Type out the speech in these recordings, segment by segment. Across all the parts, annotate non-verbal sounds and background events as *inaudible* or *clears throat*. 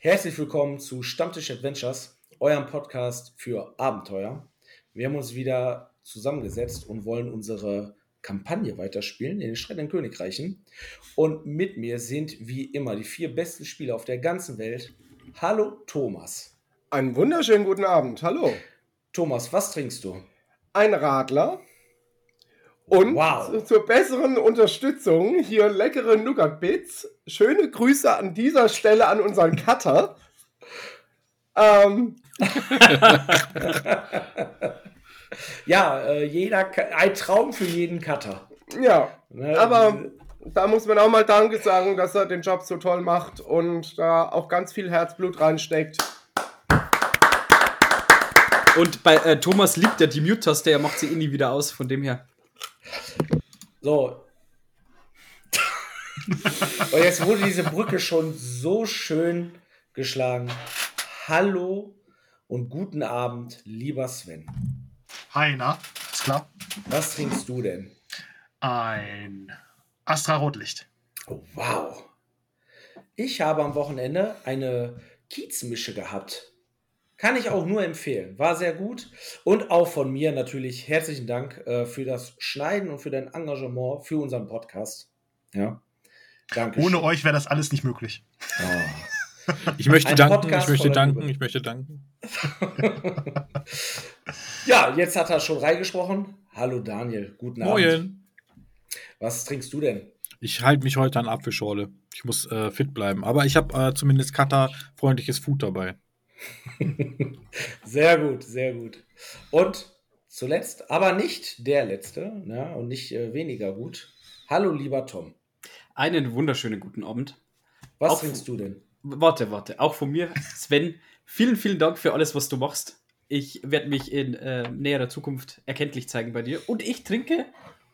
Herzlich willkommen zu Stammtisch Adventures, eurem Podcast für Abenteuer. Wir haben uns wieder zusammengesetzt und wollen unsere Kampagne weiterspielen in den streitenden Königreichen. Und mit mir sind wie immer die vier besten Spieler auf der ganzen Welt. Hallo Thomas. Einen wunderschönen guten Abend. Hallo. Thomas, was trinkst du? Ein Radler. Und Wow. zur besseren Unterstützung hier leckere Nougat-Bits. Schöne Grüße an dieser Stelle an unseren Cutter. *laughs* Ähm, *laughs* Ja, äh, jeder, ein Traum für jeden Cutter. ja, Ne? aber da muss man auch mal Danke sagen, dass er den Job so toll macht und da auch ganz viel Herzblut reinsteckt. Und bei äh, Thomas liebt ja die Mute-Taste, er macht sie eh nie wieder aus, von dem her. So. Und jetzt wurde diese Brücke schon so schön geschlagen. Hallo und guten Abend, lieber Sven. Hi, na, ist klar. Was trinkst du denn? Ein Astra Rotlicht. Oh, wow. Ich habe am Wochenende eine Kiezmische gehabt. Kann ich auch nur empfehlen. War sehr gut. Und auch von mir natürlich herzlichen Dank äh, für das Schneiden und für dein Engagement für unseren Podcast. Ja. Danke. Ohne euch wäre das alles nicht möglich. Ich möchte Ein danken, Podcast ich möchte danken, Liebe. ich möchte danken. *laughs* Ja, jetzt hat er schon reingesprochen. Hallo Daniel, guten Abend. Moin. Was trinkst du denn? Ich halte mich heute an Apfelschorle. Ich muss äh, fit bleiben. Aber ich habe äh, zumindest Kata-freundliches Food dabei. *laughs* Sehr gut, sehr gut. Und zuletzt, aber nicht der letzte, ja, und nicht äh, weniger gut. Hallo lieber Tom. Einen wunderschönen guten Abend. Was Auf- trinkst du denn? Warte, warte, auch von mir, Sven, vielen, vielen Dank für alles, was du machst. Ich werde mich in äh, näherer Zukunft erkenntlich zeigen bei dir. Und ich trinke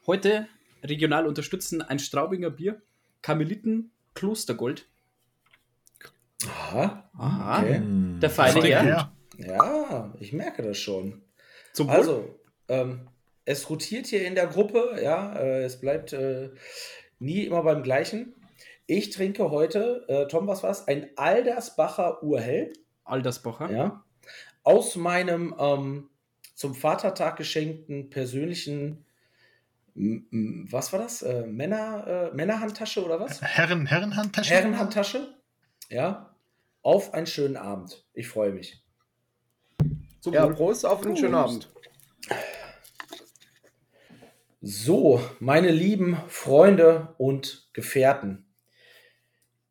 heute regional unterstützen ein Straubinger Bier, Karmeliten Klostergold. Aha, Aha. okay. Der feine her. Ja, ich merke das schon. Zum. Also, ähm, es rotiert hier in der Gruppe, ja, äh, es bleibt äh, nie immer beim gleichen. Ich trinke heute, äh, Tom, was war's? Ein Aldersbacher Urhell. Aldersbacher. Ja. Aus meinem ähm, zum Vatertag geschenkten persönlichen, was war das? Äh, Männer, äh, Männerhandtasche oder was? Herren, Herrenhandtasche? Herrenhandtasche. Ja. Auf einen schönen Abend. Ich freue mich. Zum Ja. Prost auf einen schönen Abend. So, meine lieben Freunde und Gefährten.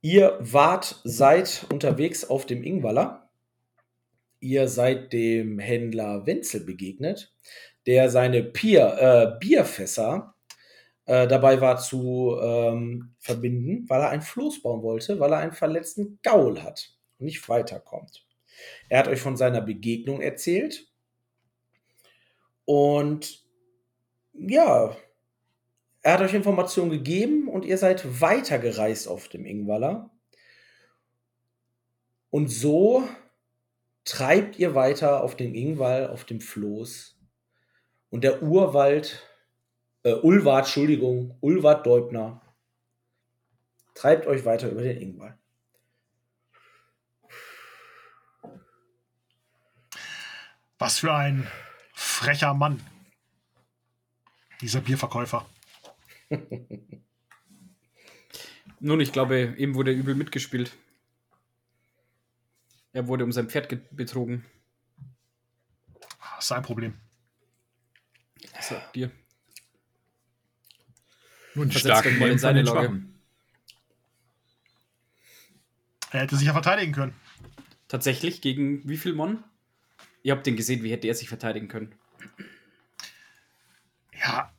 Ihr wart, seid unterwegs auf dem Ingwaller. Ihr seid dem Händler Wenzel begegnet, der seine Pier, äh, Bierfässer äh, dabei war zu ähm, verbinden, weil er ein Floß bauen wollte, weil er einen verletzten Gaul hat nicht weiterkommt. Er hat euch von seiner Begegnung erzählt und ja, er hat euch Informationen gegeben und ihr seid weitergereist auf dem Ingwaller. Und so treibt ihr weiter auf dem Ingwall, auf dem Floß. Und der Urwald, äh, Ulwart, Entschuldigung, Ulwart Deubner, treibt euch weiter über den Ingwall. Was für ein frecher Mann. Dieser Bierverkäufer. *laughs* Nun, ich glaube, ihm wurde übel mitgespielt. Er wurde um sein Pferd ge- betrogen. Das ist ein Problem. Sagt dir. Nun, euch mal in seine Lage. Er hätte sich ja verteidigen können. Tatsächlich, gegen wie viel Mann? Ihr habt den gesehen, wie hätte er sich verteidigen können? Ja,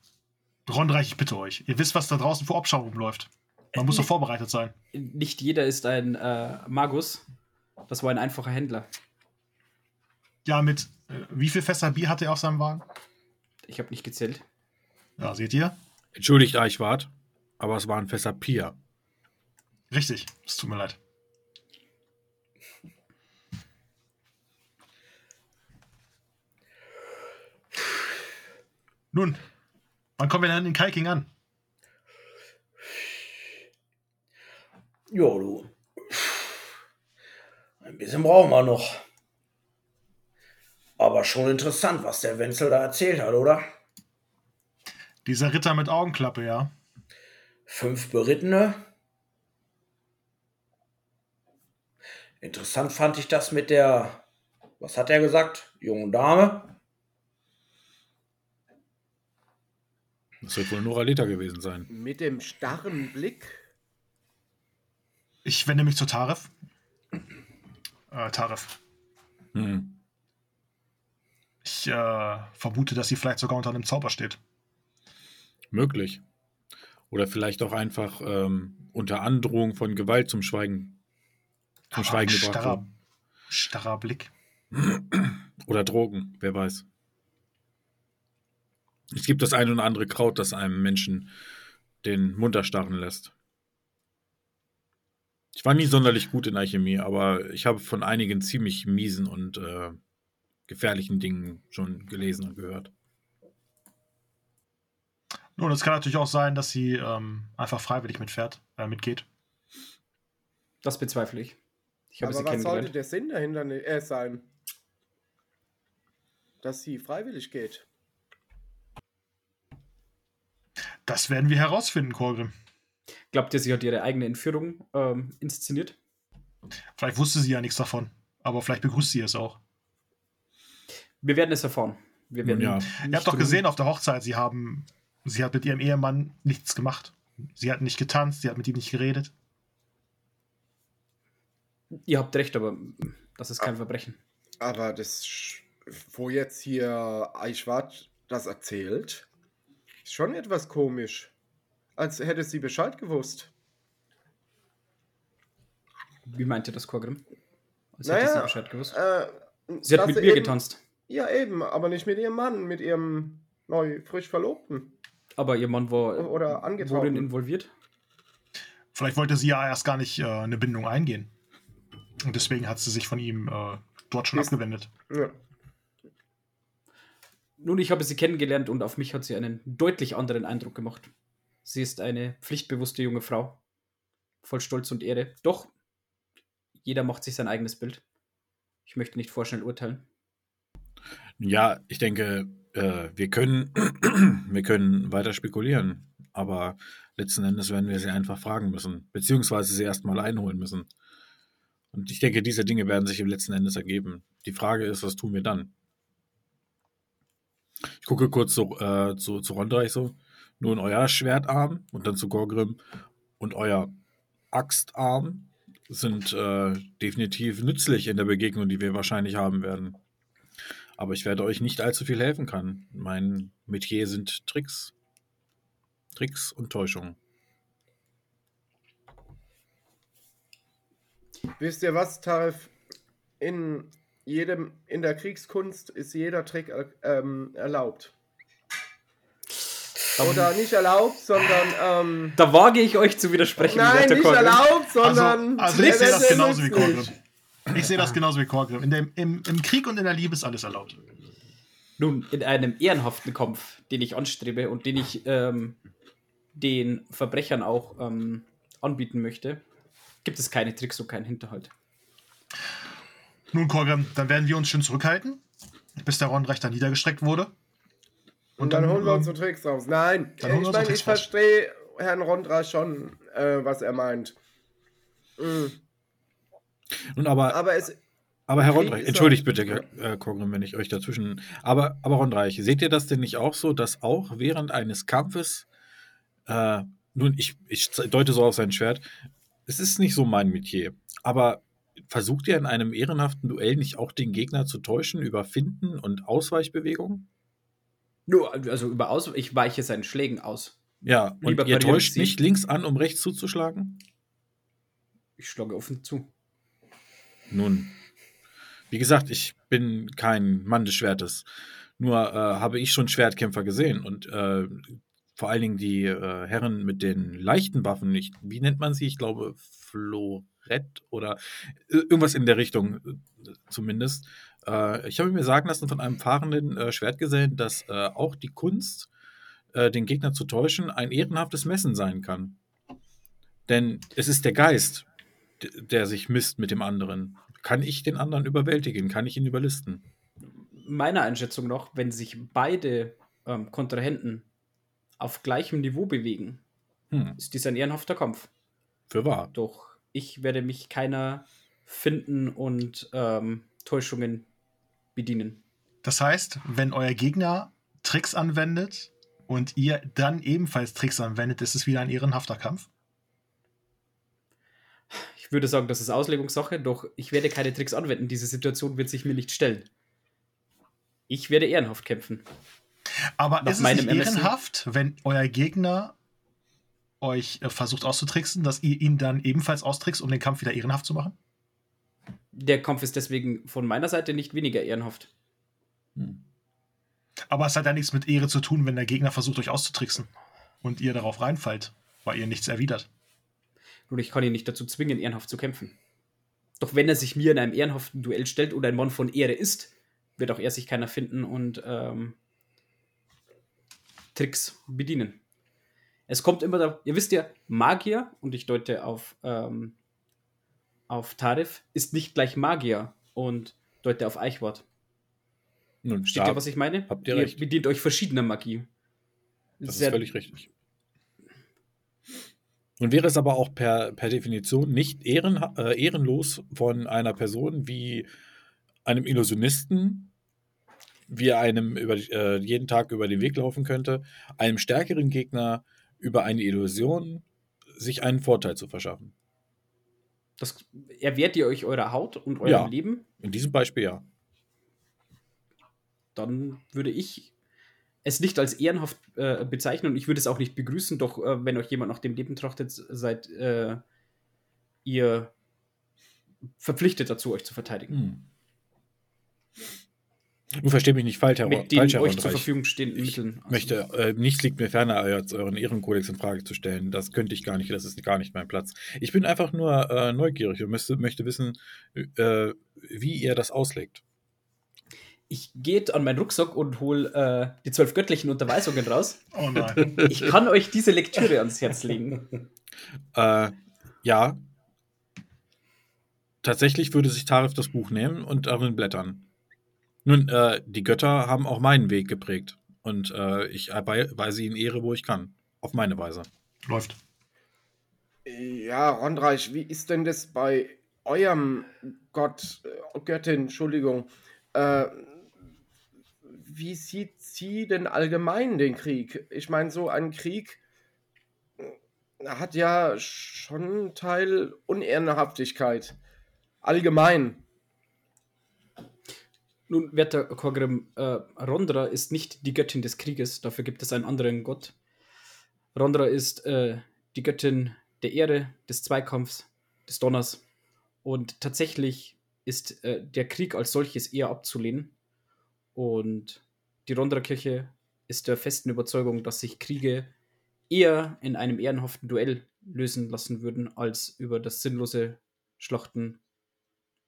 Rondreich, ich bitte euch. Ihr wisst, was da draußen für Obschau rumläuft. Man muss doch vorbereitet sein. Nicht jeder ist ein äh, Magus. Das war ein einfacher Händler. Ja, mit äh, wie viel Fässer Bier hatte er auf seinem Wagen? Ich habe nicht gezählt. Ja, seht ihr? Entschuldigt, Eichwart, aber es war ein Fässer Pia. Richtig. Es tut mir leid. Nun, wann kommen wir denn in Kalking an? Jo, du. Ein bisschen brauchen wir noch. Aber schon interessant, was der Wenzel da erzählt hat, oder? Dieser Ritter mit Augenklappe, ja. Fünf Berittene. Interessant fand ich das mit der, was hat er gesagt, jungen Dame. Das wird wohl Noralita gewesen sein. Mit dem starren Blick. Ich wende mich zu Taref. Äh, Taref. Hm. Ich äh, vermute, dass sie vielleicht sogar unter einem Zauber steht. Möglich. Oder vielleicht auch einfach ähm, unter Androhung von Gewalt zum Schweigen, zum Aber Schweigen ein gebracht starrer, starrer Blick. Oder Drogen, wer weiß. Es gibt das ein oder andere Kraut, das einem Menschen den Mund erstarren lässt. Ich war nie sonderlich gut in Alchemie, aber ich habe von einigen ziemlich miesen und äh, gefährlichen Dingen schon gelesen und gehört. Nun, es kann natürlich auch sein, dass sie ähm, einfach freiwillig mitfährt, äh, mitgeht. Das bezweifle ich. Ich habe Aber sie was sollte kennengelernt. der Sinn dahinter äh, sein? Dass sie freiwillig geht. Das werden wir herausfinden, Korgrim. Glaubt ihr, sie hat ihre eigene Entführung ähm, inszeniert? Vielleicht wusste sie ja nichts davon, aber vielleicht begrüßt sie es auch. Wir werden es erfahren. Wir werden Ja. Ihr habt doch gesehen auf der Hochzeit, sie haben, sie hat mit ihrem Ehemann nichts gemacht. Sie hat nicht getanzt, sie hat mit ihm nicht geredet. Ihr habt recht, aber das ist kein Verbrechen. Aber das, wo jetzt hier Eichwart das erzählt, ist schon etwas komisch. Als hätte sie Bescheid gewusst. Wie meint ihr das, Korgrim? Als Naja, hätte sie Bescheid gewusst. Äh, Sie hat mit mir eben- getanzt. Ja, eben, aber nicht mit ihrem Mann, mit ihrem neu frisch Verlobten. Aber ihr Mann war Oder worin Angetrauten. involviert? Vielleicht wollte sie ja erst gar nicht äh, eine Bindung eingehen. Und deswegen hat sie sich von ihm äh, dort schon Ist- abgewendet. Ja. Nun, ich habe sie kennengelernt und auf mich hat sie einen deutlich anderen Eindruck gemacht. Sie ist eine pflichtbewusste junge Frau, voll Stolz und Ehre. Doch, jeder macht sich sein eigenes Bild. Ich möchte nicht vorschnell urteilen. Ja, ich denke, äh, wir können, *clears throat* wir können weiter spekulieren, aber letzten Endes werden wir sie einfach fragen müssen, beziehungsweise sie erstmal einholen müssen. Und ich denke, diese Dinge werden sich im letzten Endes ergeben. Die Frage ist, was tun wir dann? Ich gucke kurz so, äh, zu, zu Rondreich so. Nun euer Schwertarm und dann zu Gorgrim und euer Axtarm sind äh, definitiv nützlich in der Begegnung, die wir wahrscheinlich haben werden. Aber ich werde euch nicht allzu viel helfen können. Mein Metier sind Tricks. Tricks und Täuschungen. Wisst ihr was, Tarif? In jedem, in der Kriegskunst ist jeder Trick ähm, erlaubt. Oder nicht erlaubt, sondern ähm, Da wage ich euch zu widersprechen. nein, nicht Korgrim. erlaubt, sondern also ich sehe das genauso wie. Korgrim. Ich sehe das genauso wie Korgrim. In dem, im, Im Krieg und in der Liebe ist alles erlaubt. Nun, in einem ehrenhaften Kampf, den ich anstrebe und den ich ähm, den Verbrechern auch ähm, anbieten möchte, gibt es keine Tricks und keinen Hinterhalt. Nun, Korgrim, dann werden wir uns schön zurückhalten, bis der Rondrecht dann niedergestreckt wurde. Und dann holen wir ähm, unsere Tricks raus. Nein, dann ich meine, ich verstehe Herrn Rondra schon, äh, was er meint. Mm, Nun aber, Aber es, aber Herr Rondreich, entschuldigt bitte, äh, Korgrim, wenn ich euch dazwischen. Aber, aber Rondreich, seht ihr das denn nicht auch so, dass auch während eines Kampfes, äh, nun, ich, ich deute so auf sein Schwert, es ist nicht so mein Metier, aber versucht ihr in einem ehrenhaften Duell nicht auch den Gegner zu täuschen über Finden und Ausweichbewegungen? Nur, also über aus, ich weiche seinen Schlägen aus. Ja, und Lieber ihr parieren täuscht nicht links an, um rechts zuzuschlagen? Ich schlage offen zu. Nun, wie gesagt, ich bin kein Mann des Schwertes. Nur äh, habe ich schon Schwertkämpfer gesehen und äh, vor allen Dingen die äh, Herren mit den leichten Waffen, nicht, wie nennt man sie? Ich glaube, Florett oder irgendwas in der Richtung äh, zumindest. Äh, ich habe mir sagen lassen von einem fahrenden äh, Schwertgesellen, dass äh, auch die Kunst, äh, den Gegner zu täuschen, ein ehrenhaftes Messen sein kann. Denn es ist der Geist, der sich misst mit dem anderen? Kann ich den anderen überwältigen? Kann ich ihn überlisten? Meiner Einschätzung noch, wenn sich beide ähm, Kontrahenten auf gleichem Niveau bewegen, Hm, ist dies ein ehrenhafter Kampf. Für wahr. Doch ich werde mich keiner Finden und ähm, Täuschungen bedienen. Das heißt, wenn euer Gegner Tricks anwendet und ihr dann ebenfalls Tricks anwendet, ist es wieder ein ehrenhafter Kampf. Ich würde sagen, das ist Auslegungssache, doch ich werde keine Tricks anwenden. Diese Situation wird sich mir nicht stellen. Ich werde ehrenhaft kämpfen. Aber Nach ist es nicht Ermessen- ehrenhaft, wenn euer Gegner euch äh, versucht auszutricksen, dass ihr ihn dann ebenfalls austrickst, um den Kampf wieder ehrenhaft zu machen? Der Kampf ist deswegen von meiner Seite nicht weniger ehrenhaft. Hm. Aber es hat ja nichts mit Ehre zu tun, wenn der Gegner versucht, euch auszutricksen und ihr darauf reinfallt, weil ihr nichts erwidert. Nun, ich kann ihn nicht dazu zwingen, ehrenhaft zu kämpfen. Doch wenn er sich mir in einem ehrenhaften Duell stellt und ein Mann von Ehre ist, wird auch er sich keiner finden und ähm, Tricks bedienen. Es kommt immer da, ihr wisst ja, Magier, und ich deute auf, ähm, auf Tarif, ist nicht gleich Magier und deute auf Eichwort. Nun, Versteht da- ihr, was ich meine? habt ihr recht. bedient euch verschiedener Magie. Das Sehr- ist völlig richtig. Nun wäre es aber auch per, per Definition nicht ehren, äh, ehrenlos von einer Person wie einem Illusionisten, wie er einem über, äh, jeden Tag über den Weg laufen könnte, einem stärkeren Gegner über eine Illusion sich einen Vorteil zu verschaffen. Das, erwehrt ihr euch eurer Haut und eurem Ja. Leben, In diesem Beispiel ja. dann würde ich es nicht als ehrenhaft äh, bezeichnen und ich würde es auch nicht begrüßen, doch äh, wenn euch jemand nach dem Leben trachtet, seid äh, ihr verpflichtet dazu, euch zu verteidigen. Hm. Du verstehst mich nicht falsch, Herr, Mit den falsch, Herr euch zur. Verfügung stehenden Ich Mitteln. Also, möchte, äh, nichts liegt mir ferner, als euren Ehrenkodex in Frage zu stellen. Das könnte ich gar nicht, das ist gar nicht mein Platz. Ich bin einfach nur äh, neugierig und möchte, möchte wissen, äh, wie ihr das auslegt. Ich gehe an meinen Rucksack und hole äh, die zwölf göttlichen Unterweisungen raus. *laughs* Oh nein. Ich kann euch diese Lektüre ans Herz legen. *laughs* Äh, ja. Tatsächlich würde sich Tarif das Buch nehmen und darin blättern. Nun, äh, die Götter haben auch meinen Weg geprägt. Und äh, ich weise ihnen Ehre, wo ich kann. Auf meine Weise. Läuft. Ja, Rondreich, wie ist denn das bei eurem Gott, äh, Göttin, Entschuldigung, äh, wie sieht sie denn allgemein den Krieg? Ich meine, so ein Krieg äh, hat ja schon einen Teil Unehrenhaftigkeit. Allgemein. Nun, werter Korgrim, äh, Rondra ist nicht die Göttin des Krieges, dafür gibt es einen anderen Gott. Rondra ist äh, die Göttin der Ehre, des Zweikampfs, des Donners. Und tatsächlich ist äh, der Krieg als solches eher abzulehnen. Und die Rondra-Kirche ist der festen Überzeugung, dass sich Kriege eher in einem ehrenhaften Duell lösen lassen würden, als über das sinnlose Schlachten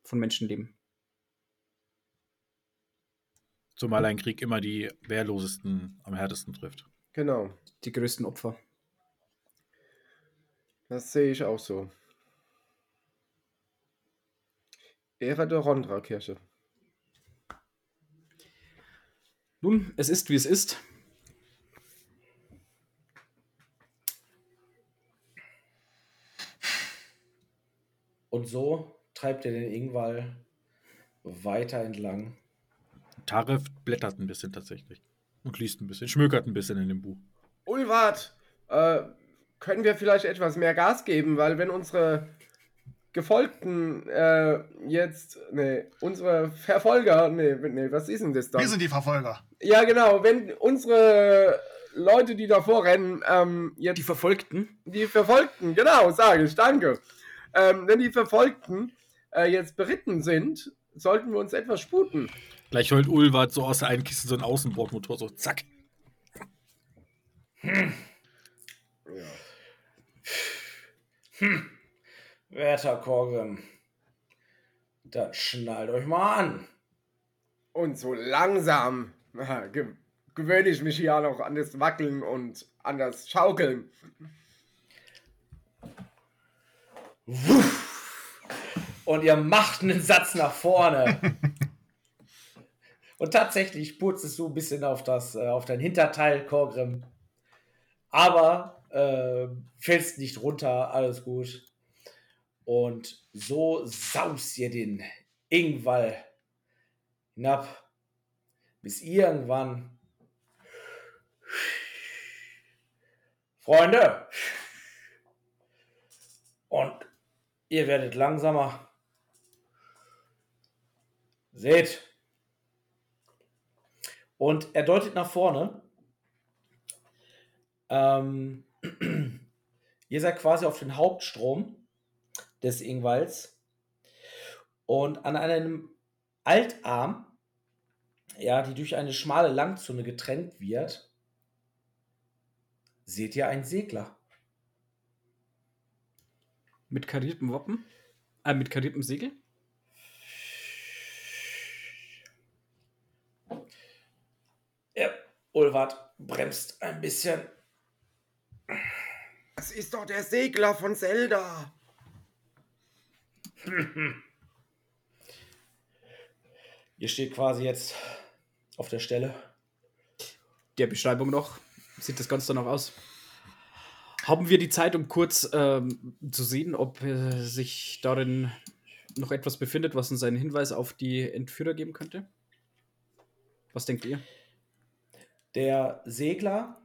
von Menschenleben. Zumal ein Krieg immer die Wehrlosesten am härtesten trifft. Genau. Die größten Opfer. Das sehe ich auch so. Ehre der Rondra-Kirche. Nun, es ist, wie es ist. Und so treibt er den Ingwall weiter entlang. Tarif blättert ein bisschen tatsächlich. Und liest ein bisschen, schmökert ein bisschen in dem Buch. Ulwart, äh, können wir vielleicht etwas mehr Gas geben, weil wenn unsere Gefolgten äh, jetzt, nee, unsere Verfolger, nee, nee, was ist denn das dann? Wir sind die Verfolger. ja, genau, wenn unsere Leute, die davor rennen, ähm, jetzt Die Verfolgten. die Verfolgten, genau, sage ich, danke. Ähm, wenn die Verfolgten äh, jetzt beritten sind, sollten wir uns etwas sputen. Gleich holt Ulwart so aus der einen Kiste so ein Außenbordmotor, so zack. Werter Korgrim, dann schnallt euch mal an. Und so langsam ge gewöhne ich mich hier noch an das Wackeln und an das Schaukeln. und ihr macht einen Satz nach vorne. *laughs* und tatsächlich purzest du ein bisschen auf, das, äh, auf dein Hinterteil, Korgrim. Aber äh, fällst nicht runter, alles gut. Und so saust ihr den Ingwall hinab, bis irgendwann Freunde, und ihr werdet langsamer. Seht. Und er deutet nach vorne. Ähm, *clears throat* ihr seid quasi auf den Hauptstrom des Ingwalds. Und an einem Altarm, ja, die durch eine schmale Langzunge getrennt wird, seht ihr einen Segler. Mit kariertem Wappen? Äh, mit kariertem Segel? Ja, Ulwart bremst ein bisschen. Das ist doch der Segler von Zelda. *laughs* Ihr steht quasi jetzt auf der Stelle. Der Beschreibung noch. Sieht das Ganze danach aus? Haben wir die Zeit, um kurz ähm, zu sehen, ob äh, sich darin noch etwas befindet, was uns einen Hinweis auf die Entführer geben könnte? Was denkt ihr? Der Segler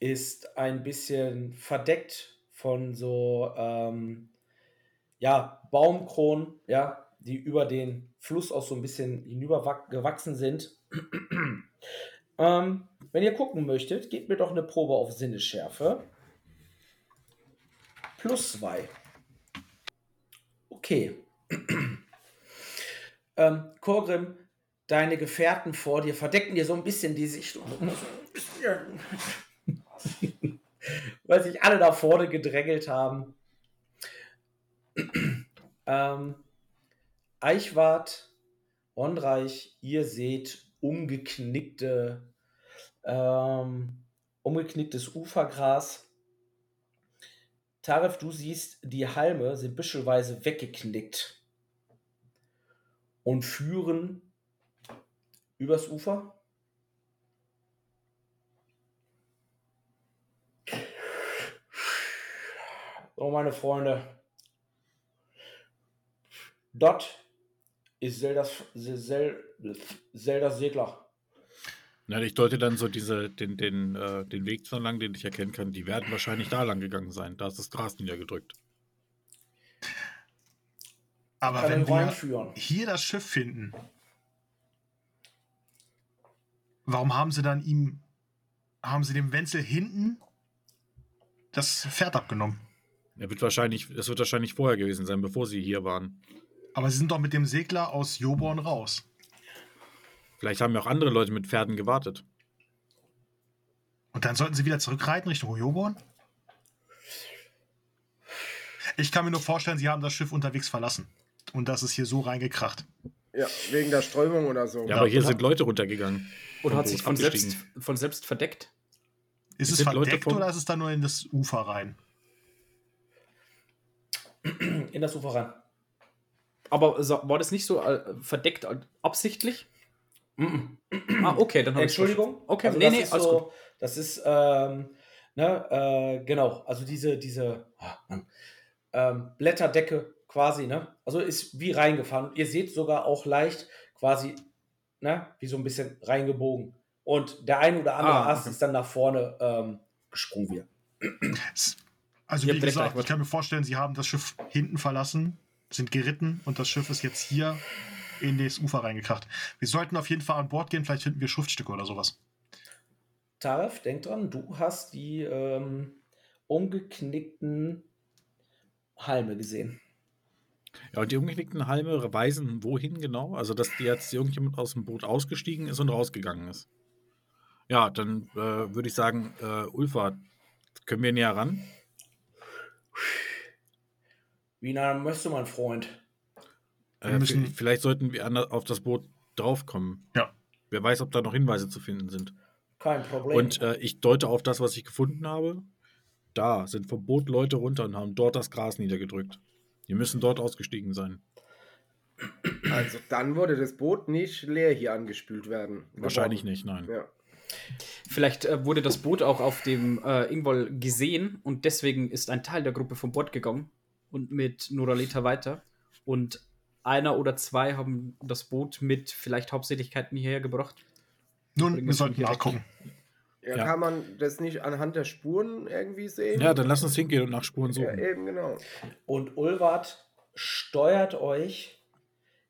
ist ein bisschen verdeckt von so ähm, ja, Baumkronen, ja, die über den Fluss auch so ein bisschen hinübergewachsen sind. *clears throat* ähm, wenn ihr gucken möchtet, gebt mir doch eine Probe auf Sinnesschärfe. Plus zwei. Okay. *clears throat* ähm, Korgrim, deine Gefährten vor dir verdecken dir so ein bisschen die Sicht. *laughs* Weil sich alle da vorne gedrängelt haben. *clears throat* ähm, Eichwart, Onreich, ihr seht umgeknickte, ähm, umgeknicktes Ufergras Taref, du siehst, die Halme sind büschelweise weggeknickt und führen übers Ufer. So, meine Freunde. Dort ist Zeldas, Zeldas Segler. Ja, ich deute dann so diese, den, den, äh, den Weg so lang, den ich erkennen kann. Die werden wahrscheinlich da lang gegangen sein. Da ist das Gras niedergedrückt. Aber wenn wir hier das Schiff finden, warum haben sie dann ihm, haben sie dem Wenzel hinten das Pferd abgenommen? Er wird wahrscheinlich, das wird wahrscheinlich vorher gewesen sein, bevor sie hier waren. Aber sie sind doch mit dem Segler aus Joborn raus. Vielleicht haben ja auch andere Leute mit Pferden gewartet. Und dann sollten sie wieder zurückreiten Richtung Joborn? Ich kann mir nur vorstellen, sie haben das Schiff unterwegs verlassen. Und das ist hier so reingekracht. Ja, wegen der Strömung oder so. Ja, aber hier sind Leute runtergegangen. Oder hat sich von selbst, von selbst verdeckt? Ist es verdeckt oder ist es da nur in das Ufer rein? *clears throat* In das Ufer rein. Aber war das nicht so äh, verdeckt absichtlich? ah, okay, dann habe ich Entschuldigung. Okay, also nee, das nee, ist so, gut. Das ist, ähm, ne, äh, genau, also diese, diese oh, ähm, Blätterdecke quasi, ne? Also ist wie reingefahren. ihr seht sogar auch leicht quasi, ne, wie so ein bisschen reingebogen. Und der eine oder andere ah, Ast okay. ist dann nach vorne ähm, gesprungen wieder. Also, wie gesagt, ich kann mir vorstellen, sie haben das Schiff hinten verlassen, sind geritten und das Schiff ist jetzt hier in das Ufer reingekracht. Wir sollten auf jeden Fall an Bord gehen, vielleicht finden wir Schriftstücke oder sowas. Taref, denk dran, du hast die ähm, umgeknickten Halme gesehen. Ja, und die umgeknickten Halme weisen wohin genau? Also, dass jetzt irgendjemand aus dem Boot ausgestiegen ist und rausgegangen ist. Ja, dann äh, würde ich sagen, äh, Ulfa, können wir näher ran? Wie nah möchtest du, mein Freund? Äh, müssen, vielleicht sollten wir auf das Boot draufkommen. Ja. Wer weiß, ob da noch Hinweise zu finden sind. Kein Problem. Und äh, ich deute auf das, was ich gefunden habe. Da sind vom Boot Leute runter und haben dort das Gras niedergedrückt. Die müssen dort ausgestiegen sein. Also dann wurde das Boot nicht leer hier angespült werden. Wahrscheinlich nicht, nein. Ja. Vielleicht äh, wurde das Boot auch auf dem äh, Ingwol gesehen und deswegen ist ein Teil der Gruppe vom Bord gegangen und mit Noraleta weiter. Und einer oder zwei haben das Boot mit vielleicht Hauptsächlichkeiten hierher gebracht. Nun, wir sollten hier weg. Ja, Ja. Kann man das nicht anhand der Spuren irgendwie sehen? Ja, dann lass uns hingehen und nach Spuren ja suchen. eben genau. Und Ulwart steuert euch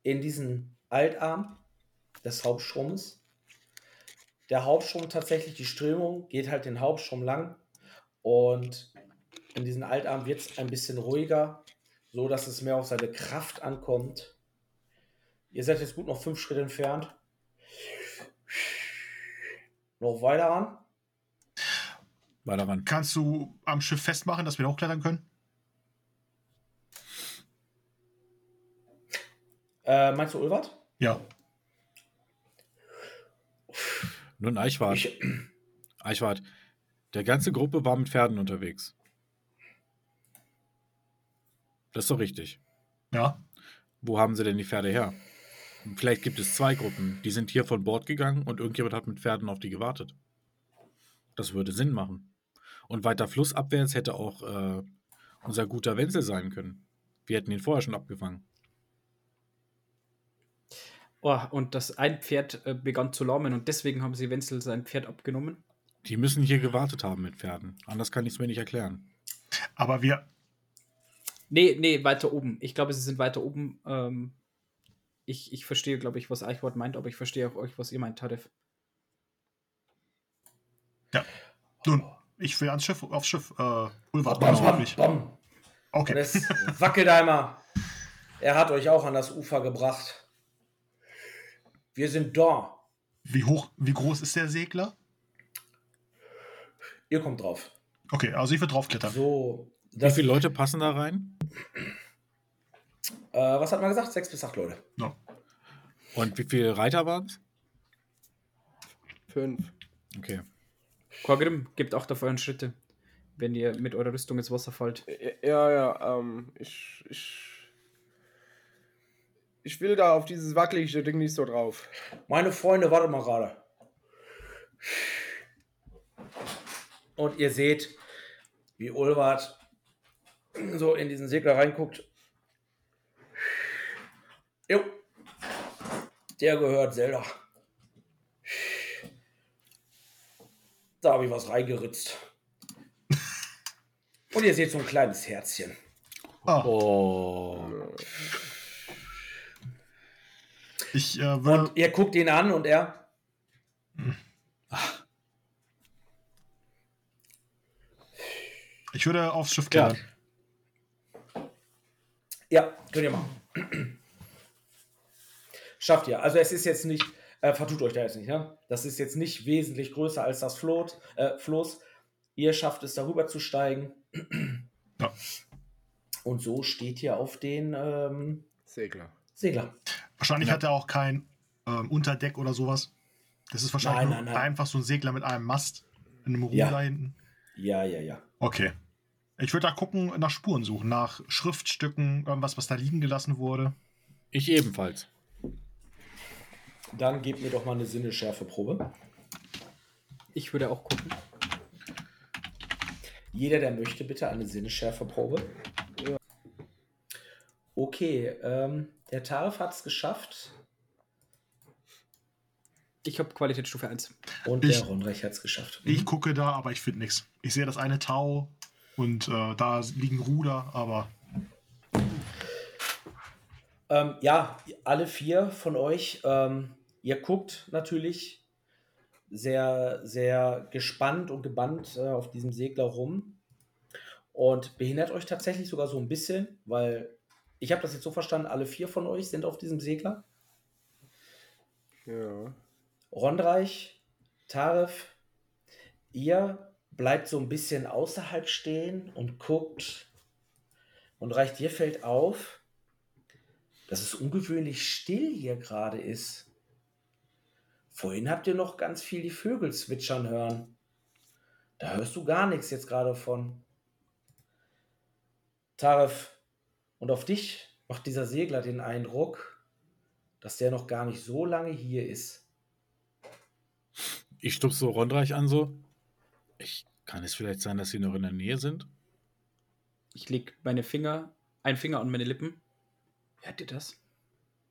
in diesen Altarm des Hauptstroms. Der Hauptstrom tatsächlich, die Strömung geht halt den Hauptstrom lang und in diesen Altarm wird es ein bisschen ruhiger, so dass es mehr auf seine Kraft ankommt. Ihr seid jetzt gut noch fünf Schritte entfernt. Noch weiter ran. Weiter ran. Kannst du am Schiff festmachen, dass wir da hochklettern können? Äh, meinst du Ulwart? Ja. Nun, Eichwart. Ich, Eichwart. Der ganze Gruppe war mit Pferden unterwegs. Das ist doch richtig. Ja. Wo haben sie denn die Pferde her? Vielleicht gibt es zwei Gruppen. Die sind hier von Bord gegangen und irgendjemand hat mit Pferden auf die gewartet. Das würde Sinn machen. Und weiter flussabwärts hätte auch äh, unser guter Wenzel sein können. Wir hätten ihn vorher schon abgefangen. Oh, und das ein Pferd äh, begann zu lahmen und deswegen haben sie Wenzel sein Pferd abgenommen. Die müssen hier gewartet haben mit Pferden. Anders kann ich es mir nicht erklären. Aber wir, Nee, nee, weiter oben. Ich glaube, sie sind weiter oben. Ähm, ich, ich verstehe, glaube ich, was Eichwort meint, aber ich verstehe auch euch, was ihr meint, Tarif. nun, ich will ans Schiff, aufs Schiff. Äh, Ulwart, bam, alles bam, bam. Und Okay. es wackelt einmal. Er hat euch auch an das Ufer gebracht. Wir sind da. Wie hoch, wie groß ist der Segler? Ihr kommt drauf. Okay, also ich will draufklettern. So. Wie viele Leute passen da rein? äh, was hat man gesagt? Sechs bis acht Leute. No. Und wie viele Reiter waren es? Fünf. Okay. Korgrim, gebt Acht auf euren Schritte, wenn ihr mit eurer Rüstung ins Wasser fallt. Ja, ja, ähm, ich, ich. Ich will da auf dieses wackelige Ding nicht so drauf. Meine Freunde, warte mal gerade. Und ihr seht, wie Ulwart so in diesen Segler reinguckt. Jo. Der gehört Zelda. Da habe ich was reingeritzt. Und ihr seht so ein kleines Herzchen. Ah, Oh. ich äh, will. Und ihr guckt ihn an und er. Ich würde aufs Schiff klettern. Ja, könnt ihr machen. *clears throat* Schafft ihr. Also es ist jetzt nicht, äh, vertut euch da jetzt nicht, ne? Das ist jetzt nicht wesentlich größer als das Floß. Äh, Floß. Ihr schafft es, darüber zu steigen. Ja. Und so steht ihr auf den ähm, Segler. Segler. Wahrscheinlich Ja. hat er auch kein ähm, Unterdeck oder sowas. Das ist wahrscheinlich Nein, nein, nein. einfach so ein Segler mit einem Mast in einem Ruhm Ja. da hinten. Ja, ja, ja. Okay. Ich würde da gucken, nach Spuren suchen, nach Schriftstücken, irgendwas, was da liegen gelassen wurde. Ich ebenfalls. Dann gebt mir doch mal eine Sinneschärfeprobe. Ich würde auch gucken. Jeder, der möchte, bitte eine Sinneschärfeprobe. Okay, ähm, der Tarif hat es geschafft Ich habe Qualitätsstufe 1. und Ich- der Ronreich hat es geschafft. Ich gucke da, aber ich finde nichts. Ich sehe das eine Tau und äh, da liegen Ruder, aber Ähm, ja, alle vier von euch, ähm, ihr guckt natürlich sehr, sehr gespannt und gebannt äh, auf diesem Segler rum und behindert euch tatsächlich sogar so ein bisschen, weil ich habe das jetzt so verstanden, alle vier von euch sind auf diesem Segler. Ja. Rondreich, Taref, ihr bleibt so ein bisschen außerhalb stehen und guckt. Und Reich, dir fällt auf, dass es ungewöhnlich still hier gerade ist. Vorhin habt ihr noch ganz viel die Vögel zwitschern hören. Da hörst du gar nichts jetzt gerade von. Taref, und auf dich macht dieser Segler den Eindruck, dass der noch gar nicht so lange hier ist. Ich stupse so Rondreich an so. Ich, kann es vielleicht sein, dass sie noch in der Nähe sind? Ich lege meine Finger, einen Finger an meine Lippen. Hört ihr das?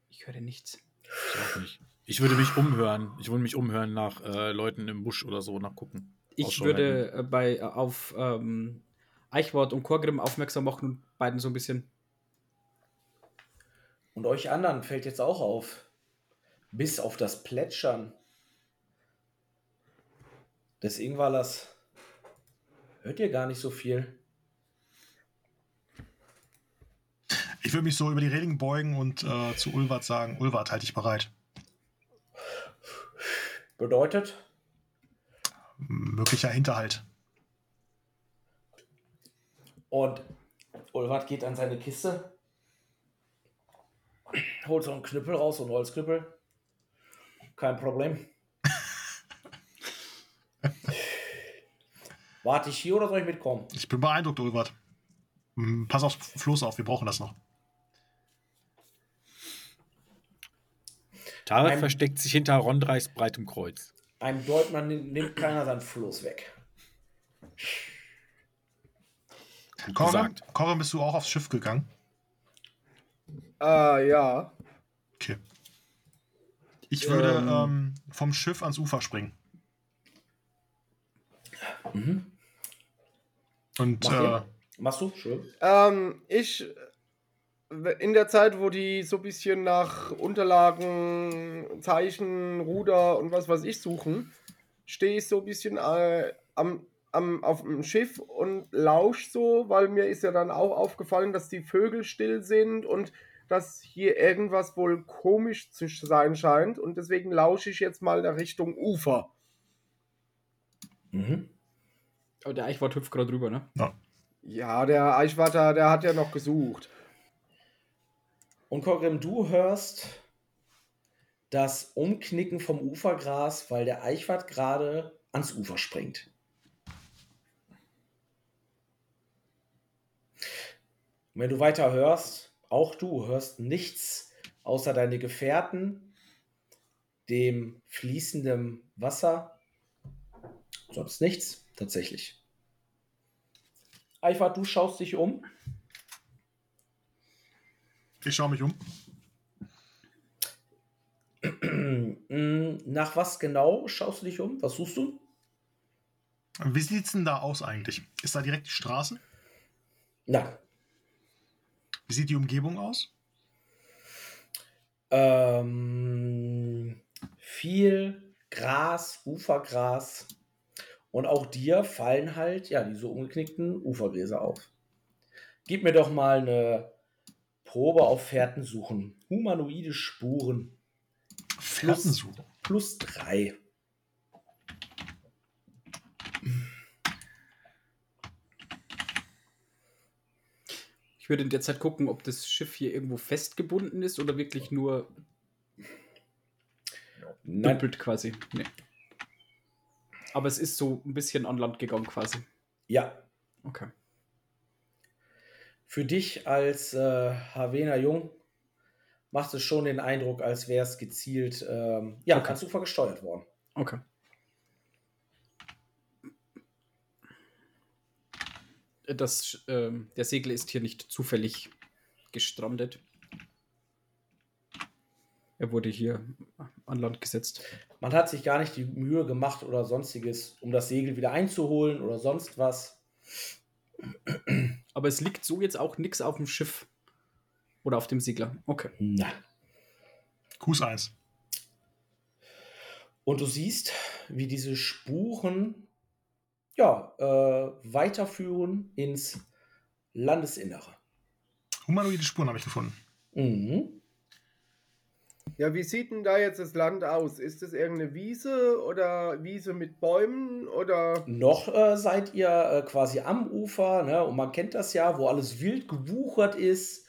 Ich höre nichts. Ich auch nicht. Ich würde mich umhören. Ich würde mich umhören nach äh, Leuten im Busch oder so, nachgucken. Ich würde äh, bei, äh, auf ähm, Eichwort und Korgrim aufmerksam machen und beiden so ein bisschen. Und euch anderen fällt jetzt auch auf. Bis auf das Plätschern des Ingwallers hört ihr gar nicht so viel. Ich würde mich so über die Reling beugen und äh, zu Ulwart sagen, Ulwart, halt dich bereit. Bedeutet? Möglicher Hinterhalt. Und Ulwart geht an seine Kiste, holt so einen Knüppel raus, so einen Holzknüppel. Kein Problem. *laughs* Warte ich hier oder soll ich mitkommen? Ich bin beeindruckt, Ulwart. Hm, pass auf Floß auf, wir brauchen das noch. Tarek ein, versteckt sich hinter Rondreichs breitem Kreuz. Einem Deutmann nimmt keiner sein Floß weg. Koran, bist du auch aufs Schiff gegangen? Äh, ja. Okay. Ich würde ähm, ähm, vom Schiff ans Ufer springen. Mhm. Und Mach äh, machst du? Schön. Ähm, ich in der Zeit, wo die so ein bisschen nach Unterlagen, Zeichen, Ruder und was weiß ich suchen, stehe ich so ein bisschen äh, am, am, auf dem Schiff und lausch so, weil mir ist ja dann auch aufgefallen, dass die Vögel still sind und dass hier irgendwas wohl komisch zu sein scheint und deswegen lausche ich jetzt mal der Richtung Ufer. Mhm. Aber der Eichwart hüpft gerade drüber, ne? Ja. Ja, der Eichwart, der hat ja noch gesucht. Und Kogrim, du hörst das Umknicken vom Ufergras, weil der Eichwart gerade ans Ufer springt. Und wenn du weiter hörst, auch du hörst nichts außer deine Gefährten, dem fließenden Wasser. Sonst nichts, tatsächlich. Eichwart, du schaust dich um. Ich schaue mich um. *clears throat* Nach was genau schaust du dich um? Was suchst du? Wie sieht es denn da aus eigentlich? Ist da direkt die Straße? Nein. Wie sieht die Umgebung aus? Ähm, viel Gras, Ufergras. Und auch dir fallen halt, ja, diese umgeknickten Ufergräser auf. Gib mir doch mal eine Probe auf Fährten suchen. Humanoide Spuren. Fährten suchen. Plus drei. Ich würde in der Zeit gucken, ob das Schiff hier irgendwo festgebunden ist oder wirklich nur dümpelt quasi. Nee. Aber es ist so ein bisschen an Land gegangen quasi. Ja. Okay für dich als äh, Havena Jung macht es schon den Eindruck, als wäre es gezielt, ähm, ja, okay. ganz super gesteuert worden. Okay. Das, äh, der Segel ist hier nicht zufällig gestrandet. Er wurde hier an Land gesetzt. Man hat sich gar nicht die Mühe gemacht oder sonstiges, um das Segel wieder einzuholen oder sonst was. Aber es liegt so jetzt auch nichts auf dem Schiff. Oder auf dem Segler. Okay. Na. Kuss 1. Und du siehst, wie diese Spuren ja, äh, weiterführen ins Landesinnere. Humanoide Spuren habe ich gefunden. Mhm. Ja, wie sieht denn da jetzt das Land aus? Ist es irgendeine Wiese oder Wiese mit Bäumen oder? Noch äh, seid ihr äh, quasi am Ufer, ne? Und man kennt das ja, wo alles wild gewuchert ist.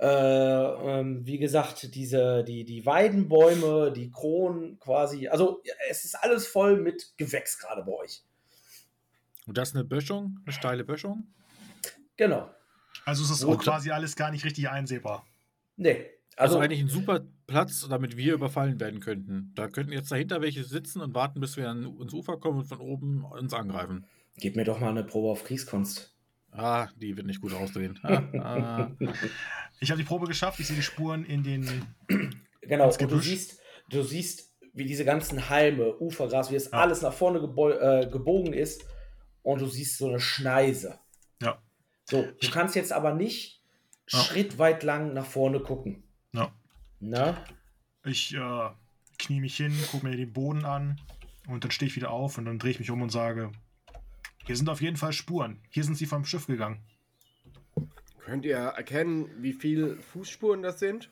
Äh, ähm, wie gesagt, diese, die, die Weidenbäume, die Kronen quasi. Also es ist alles voll mit Gewächs gerade bei euch. Und das ist eine Böschung, eine steile Böschung? Genau. Also ist das auch quasi alles gar nicht richtig einsehbar. Nee. Also, also eigentlich ein super Platz, damit wir überfallen werden könnten. Da könnten jetzt dahinter welche sitzen und warten, bis wir ans Ufer kommen und von oben uns angreifen. Gib mir doch mal eine Probe auf Kriegskunst. Ah, die wird nicht gut ausdrehen. *laughs* Ah, ah. Ich habe die Probe geschafft, ich sehe die Spuren in den. *clears throat* Genau, und du siehst, du siehst, wie diese ganzen Halme, Ufergras, wie es ja. alles nach vorne äh, gebogen ist und du siehst so eine Schneise. Ja. So, du kannst jetzt aber nicht ja. schrittweit lang nach vorne gucken. Ja. Na? Ich äh, knie mich hin, gucke mir den Boden an und dann stehe ich wieder auf und dann drehe ich mich um und sage, hier sind auf jeden Fall Spuren. Hier sind sie vom Schiff gegangen. Könnt ihr erkennen, wie viele Fußspuren das sind?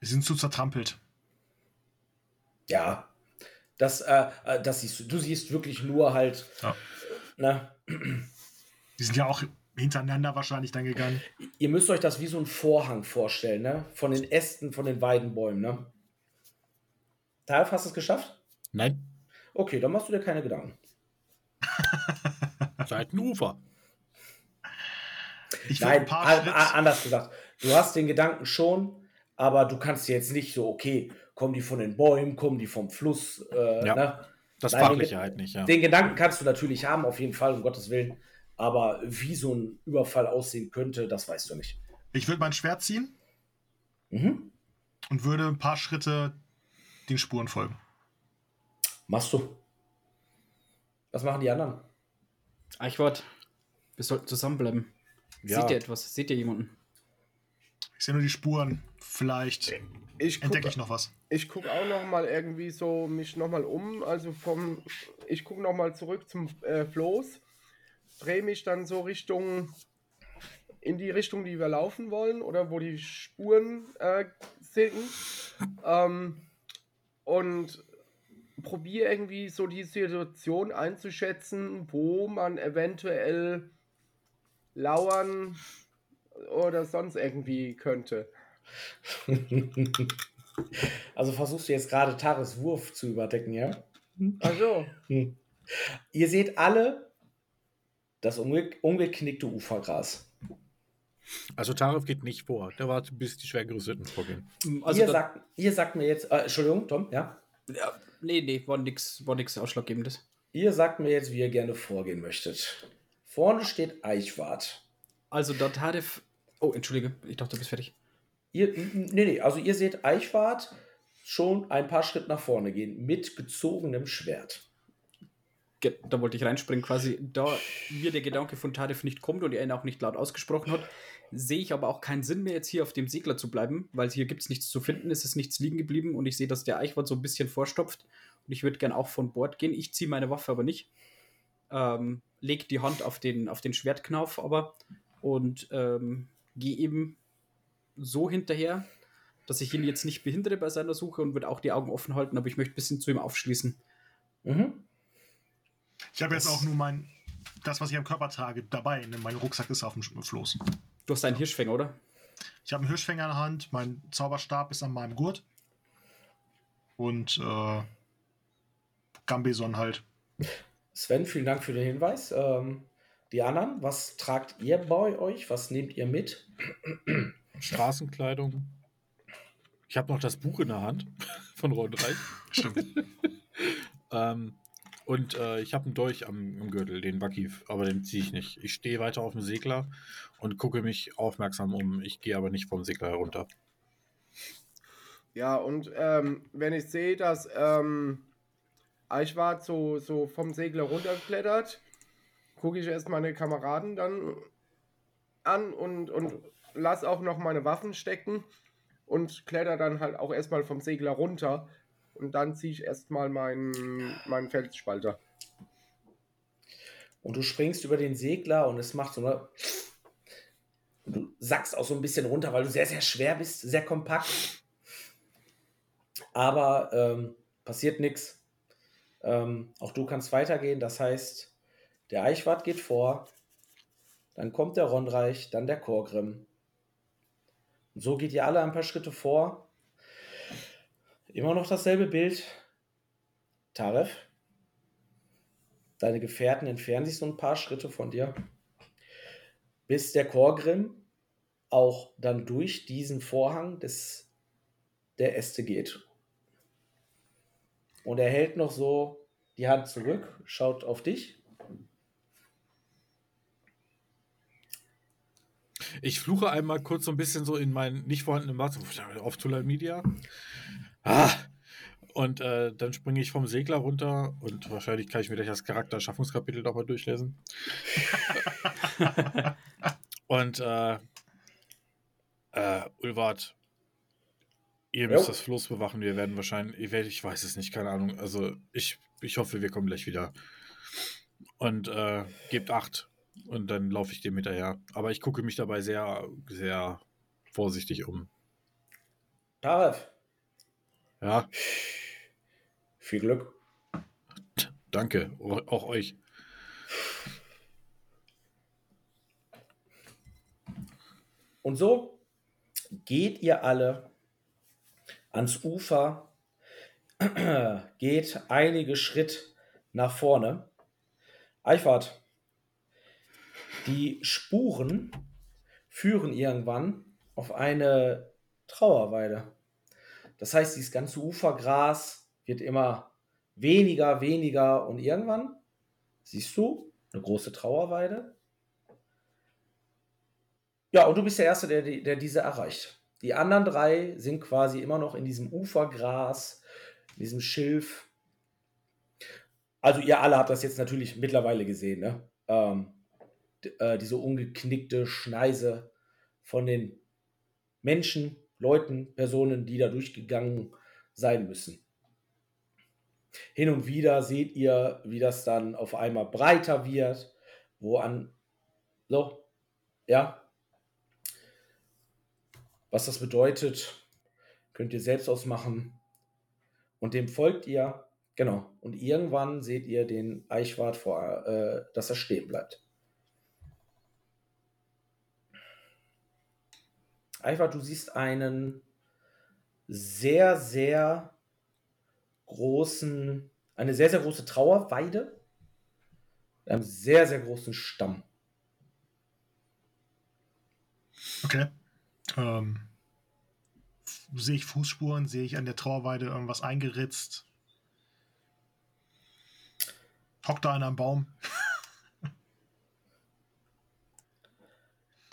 Sie sind zu zertrampelt. Ja, das, äh, äh das siehst du. Du siehst wirklich nur halt. Ja. Ne? Die sind ja auch hintereinander wahrscheinlich dann gegangen. Ihr müsst euch das wie so ein Vorhang vorstellen, ne? Von den Ästen, von den Weidenbäumen, ne? Talf, hast du es geschafft? Nein. Okay, dann machst du dir keine Gedanken. *laughs* Seitenufer. Ich Nein, anders gesagt. Du hast den Gedanken schon, aber du kannst jetzt nicht so, okay, kommen die von den Bäumen, kommen die vom Fluss. Äh, ja, ne? Das Nein, Fachliche halt nicht, ja. Den Gedanken kannst du natürlich haben, auf jeden Fall, um Gottes Willen. Aber wie so ein Überfall aussehen könnte, das weißt du nicht. Ich würde mein Schwert ziehen mhm. und würde ein paar Schritte den Spuren folgen. Machst du. Was machen die anderen? Eichwort, wir sollten zusammenbleiben. Ja. Seht ihr etwas? Seht ihr jemanden? Ich sehe nur die Spuren. Vielleicht ich entdecke ich noch was. Ich gucke auch noch mal irgendwie so mich noch mal um. Also vom, ich gucke noch mal zurück zum äh, Floß, drehe mich dann so Richtung in die Richtung, die wir laufen wollen oder wo die Spuren äh, sind. Ähm, und probiere irgendwie so die Situation einzuschätzen, wo man eventuell lauern oder sonst irgendwie könnte. *laughs* also versuchst du jetzt gerade Tares Wurf zu überdecken, ja? Also. Ihr seht alle das umge umgeknickte Ufergras. Also Tarif geht nicht vor. Der wartet, bis die Schwergerüsteten vorgehen. Also ihr, sagt, ihr sagt mir jetzt, äh, Entschuldigung, Tom, ja? ja nee, nee, war nichts war nix Ausschlaggebendes. Ihr sagt mir jetzt, wie ihr gerne vorgehen möchtet. Vorne steht Eichwart. Also da Tarif. Oh, entschuldige, ich dachte, du bist fertig. Ihr, nee, nee, also ihr seht Eichwart schon ein paar Schritte nach vorne gehen mit gezogenem Schwert. Da wollte ich reinspringen, quasi, da mir der Gedanke von Tarif nicht kommt und er ihn auch nicht laut ausgesprochen hat, sehe ich aber auch keinen Sinn mehr, jetzt hier auf dem Segler zu bleiben, weil hier gibt es nichts zu finden, es ist nichts liegen geblieben und ich sehe, dass der Eichwart so ein bisschen vorstopft und ich würde gern auch von Bord gehen. Ich ziehe meine Waffe aber nicht. Ähm, leg die Hand auf den, auf den Schwertknauf aber und ähm, gehe eben so hinterher, dass ich ihn jetzt nicht behindere bei seiner Suche und würde auch die Augen offen halten, aber ich möchte ein bisschen zu ihm aufschließen. Mhm. Ich habe jetzt auch nur mein, das, was ich am Körper trage, dabei. Ne? Mein Rucksack ist auf dem Floß. Du hast einen Hirschfänger, oder? Ich habe einen Hirschfänger in der Hand, mein Zauberstab ist an meinem Gurt. Und äh, Gambison halt. Sven, vielen Dank für den Hinweis. Ähm, die anderen, was tragt ihr bei euch? Was nehmt ihr mit? Straßenkleidung. Ich habe noch das Buch in der Hand *laughs* von Ronreich. Stimmt. *laughs* ähm, und äh, ich habe einen Dolch am, am, Gürtel, den Wakif, aber den ziehe ich nicht. Ich stehe weiter auf dem Segler und gucke mich aufmerksam um. Ich gehe aber nicht vom Segler herunter. Ja, und ähm, wenn ich sehe, dass ähm, Eichwart so, so vom Segler runterklettert, gucke ich erst meine Kameraden dann an und, und lass auch noch meine Waffen stecken und kletter dann halt auch erstmal vom Segler runter und dann ziehe ich erstmal meinen, meinen Felsspalter. Und du springst über den Segler und es macht so eine. Du sackst auch so ein bisschen runter, weil du sehr, sehr schwer bist, sehr kompakt. Aber ähm, passiert nichts. Ähm, auch du kannst weitergehen. Das heißt, der Eichwart geht vor, dann kommt der Ronreich, dann der Chorgrim, und so geht ihr alle ein paar Schritte vor. Immer noch dasselbe Bild. Taref. Deine Gefährten entfernen sich so ein paar Schritte von dir. Bis der Chorgrim auch dann durch diesen Vorhang des, der Äste geht. Und er hält noch so die Hand zurück, schaut auf dich. Ich fluche einmal kurz so ein bisschen so in meinen nicht vorhandenen Maß auf Tula Media. Ah! Und äh, dann springe ich vom Segler runter und wahrscheinlich kann ich mir gleich das Charakterschaffungskapitel nochmal durchlesen. *laughs* und äh, äh, Ulvard, ihr müsst jo. das Floß bewachen. Wir werden wahrscheinlich, ich, ich weiß es nicht, keine Ahnung. Also ich, ich hoffe, wir kommen gleich wieder. Und äh, gebt acht. Und dann laufe ich dem hinterher. Aber ich gucke mich dabei sehr, sehr vorsichtig um. Taref. Ja. Viel Glück. Danke, auch euch. Und so geht ihr alle ans Ufer, *clears throat* geht einige Schritt nach vorne. Eichwart, die Spuren führen irgendwann auf eine Trauerweide. Das heißt, dieses ganze Ufergras wird immer weniger, weniger und irgendwann siehst du eine große Trauerweide. Ja, und du bist der Erste, der, der diese erreicht. Die anderen drei sind quasi immer noch in diesem Ufergras, in diesem Schilf. Also ihr alle habt das jetzt natürlich mittlerweile gesehen, ne? Ähm, äh, diese ungeknickte Schneise von den Menschen, Leuten, Personen, die da durchgegangen sein müssen. Hin und wieder seht ihr, wie das dann auf einmal breiter wird, wo an, so, ja. Was das bedeutet, könnt ihr selbst ausmachen. Und dem folgt ihr, genau. Und irgendwann seht ihr den Eichwart vor, äh, dass er stehen bleibt. Einfach, du siehst einen sehr, sehr großen, eine sehr, sehr große Trauerweide mit einem sehr, sehr großen Stamm. Okay. Ähm, sehe ich Fußspuren? Sehe ich an der Trauerweide irgendwas eingeritzt? Hockt da einer am Baum? *laughs*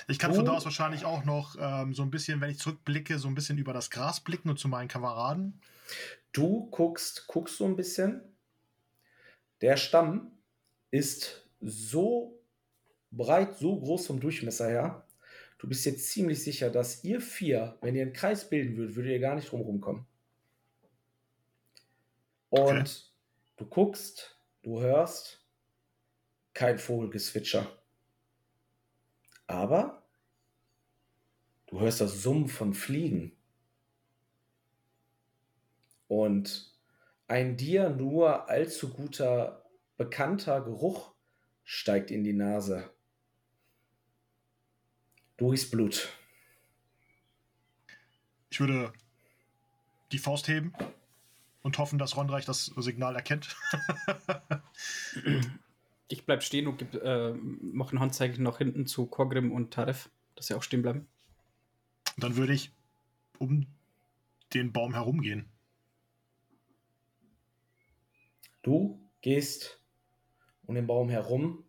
Ich kann von da aus wahrscheinlich auch noch ähm, so ein bisschen, wenn ich zurückblicke, so ein bisschen über das Gras blicken und zu meinen Kameraden. Du guckst, guckst so ein bisschen. Der Stamm ist so breit, so groß vom Durchmesser her. Du bist jetzt ziemlich sicher, dass ihr vier, wenn ihr einen Kreis bilden würdet, würdet ihr gar nicht drumherum kommen. Und okay. du guckst, du hörst kein Vogelgezwitscher. Aber Du hörst das Summen von Fliegen. Und ein dir nur allzu guter, bekannter Geruch steigt in die Nase. Du riechst Blut. Ich würde die Faust heben und hoffen, dass Rondreich das Signal erkennt. *laughs* ich bleib stehen und geb, äh, mache ein Handzeichen nach hinten zu Korgrim und Taref, dass sie auch stehen bleiben. Dann würde ich um den Baum herumgehen. Du gehst um den Baum herum.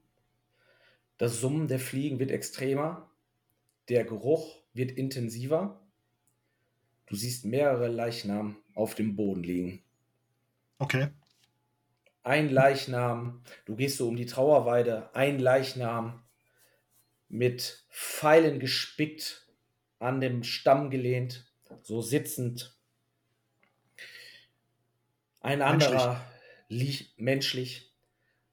Das Summen der Fliegen wird extremer. Der Geruch wird intensiver. Du siehst mehrere Leichnam auf dem Boden liegen. Okay. Ein Leichnam, du gehst so um die Trauerweide, ein Leichnam mit Pfeilen gespickt an dem Stamm gelehnt, so sitzend. Ein anderer liegt menschlich,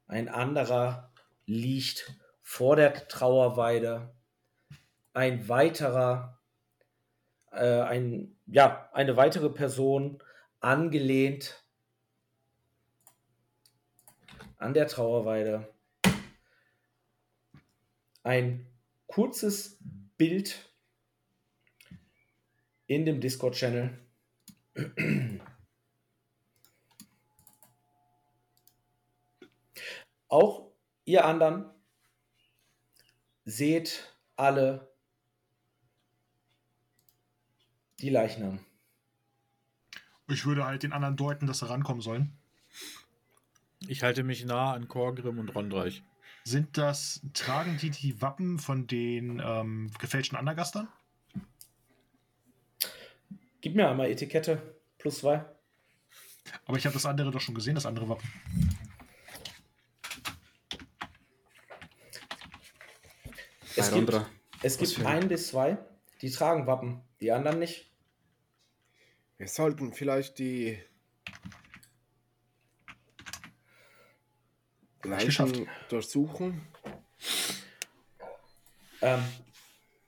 ein anderer liegt vor der Trauerweide, ein weiterer, äh, ein, ja, eine weitere Person angelehnt an der Trauerweide. Ein kurzes Bild in dem Discord-Channel. Auch ihr anderen seht alle die Leichnam. Ich würde halt den anderen deuten, dass sie rankommen sollen. Ich halte mich nah an Korgrim und Rondreich. Sind das, tragen die die Wappen von den ähm, gefälschten Andergastern? Gib mir einmal Etikette plus zwei. Aber ich habe das andere doch schon gesehen, das andere Wappen. Es gibt, es gibt ein bis zwei, die tragen Wappen, die anderen nicht. Wir sollten vielleicht die Leichen durchsuchen. Ähm,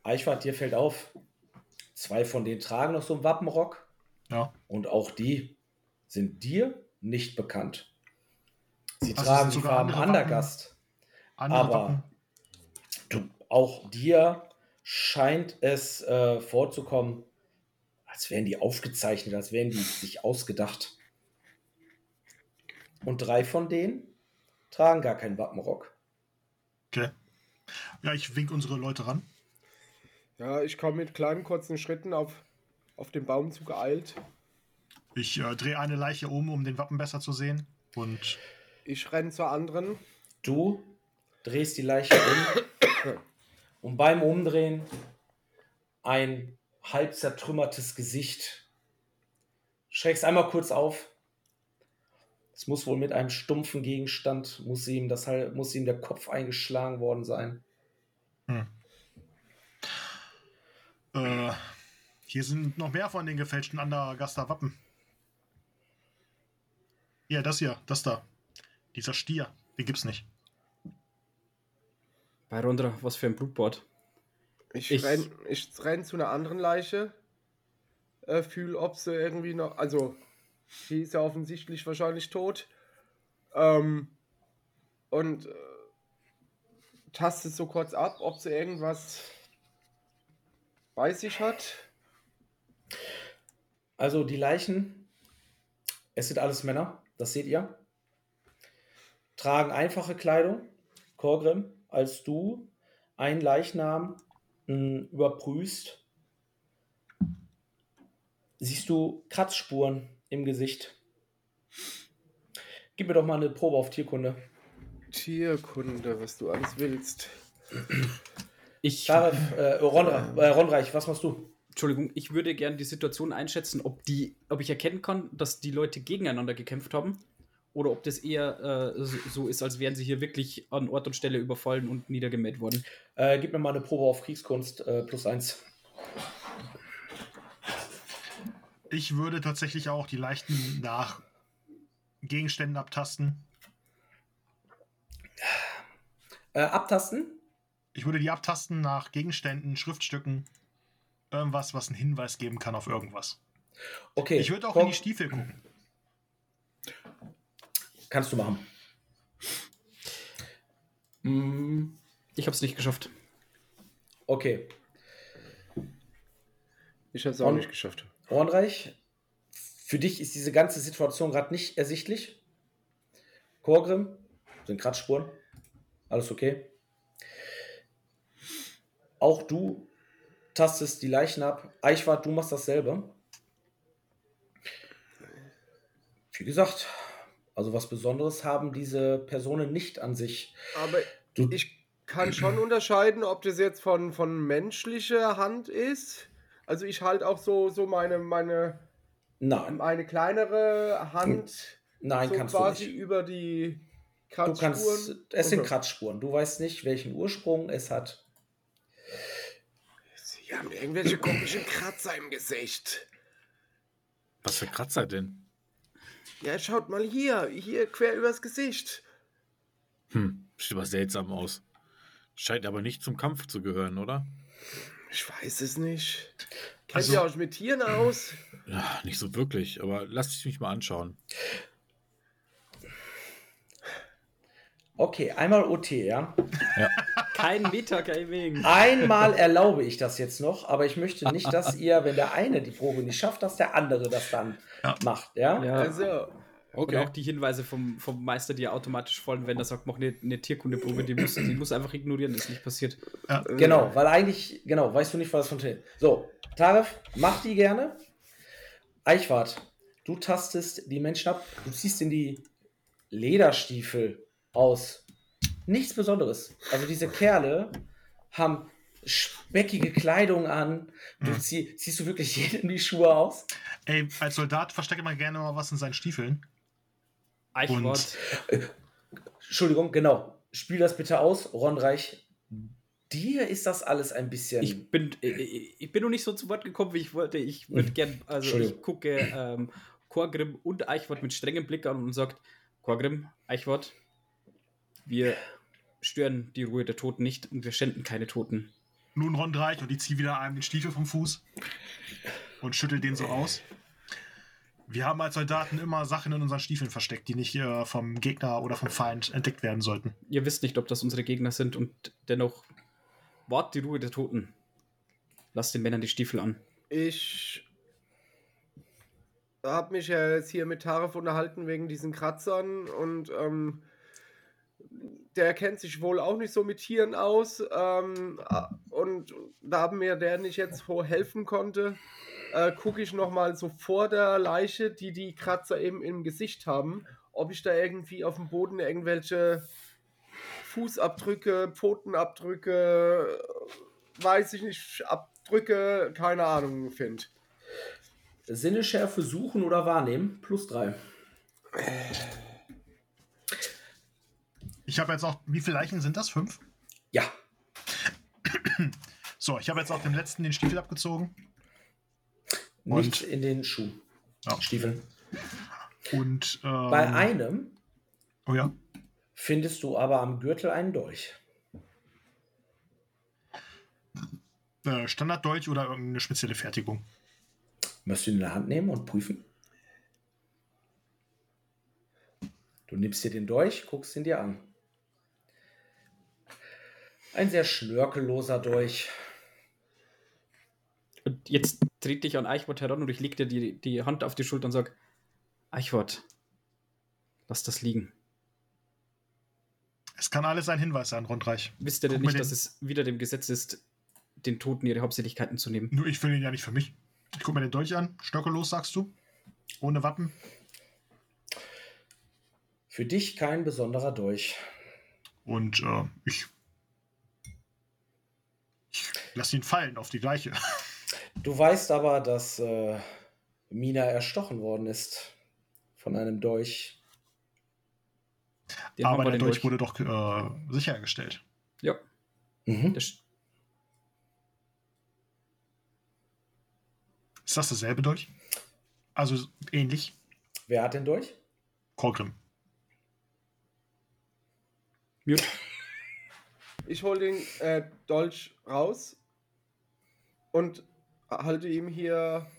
Eichwart, dir fällt auf, zwei von denen tragen noch so einen Wappenrock. Ja. Und auch die sind dir nicht bekannt. Sie Also tragen die sogar Farben Andergast. Andere Aber du, auch dir scheint es äh, vorzukommen, als wären die aufgezeichnet, als wären die sich ausgedacht. Und drei von denen tragen gar keinen Wappenrock. Okay. Ja, ich wink unsere Leute ran. Ja, ich komme mit kleinen kurzen Schritten auf, auf den Baum zugeeilt. Ich äh, drehe eine Leiche um, um den Wappen besser zu sehen. Und Ich renne zur anderen. Du drehst die Leiche um *coughs* und beim Umdrehen ein halb zertrümmertes Gesicht. Schreckst einmal kurz auf. Es muss wohl mit einem stumpfen Gegenstand, muss ihm, das, muss ihm der Kopf eingeschlagen worden sein. Äh, hier sind noch mehr von den gefälschten Andergaster Wappen. Ja, das hier, das da. Dieser Stier, den gibt's nicht. Bei Rondra, was für ein Blutbad. Ich, Ich- renn, ich renn zu einer anderen Leiche. Äh, fühl, ob sie irgendwie noch. Also, die ist ja offensichtlich wahrscheinlich tot. Ähm, und äh, tastet so kurz ab, ob sie irgendwas bei sich hat. Also die Leichen, es sind alles Männer, das seht ihr, tragen einfache Kleidung. Korgrim, als du einen Leichnam mh, überprüfst, siehst du Kratzspuren im Gesicht. Gib mir doch mal eine Probe auf Tierkunde. Tierkunde, was du alles willst. Ich, Taref, äh, Ronra, äh, Ronreich, was machst du? Entschuldigung, ich würde gerne die Situation einschätzen, ob, die, ob ich erkennen kann, dass die Leute gegeneinander gekämpft haben oder ob das eher äh, so- so ist, als wären sie hier wirklich an Ort und Stelle überfallen und niedergemäht worden. Äh, gib mir mal eine Probe auf Kriegskunst äh, plus eins. Ich würde tatsächlich auch die Leichten nach Gegenständen abtasten. Äh, abtasten? Ich würde die abtasten nach Gegenständen, Schriftstücken, irgendwas, was einen Hinweis geben kann auf irgendwas. Okay. Ich würde auch in die Stiefel gucken. Kannst du machen. Mm, Ich habe es nicht geschafft. Okay. Ich hab's auch Und- nicht geschafft. Hornreich, für dich ist diese ganze Situation gerade nicht ersichtlich. Korgrim, sind Kratzspuren. Alles okay. Auch du tastest die Leichen ab. Eichwart, du machst dasselbe. Wie gesagt, also was Besonderes haben diese Personen nicht an sich. Aber Du- ich kann schon unterscheiden, ob das jetzt von, von menschlicher Hand ist. Also ich halte auch so, so meine, meine, Nein, meine kleinere Hand nein, so kannst du quasi nicht. über die Du Kratzspuren. kannst, es sind Okay. Kratzspuren. Du weißt nicht, welchen Ursprung es hat. Sie haben irgendwelche komischen Kratzer im Gesicht. Was für Kratzer denn? Ja, schaut mal hier, hier quer übers Gesicht. Hm, sieht aber seltsam aus. Scheint aber nicht zum Kampf zu gehören, oder? Ich weiß es nicht. Kennt Also- ihr euch mit Tieren aus? Ja, nicht so wirklich, aber lass dich mich mal anschauen. Okay, einmal OT, ja. Kein Metagaming. Einmal erlaube ich das jetzt noch, aber ich möchte nicht, dass *laughs* ihr, wenn der eine die Probe nicht schafft, dass der andere das dann Ja. macht, ja? Ja. Also, Okay. Und auch die Hinweise vom, vom Meister, die ja automatisch folgen, wenn er sagt, mach eine, eine Tierkundeprobe, die muss, die muss einfach ignorieren, ist nicht passiert. Ja. Genau, weil eigentlich, genau, weißt du nicht, was von Till. So, Taref, mach die gerne. Eichwart, du tastest die Menschen ab, du ziehst in die Lederstiefel aus. Nichts Besonderes. Also diese Kerle haben speckige Kleidung an. Du hm. zieh, ziehst du wirklich jedem die Schuhe aus? Ey, als Soldat verstecke man gerne mal was in seinen Stiefeln. Eichwort. Äh, Entschuldigung, genau. Spiel das bitte aus, Ron Reich. Dir ist das alles ein bisschen. Ich bin, äh, äh, ich bin noch nicht so zu Wort gekommen, wie ich wollte. Ich würde hm. gern, also ich gucke ähm, Korgrim und Eichwort mit strengem Blick an und sagt: Korgrim, Eichwort, wir stören die Ruhe der Toten nicht und wir schänden keine Toten. Nun Ron Reich und ich ziehe wieder einem den Stiefel vom Fuß und schüttel den so aus. Wir haben als Soldaten immer Sachen in unseren Stiefeln versteckt, die nicht äh, vom Gegner oder vom Feind entdeckt werden sollten. Ihr wisst nicht, ob das unsere Gegner sind und dennoch wart die Ruhe der Toten. Lasst den Männern die Stiefel an. Ich habe mich ja jetzt hier mit Taref unterhalten wegen diesen Kratzern und ähm, der kennt sich wohl auch nicht so mit Tieren aus. Ähm, und da mir der nicht jetzt helfen konnte, äh, gucke ich nochmal so vor der Leiche, die die Kratzer eben im Gesicht haben, ob ich da irgendwie auf dem Boden irgendwelche Fußabdrücke, Pfotenabdrücke, weiß ich nicht, Abdrücke, keine Ahnung, finde. Sinneschärfe suchen oder wahrnehmen, plus drei. Ich habe jetzt auch, wie viele Leichen sind das? Fünf? Ja. *clears throat* So, ich habe jetzt auch dem letzten den Stiefel abgezogen. Nicht in den Schuh. Ja. Stiefeln. Und ähm, bei einem oh ja. findest du aber am Gürtel einen Dolch. Äh, Standarddolch oder irgendeine spezielle Fertigung? Möchtest du ihn in der Hand nehmen und prüfen? Du nimmst dir den Dolch, guckst ihn dir an. Ein sehr schnörkelloser Dolch. Und jetzt dreht dich an Eichwort heran und ich leg dir die, die Hand auf die Schulter und sag, Eichwort, lass das liegen. Es kann alles ein Hinweis sein, Rundreich. Wisst ihr denn nicht, dass es wieder dem Gesetz ist, den Toten ihre Hauptsächlichkeiten zu nehmen? Nur ich will ihn ja nicht für mich. Ich guck mir den Dolch an. Stöckelos, sagst du? Ohne Wappen? Für dich kein besonderer Dolch. Und äh, ich, ich lasse ihn fallen auf die gleiche. Du weißt aber, dass äh, Mina erstochen worden ist von einem Dolch. Den aber der Dolch, Dolch, wurde doch äh, sichergestellt. Ja. Mhm. ist das dasselbe Dolch? Also ähnlich? Wer hat den Dolch? Korgrim. Mute. Ich hole den äh, Dolch raus und halte ihm hier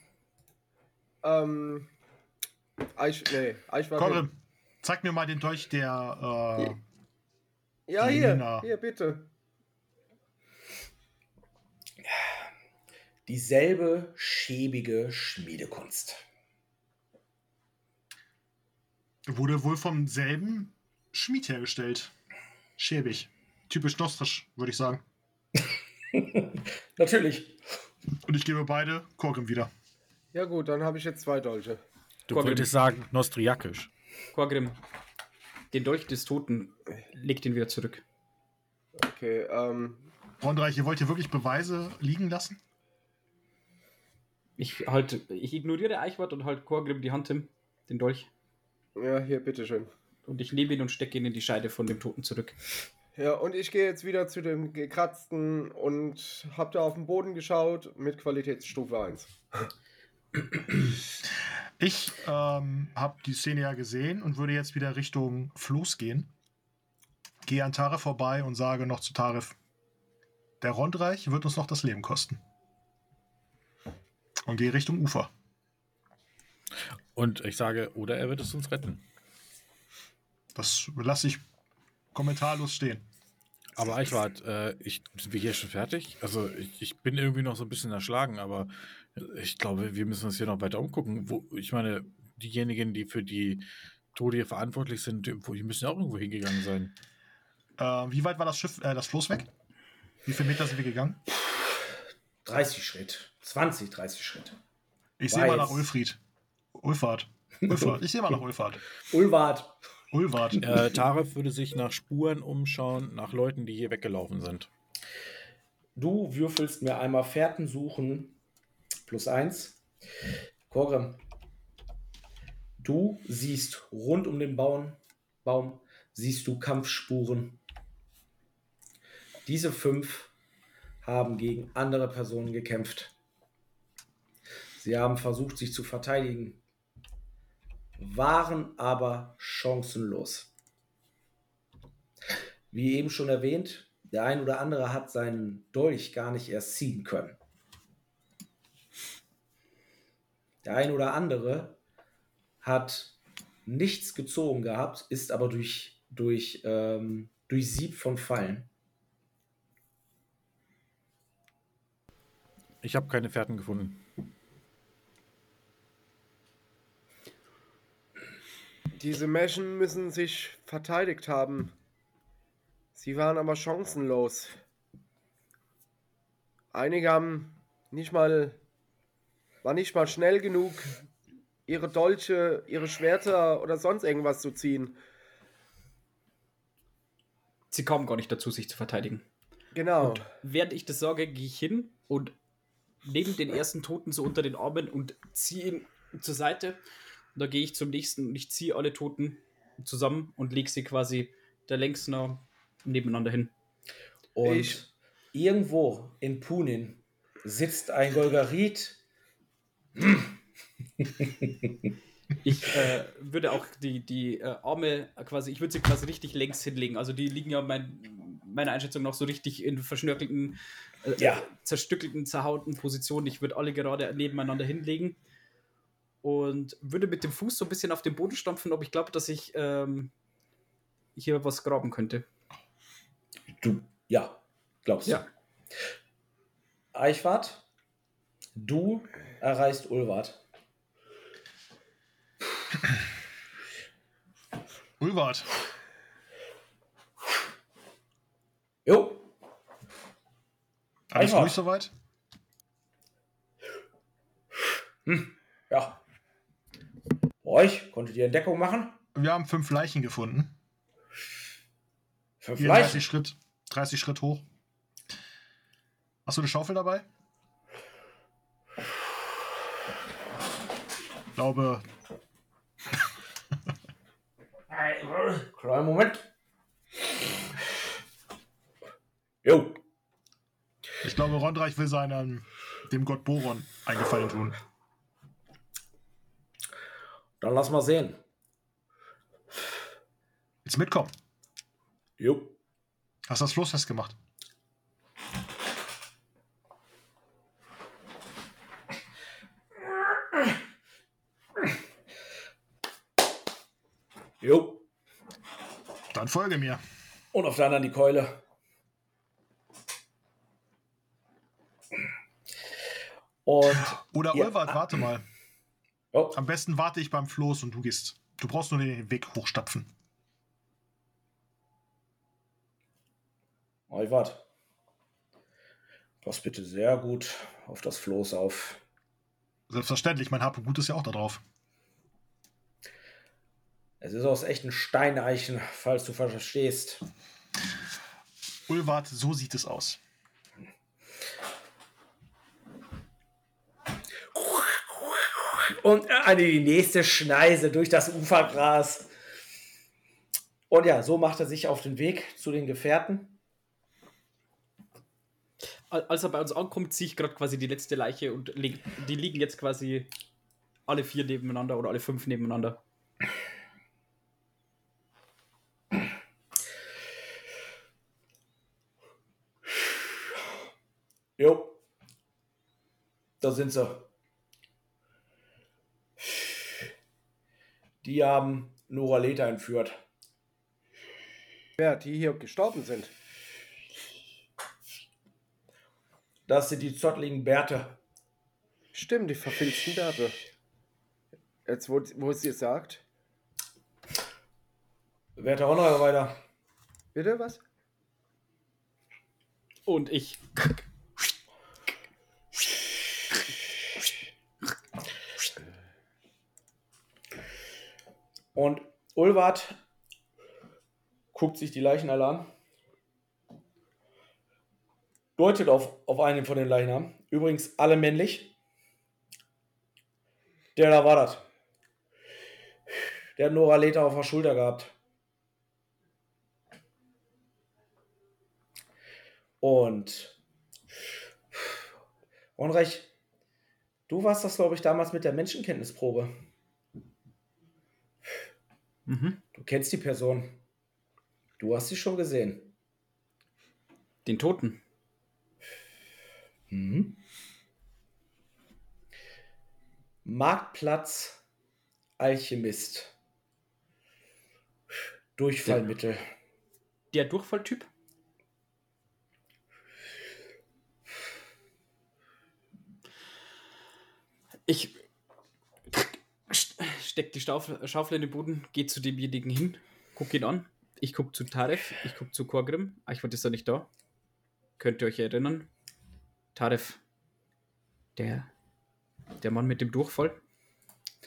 ähm, Eich, nee, Eichwarte. zeig mir mal den Dolch der äh, Ja, hier, Nina. hier, bitte. Dieselbe schäbige Schmiedekunst. Wurde wohl vom selben Schmied hergestellt. Schäbig. Typisch nostrisch, würde ich sagen. *laughs* Natürlich. Und ich gebe beide Korgrim wieder. Ja gut, dann habe ich jetzt zwei Dolche. Du Korgrim. wolltest sagen Nostriakisch. Korgrim, den Dolch des Toten, leg den wieder zurück. Okay, ähm... Rondreich, ihr wollt hier wirklich Beweise liegen lassen? Ich halt, ich ignoriere Eichwart und halt Korgrim die Hand hin, den Dolch. Ja, hier, bitteschön. Und ich nehme ihn und stecke ihn in die Scheide von dem Toten zurück. Ja, und ich gehe jetzt wieder zu dem gekratzten und habe da auf den Boden geschaut mit Qualitätsstufe 1. Ich ähm, habe die Szene ja gesehen und würde jetzt wieder Richtung Floß gehen. Gehe an Taref vorbei und sage noch zu Taref, der Rondreich wird uns noch das Leben kosten. Und gehe Richtung Ufer. Und ich sage, oder er wird es uns retten. Das lasse ich kommentarlos stehen. Aber Eichwart, äh, ich, sind wir hier schon fertig? Also ich, ich, bin irgendwie noch so ein bisschen erschlagen, aber ich glaube, wir müssen uns hier noch weiter umgucken. Wo, ich meine, diejenigen, die für die Tode hier verantwortlich sind, die müssen ja auch irgendwo hingegangen sein. Äh, wie weit war das Schiff, äh, das Floß weg? Wie viele Meter sind wir gegangen? 30 Schritt. 20, 30 Schritt. Ich sehe mal nach Ulfried. Ulfahrt. Ulfahrt. Ich sehe mal nach Ulfahrt. Ulwart. Ulwart. Äh, Taref würde sich nach Spuren umschauen, nach Leuten, die hier weggelaufen sind. Du würfelst mir einmal Fährten suchen. Plus eins. Korre. Du siehst rund um den Baum, Baum siehst du Kampfspuren. Diese fünf haben gegen andere Personen gekämpft. Sie haben versucht, sich zu verteidigen, waren aber chancenlos. Wie eben schon erwähnt, der ein oder andere hat seinen Dolch gar nicht erst ziehen können. Der ein oder andere hat nichts gezogen gehabt, ist aber durch, durch, ähm, durch Sieb von Fallen. Ich habe keine Fährten gefunden. Diese Menschen müssen sich verteidigt haben. Sie waren aber chancenlos. Einige haben nicht mal, war nicht mal schnell genug, ihre Dolche, ihre Schwerter oder sonst irgendwas zu ziehen. Sie kommen gar nicht dazu, sich zu verteidigen. Genau. Und während ich das sage, gehe ich hin und nehme den ersten Toten so unter den Armen und ziehe ihn zur Seite. Da gehe ich zum nächsten und ich ziehe alle Toten zusammen und lege sie quasi der längsten nebeneinander hin. Und Ich- irgendwo in Punin sitzt ein Golgarit. Ich äh, würde auch die, die äh, Arme quasi, ich würde sie quasi richtig längs hinlegen. Also die liegen ja mein, meiner Einschätzung nach so richtig in verschnörkelten, äh, Ja. zerstückelten, zerhauten Positionen. Ich würde alle gerade nebeneinander hinlegen und würde mit dem Fuß so ein bisschen auf den Boden stampfen, ob ich glaube, dass ich ähm, hier was graben könnte. Du, ja, glaubst du. Ja. Eichwart, du erreichst Ulwart. Ulwart. Jo, Alles Einfach. ruhig soweit? ja. Euch konntet ihr Entdeckung machen? Wir haben fünf Leichen gefunden. Fünf 34 Leichen. Schritt, 30 Schritt hoch. Hast du eine Schaufel dabei? Ich glaube, *laughs* Kleinen Moment. Jo, ich glaube, Rondreich will seinem dem Gott Boron eingefallen tun. Dann lass mal sehen. Jetzt mitkommen. Jo. Hast das Floß festgemacht? Jo. Dann folge mir. Und auf der anderen die Keule. Und Oder Ja. Ulwart, warte mal. Oh, Am besten warte ich beim Floß und du gehst. Du brauchst nur den Weg hochstapfen. Euwart. Pass bitte sehr gut auf das Floß auf. Selbstverständlich, mein Hab und Gut ist ja auch da drauf. Es ist aus echten Steineichen, falls du verstehst. Ulwart, so sieht es aus. Und eine die nächste Schneise durch das Ufergras. Und ja, so macht er sich auf den Weg zu den Gefährten. Al- Als er bei uns ankommt, ziehe ich gerade quasi die letzte Leiche und leg, die liegen jetzt quasi alle vier nebeneinander oder alle fünf nebeneinander. Jo. Da sind sie. Die haben Noraleta entführt. Wer, die hier gestorben sind. Das sind die zottligen Bärte. Stimmt, die verfilzten Bärte. Jetzt, wo, wo es ihr sagt. Werter Honor weiter. Bitte was? Und ich. Und Ulwart guckt sich die Leichen alle an. Deutet auf, auf einen von den Leichnam. Übrigens alle männlich. Der da war das. Der hat Nora Leta auf der Schulter gehabt. Und Unreich, du warst das, glaube ich, damals mit der Menschenkenntnisprobe. Mhm. Du kennst die Person. Du hast sie schon gesehen. Den Toten. Mhm. Marktplatz Alchemist. Durchfallmittel. Der Durchfalltyp? Ich steck die Schaufel, Schaufel in den Boden, gehe zu demjenigen hin, guck ihn an. Ich guck zu Taref, ich guck zu Korgrim. Eichwart ist da nicht da. Könnt ihr euch erinnern? Taref, der, der Mann mit dem Durchfall,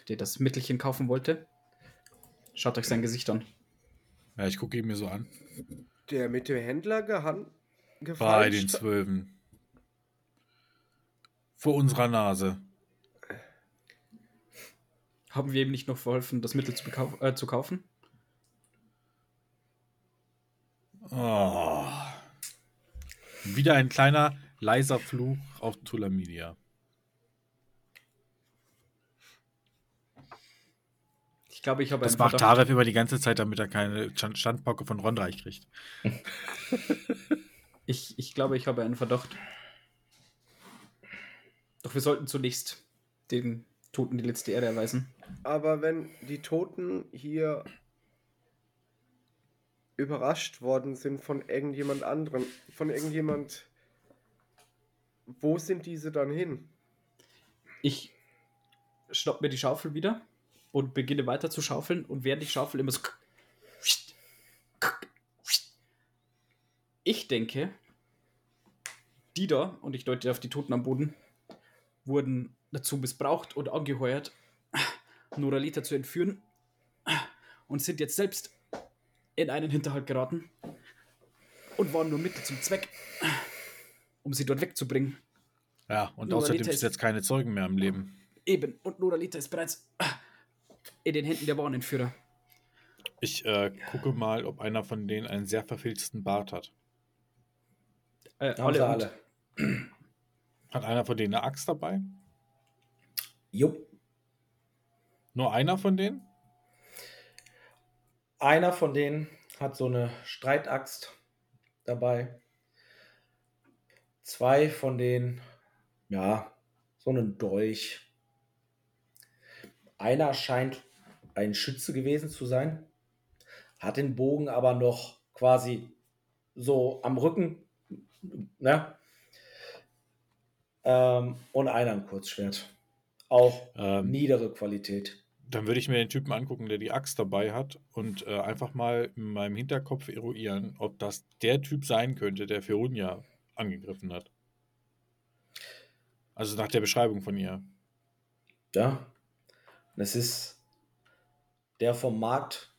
der das Mittelchen kaufen wollte. Schaut euch sein Gesicht an. Ja, ich gucke ihn mir so an. Der mit dem Händler gehan Bei den Zwölfen. Vor unserer Nase. Haben wir ihm nicht noch verholfen, das Mittel zu, äh, zu kaufen? Oh. Wieder ein kleiner, leiser Fluch auf Tulamidia. Ich glaube, ich habe Das macht. Taref immer die ganze Zeit, damit er keine Stand- Standpauke von Rondreich kriegt. *laughs* Ich, ich glaube, ich habe einen Verdacht. Doch wir sollten zunächst den Toten die letzte Ehre erweisen. Aber wenn die Toten hier überrascht worden sind von irgendjemand anderem, von irgendjemand, wo sind diese dann hin? Ich schnapp mir die Schaufel wieder und beginne weiter zu schaufeln und während ich schaufel immer so. Ich denke, die da, und ich deute auf die Toten am Boden, wurden dazu missbraucht und angeheuert, Noralita zu entführen und sind jetzt selbst in einen Hinterhalt geraten und waren nur Mittel zum Zweck, um sie dort wegzubringen. Ja, und Nur außerdem ist jetzt keine Zeugen mehr im Leben. Eben, und Noralita ist bereits in den Händen der Warenentführer. Ich äh, gucke mal, ob einer von denen einen sehr verfilzten Bart hat. Äh, und- alle. Hat einer von denen eine Axt dabei? Jupp. Nur einer von denen? Einer von denen hat so eine Streitaxt dabei. Zwei von denen, ja, so einen Dolch. Einer scheint ein Schütze gewesen zu sein, hat den Bogen aber noch quasi so am Rücken, ne? Ähm, und einer ein Kurzschwert. Auch Ähm, niedere Qualität. Dann würde ich mir den Typen angucken, der die Axt dabei hat und äh, einfach mal in meinem Hinterkopf eruieren, ob das der Typ sein könnte, der Ferunia angegriffen hat. Also nach der Beschreibung von ihr. Ja. Es ist der vom Markt.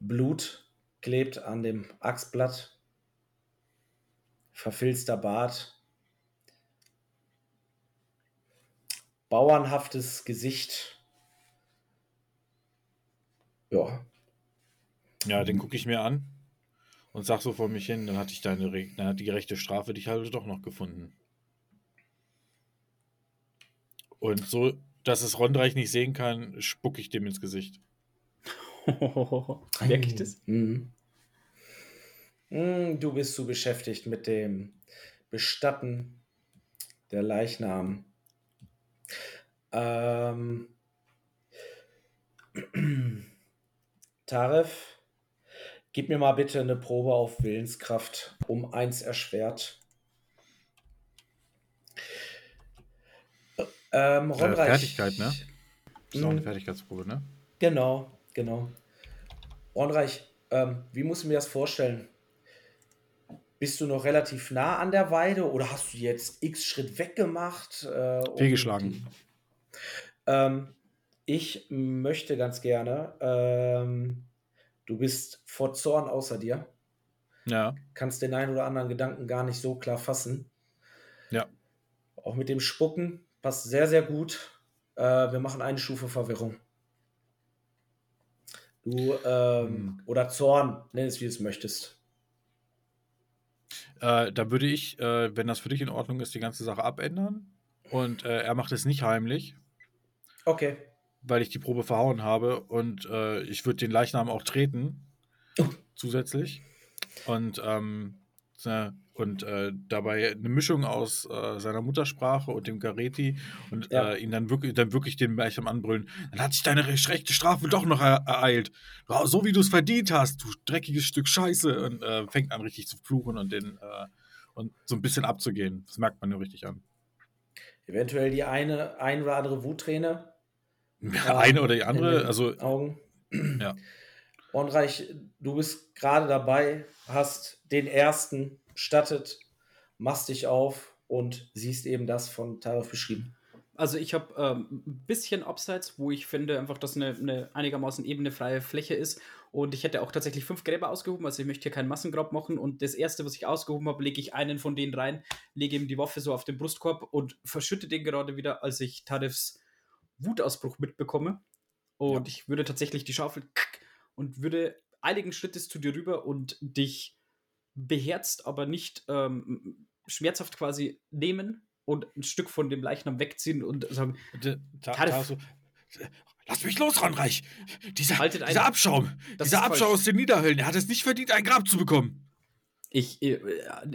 Blut klebt an dem Achsblatt. Verfilzter Bart. Bauernhaftes Gesicht. Ja. Ja, den gucke ich mir an und sag so vor mich hin, dann hatte ich deine dann hat die gerechte Strafe dich halt doch noch gefunden. Und so, dass es Rondreich nicht sehen kann, spucke ich dem ins Gesicht. *laughs* Merke ich das? Mhm. Mm, Du bist zu beschäftigt mit dem Bestatten der Leichnam. Ähm, *clears throat* Taref, gib mir mal bitte eine Probe auf Willenskraft um eins erschwert. Ähm, Äh, Ronreich. Fertigkeit, ne? Das ist auch eine Mhm. Fertigkeitsprobe, ne? Genau. Genau. Ornreich, ähm, wie muss ich mir das vorstellen? Bist du noch relativ nah an der Weide oder hast du jetzt x Schritt weggemacht? Äh, Fehlgeschlagen. Ähm, ich möchte ganz gerne, ähm, du bist vor Zorn außer dir, Ja, kannst den einen oder anderen Gedanken gar nicht so klar fassen. ja. Auch mit dem Spucken passt sehr, sehr gut. Äh, wir machen eine Stufe Verwirrung. Du, ähm, Hm. oder Zorn, nenn es wie du es möchtest. Äh, da würde ich, äh, wenn das für dich in Ordnung ist, die ganze Sache abändern. Und äh, er macht es nicht heimlich, Okay. weil ich die Probe verhauen habe. Und äh, ich würde den Leichnam auch treten. Oh. Zusätzlich. Und, ähm, äh, und äh, dabei eine Mischung aus äh, seiner Muttersprache und dem Gareti und Ja. äh, ihn dann wirklich, dann wirklich den Leichnam anbrüllen. Dann hat sich deine rechte Strafe doch noch er ereilt. So wie du es verdient hast, du dreckiges Stück Scheiße. Und äh, fängt an richtig zu fluchen und den äh, und so ein bisschen abzugehen. Das merkt man nur richtig an. Eventuell die eine, ein oder andere Wutträne. Ja, eine oder die andere, also Augen. Ja. Ornreich, du bist gerade dabei, hast den ersten stattet, machst dich auf und siehst eben das von Tarif beschrieben. Also ich habe ähm, ein bisschen abseits, wo ich finde einfach, dass eine, eine einigermaßen ebene freie Fläche ist. Und ich hätte auch tatsächlich fünf Gräber ausgehoben, also ich möchte hier kein Massengrab machen. Und das erste, was ich ausgehoben habe, lege ich einen von denen rein, lege ihm die Waffe so auf den Brustkorb und verschütte den gerade wieder, als ich Tarifs Wutausbruch mitbekomme. Und ich würde tatsächlich die Schaufel und würde einigen Schrittes zu dir rüber und dich beherzt, aber nicht ähm, schmerzhaft quasi nehmen und ein Stück von dem Leichnam wegziehen und sagen, äh, Ta Tarif. Taso, Lass mich los, Ronreich! Dieser, Haltet ein- dieser Abschaum! Dieser Abschaum falsch. aus den Niederhöllen, er hat es nicht verdient, ein Grab zu bekommen! ich äh,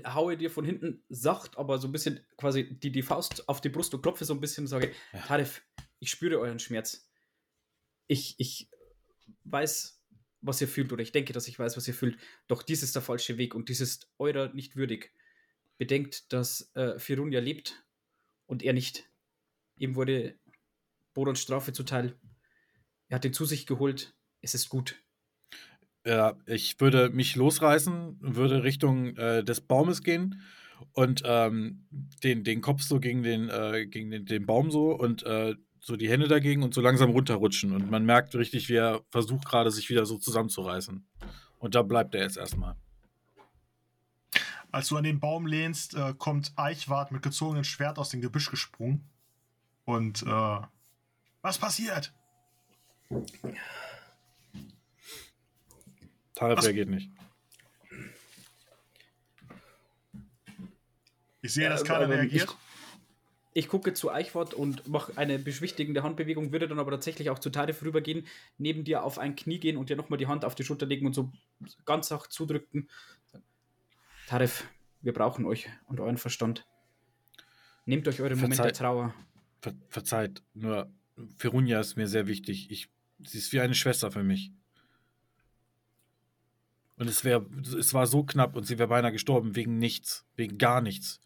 haue dir von hinten sacht, aber so ein bisschen quasi die, die Faust auf die Brust und klopfe so ein bisschen und sage, Ja. Tarif, ich spüre euren Schmerz. Ich, ich weiß, was ihr fühlt oder ich denke, dass ich weiß, was ihr fühlt. Doch dies ist der falsche Weg und dies ist eurer nicht würdig. Bedenkt, dass äh, Firunia lebt und er nicht. Ihm wurde Bodons Strafe zuteil. Er hat ihn zu sich geholt. Es ist gut. Ja, ich würde mich losreißen, würde Richtung äh, des Baumes gehen und ähm, den, den Kopf so gegen den, äh, gegen den, den Baum so und äh, so die Hände dagegen und so langsam runterrutschen. Und man merkt richtig, wie er versucht gerade, sich wieder so zusammenzureißen. Und da bleibt er jetzt erstmal. Als du an den Baum lehnst, äh, kommt Eichwart mit gezogenem Schwert aus dem Gebüsch gesprungen. Und äh, was passiert? Was? reagiert nicht. Ich sehe, dass Ja, keiner ähm, reagiert. Ich gucke zu Eichwort und mache eine beschwichtigende Handbewegung, würde dann aber tatsächlich auch zu Tarif rübergehen, neben dir auf ein Knie gehen und dir nochmal die Hand auf die Schulter legen und so ganz sacht zudrücken. Tarif, wir brauchen euch und euren Verstand. Nehmt euch euren Moment der Verzeih- Trauer. Ver verzeiht, nur Ferunia ist mir sehr wichtig. Ich, sie ist wie eine Schwester für mich. Und es, wär, es war so knapp und sie wäre beinahe gestorben wegen nichts, wegen gar nichts.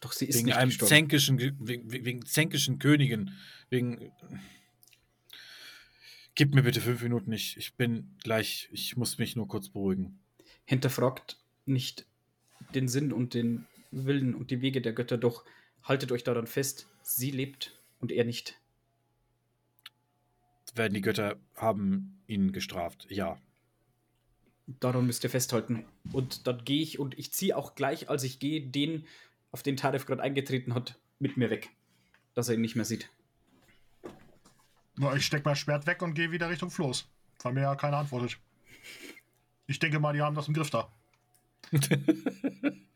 Doch sie ist wegen nicht einem gestorben. zänkischen, Ge- wegen, wegen zänkischen Königin. Wegen. Gib mir bitte fünf Minuten, ich, ich bin gleich, ich muss mich nur kurz beruhigen. Hinterfragt nicht den Sinn und den Willen und die Wege der Götter, doch haltet euch daran fest, sie lebt und er nicht. Werden die Götter haben ihn gestraft, ja. Daran müsst ihr festhalten. Und dann gehe ich und ich ziehe auch gleich, als ich gehe, den, auf den Tarif gerade eingetreten hat, mit mir weg. Dass er ihn nicht mehr sieht. Na, Ich steck mein Schwert weg und gehe wieder Richtung Floß. Weil mir ja keiner antwortet. Ich denke mal, die haben das im Griff da. *laughs*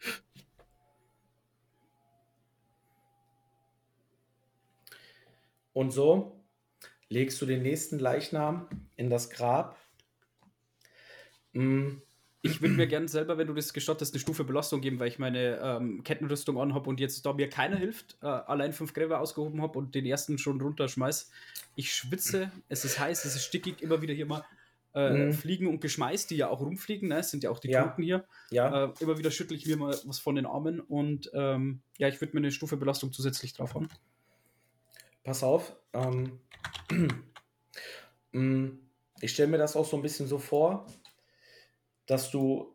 Und so legst du den nächsten Leichnam in das Grab. Mm, Ich würde mir *clears throat* gern selber, wenn du das gestattest, eine Stufe Belastung geben, weil ich meine ähm, Kettenrüstung anhabe und jetzt, da mir keiner hilft, äh, allein fünf Gräber ausgehoben habe und den ersten schon runterschmeiß. Ich schwitze, es ist heiß, es ist stickig, immer wieder hier mal äh, Mhm. Fliegen und Geschmeiß, die ja auch rumfliegen, ne? es sind ja auch die Ja. Toten hier. ja, Äh, immer wieder schüttle ich mir mal was von den Armen und ähm, ja, ich würde mir eine Stufe Belastung zusätzlich drauf haben. pass auf. Ähm, *clears throat* mm, ich stelle mir das auch so ein bisschen so vor, dass du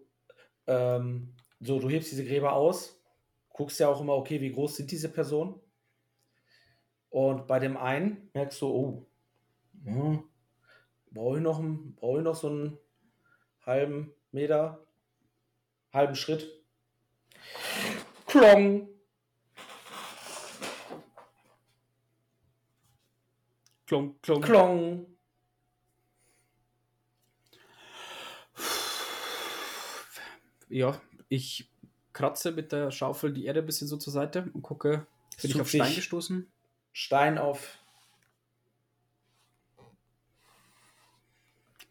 ähm, so, du hebst diese Gräber aus, guckst ja auch immer, okay, wie groß sind diese Personen? Und bei dem einen merkst du, oh, ja, brauche ich, noch brauch ich noch so einen halben Meter, halben Schritt. Klong. Klong, klong. Klong. Ja, ich kratze mit der Schaufel die Erde ein bisschen so zur Seite und gucke, bin ich auf Stein gestoßen? Stein auf.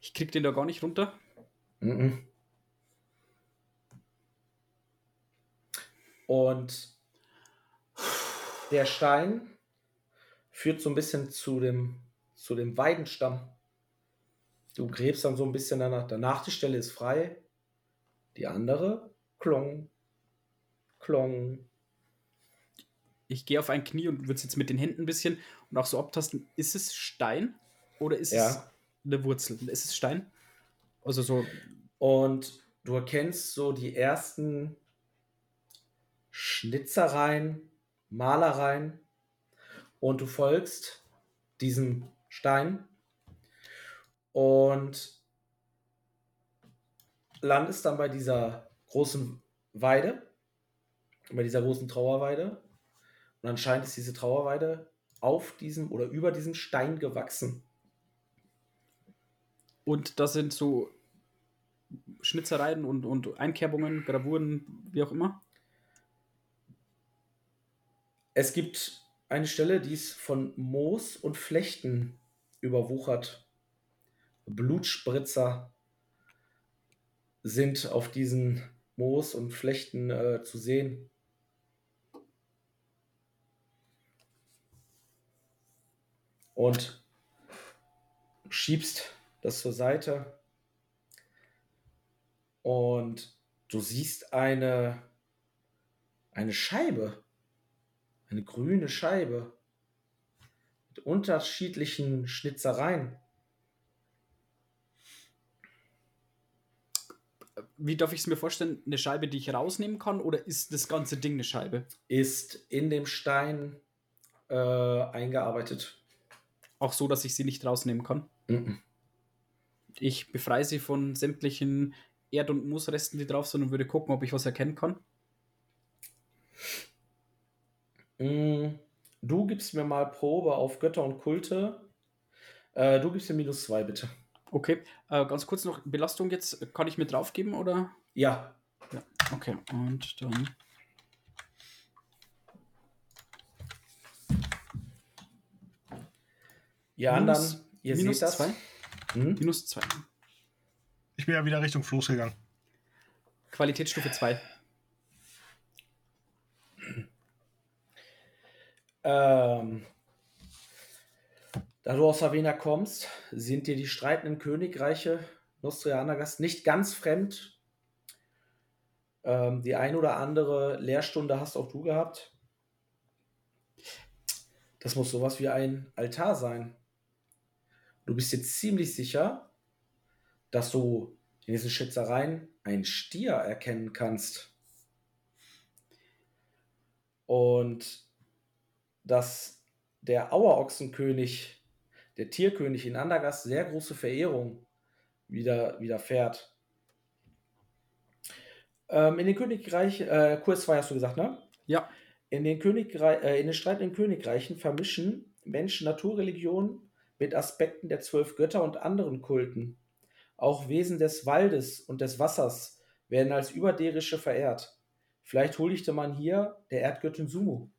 Ich krieg den da gar nicht runter. Mhm. Und der Stein führt so ein bisschen zu dem, zu dem Weidenstamm. Du gräbst dann so ein bisschen danach. Danach die Stelle ist frei. Die andere, klong, klong. Ich gehe auf ein Knie und würde es jetzt mit den Händen ein bisschen und auch so abtasten. Ist es Stein oder ist ja. es eine Wurzel? Ist es Stein? Also so. Und du erkennst so die ersten Schnitzereien, Malereien und du folgst diesem Stein und landest dann bei dieser großen Weide, bei dieser großen Trauerweide. Und anscheinend ist diese Trauerweide auf diesem oder über diesem Stein gewachsen. Und das sind so Schnitzereien und, und Einkerbungen, Gravuren, wie auch immer? Es gibt eine Stelle, die ist von Moos und Flechten überwuchert. Blutspritzer sind auf diesen Moos und Flechten äh, zu sehen. Und schiebst das zur Seite und du siehst eine, eine Scheibe, eine grüne Scheibe mit unterschiedlichen Schnitzereien. Wie darf ich es mir vorstellen? Eine Scheibe, die ich rausnehmen kann, oder ist das ganze Ding eine Scheibe? Ist in dem Stein äh, eingearbeitet. Auch so, dass ich sie nicht rausnehmen kann? Mm ich befreie sie von sämtlichen Erd- und Moosresten, die drauf sind und würde gucken, ob ich was erkennen kann. Mm, du gibst mir mal Probe auf Götter und Kulte. Äh, du gibst mir minus zwei, bitte. Okay, äh, ganz kurz noch Belastung jetzt. Kann ich mir draufgeben oder? Ja. Ja, okay. Und dann. Ihr anderen, ihr minus seht das. Zwei? Hm? Minus 2. Ich bin ja wieder Richtung Floß gegangen. Qualitätsstufe 2. Ähm, da du aus Savena kommst, sind dir die streitenden Königreiche Nostrianagast nicht ganz fremd. Ähm, die ein oder andere Lehrstunde hast auch du gehabt. Das muss sowas wie ein Altar sein. Du bist jetzt ziemlich sicher, dass du in diesen Schätzereien einen Stier erkennen kannst. Und dass der Auerochsenkönig, der Tierkönig in Andergast, sehr große Verehrung wieder, widerfährt. Ähm, in den Königreich, äh, Kurs 2 hast du gesagt, ne? Ja. In den, Königreich, äh, in den streitenden Königreichen vermischen Menschen Naturreligionen mit Aspekten der zwölf Götter und anderen Kulten. Auch Wesen des Waldes und des Wassers werden als überderische verehrt. Vielleicht huldigte man hier der Erdgöttin Sumu.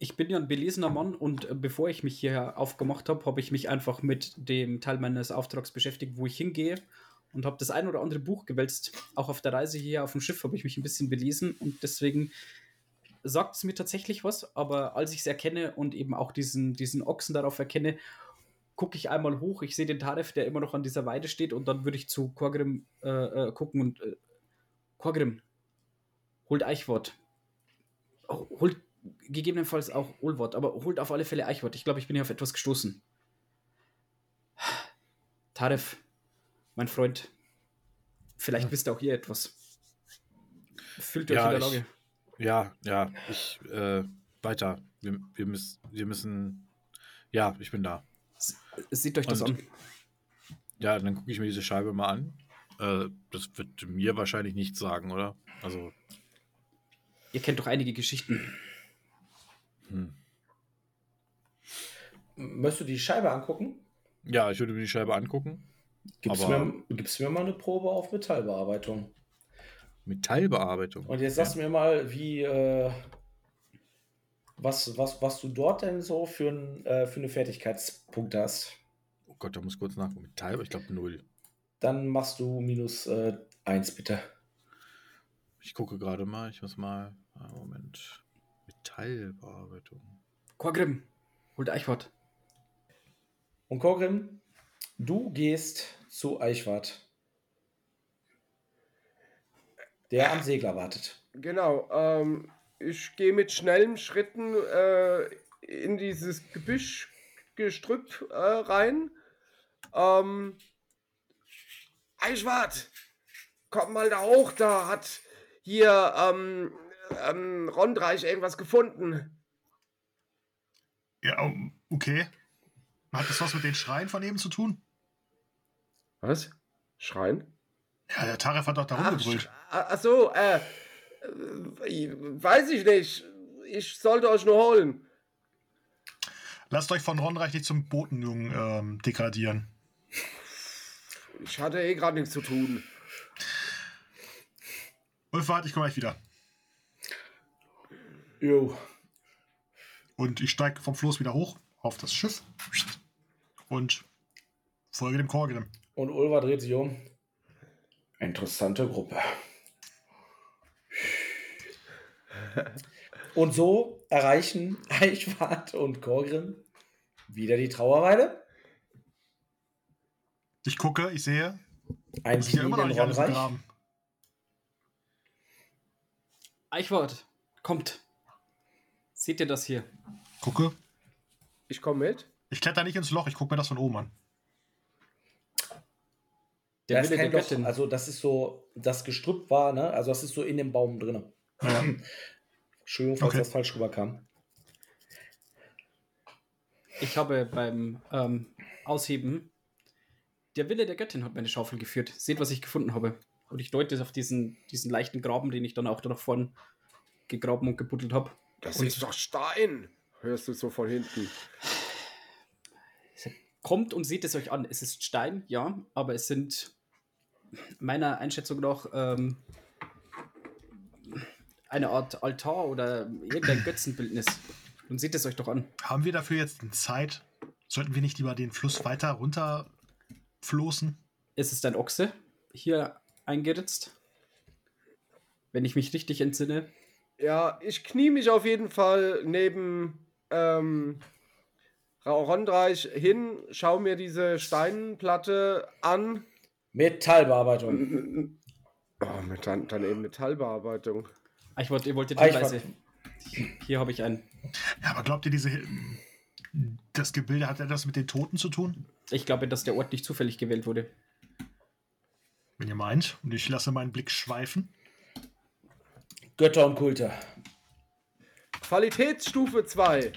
Ich bin ja ein belesener Mann und äh, bevor ich mich hier aufgemacht habe, habe ich mich einfach mit dem Teil meines Auftrags beschäftigt, wo ich hingehe und habe das ein oder andere Buch gewälzt. Auch auf der Reise hier auf dem Schiff habe ich mich ein bisschen belesen und deswegen sagt es mir tatsächlich was, aber als ich es erkenne und eben auch diesen, diesen Ochsen darauf erkenne, gucke ich einmal hoch, ich sehe den Taref, der immer noch an dieser Weide steht und dann würde ich zu Korgrim äh, äh, gucken und äh, Korgrim, holt Eichwort. Holt gegebenenfalls auch Olwort, aber holt auf alle Fälle Eichwort. Ich glaube, ich bin hier auf etwas gestoßen. Tarif, mein Freund, vielleicht ja. wisst auch ihr etwas. Fühlt euch ja, in der Lage. Ich, ja, ja, ich, äh, weiter. Wir, wir, müssen, wir müssen, ja, ich bin da. Seht euch das Und, an. Ja, dann gucke ich mir diese Scheibe mal an. Äh, das wird mir wahrscheinlich nichts sagen, oder? Also. Ihr kennt doch einige Geschichten. Hm. Möchtest du die Scheibe angucken? Ja, ich würde mir die Scheibe angucken. Gibst du mir, mir mal eine Probe auf Metallbearbeitung? Metallbearbeitung. Und jetzt sagst du mir mal, wie, äh, was, was, was du dort denn so für, ein, äh, für eine Fertigkeitspunkt hast. Oh Gott, da muss kurz nachgucken. Metall, ich glaube null. Dann machst du minus äh, eins, bitte. Ich gucke gerade mal, ich muss mal. Moment. Metallbearbeitung. Korgrim, holt Eichwart. Und Korgrim, du gehst zu Eichwart der am Segler wartet. Genau. Ähm, ich gehe mit schnellen Schritten äh, in dieses Gebüschgestrüpp äh, rein. Ähm, Eichwart, komm mal da hoch, da hat hier ähm, ähm, Rondreich irgendwas gefunden. Ja, okay. Hat das was mit den Schreien von eben zu tun? Was? Schreien? Ja, der Taref hat doch da rumgebrüllt. Ach, ach so, äh, äh, weiß ich nicht. Ich sollte euch nur holen. Lasst euch von Ronreich nicht zum Botenjungen ähm, degradieren. Ich hatte eh gerade nichts zu tun. Ulfahrt, ich komme gleich wieder. Jo. Und ich steige vom Floß wieder hoch auf das Schiff und folge dem Korgrim. Und Ulva dreht sich um. Interessante Gruppe. Und so erreichen Eichwart und Korgrim wieder die Trauerweide. Ich gucke, ich sehe. Ein Team immer noch nicht alles begraben. Eichwart, kommt. Seht ihr das hier? Gucke. Ich komme mit. Ich kletter nicht ins Loch, ich gucke mir das von oben an. Der das Wille der Göttin. also das ist so, das Gestrüpp war, ne? Also das ist so in dem Baum drin. Ja. *clears throat* Entschuldigung, falls okay. das falsch rüberkam. Ich habe beim ähm, Ausheben der Wille der Göttin hat meine Schaufel geführt. Seht, was ich gefunden habe. Und ich deute auf diesen, diesen leichten Graben, den ich dann auch da noch vorne gegraben und gebuddelt habe. Das und ist doch Stein, hörst du so von hinten. Kommt und seht es euch an. Es ist Stein, ja, aber es sind meiner Einschätzung nach ähm, eine Art Altar oder irgendein Götzenbildnis. Und seht es euch doch an. Haben wir dafür jetzt Zeit? Sollten wir nicht lieber den Fluss weiter runterfloßen? Es ist ein Ochse hier eingeritzt. Wenn ich mich richtig entsinne. Ja, ich knie mich auf jeden Fall neben ähm, Rondreich hin, schaue mir diese Steinplatte an Metallbearbeitung. Oh, mit, dann, dann eben Metallbearbeitung. Ah, ich wollte, ihr wolltet Hinweise. Hier habe ich einen. Ja, aber glaubt ihr, diese, das Gebilde hat etwas mit den Toten zu tun? Ich glaube, dass der Ort nicht zufällig gewählt wurde. Wenn ihr meint. Und ich lasse meinen Blick schweifen. Götter und Kulte. Qualitätsstufe 2.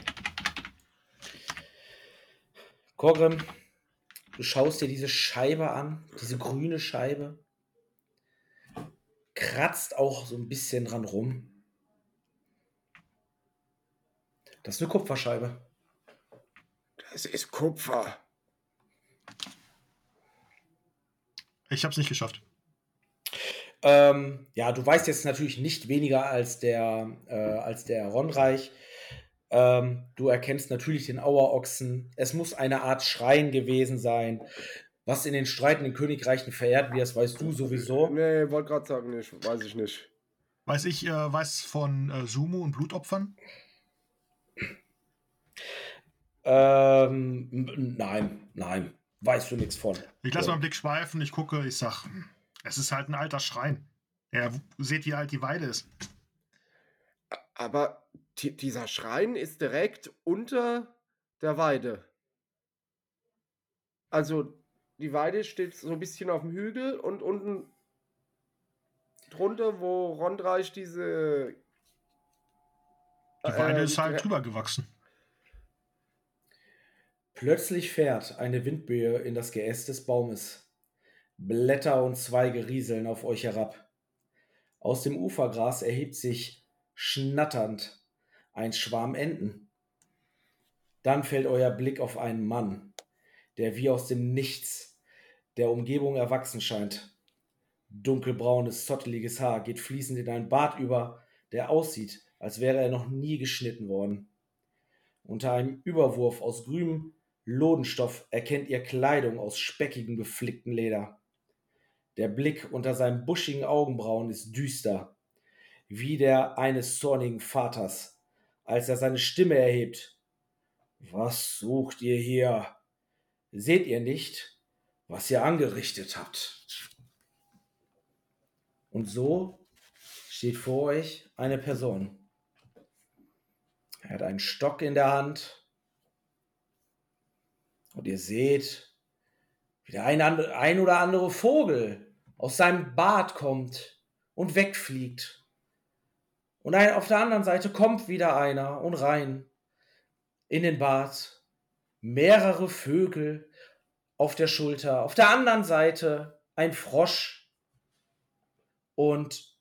Korgrim, Du schaust dir diese Scheibe an, diese grüne Scheibe. Kratzt auch so ein bisschen dran rum. Das ist eine Kupferscheibe. Das ist Kupfer. Ich habe es nicht geschafft. Ähm, ja, du weißt jetzt natürlich nicht weniger als der, äh, als der Ronreich. Ähm, du erkennst natürlich den Auerochsen. Es muss eine Art Schrein gewesen sein. Was in den streitenden Königreichen verehrt wird, das weißt du sowieso. Nee, wollte gerade sagen, nicht. weiß ich nicht. Weiß ich, äh, weiß von äh, Sumo und Blutopfern? Ähm, nein, nein. Weißt du nichts von. Ich lasse so. meinen Blick schweifen, ich gucke, ich sag, es ist halt ein alter Schrein. Ja, seht, wie alt die Weide ist. Aber dieser Schrein ist direkt unter der Weide. Also die Weide steht so ein bisschen auf dem Hügel und unten drunter, wo Rondreich diese. Die Weide äh, ist halt drüber gewachsen. Plötzlich fährt eine Windböe in das Geäst des Baumes. Blätter und Zweige rieseln auf euch herab. Aus dem Ufergras erhebt sich schnatternd ein Schwarm Enten. Dann fällt euer Blick auf einen Mann, der wie aus dem Nichts der Umgebung erwachsen scheint. Dunkelbraunes, zotteliges Haar geht fließend in einen Bart über, der aussieht, als wäre er noch nie geschnitten worden. Unter einem Überwurf aus grünem Lodenstoff erkennt ihr Kleidung aus speckigem, geflicktem Leder. Der Blick unter seinen buschigen Augenbrauen ist düster, wie der eines zornigen Vaters, als er seine Stimme erhebt. Was sucht ihr hier? Seht ihr nicht, was ihr angerichtet habt? Und so steht vor euch eine Person. Er hat einen Stock in der Hand und ihr seht, der ein, ein oder andere Vogel aus seinem Bad kommt und wegfliegt. Und auf der anderen Seite kommt wieder einer und rein in den Bad. Mehrere Vögel auf der Schulter. Auf der anderen Seite ein Frosch. Und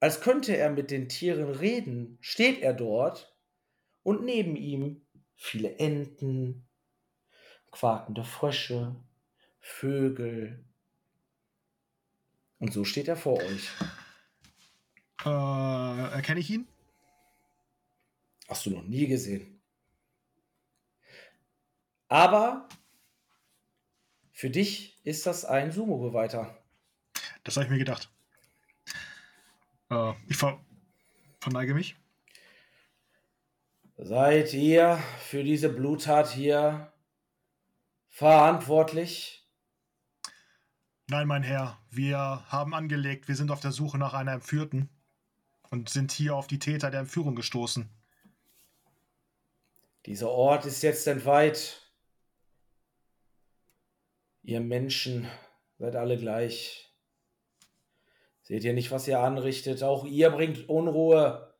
als könnte er mit den Tieren reden, steht er dort und neben ihm viele Enten, quakende Frösche, Vögel. Und so steht er vor euch. Äh, erkenne ich ihn? Hast du noch nie gesehen. Aber für dich ist das ein Sumo-Beweiter. Das habe ich mir gedacht. Äh, ich ver verneige mich. Seid ihr für diese Bluttat hier verantwortlich? Nein, mein Herr, wir haben angelegt, wir sind auf der Suche nach einer Entführten und sind hier auf die Täter der Entführung gestoßen. Dieser Ort ist jetzt entweiht. Ihr Menschen seid alle gleich. Seht ihr nicht, was ihr anrichtet? Auch ihr bringt Unruhe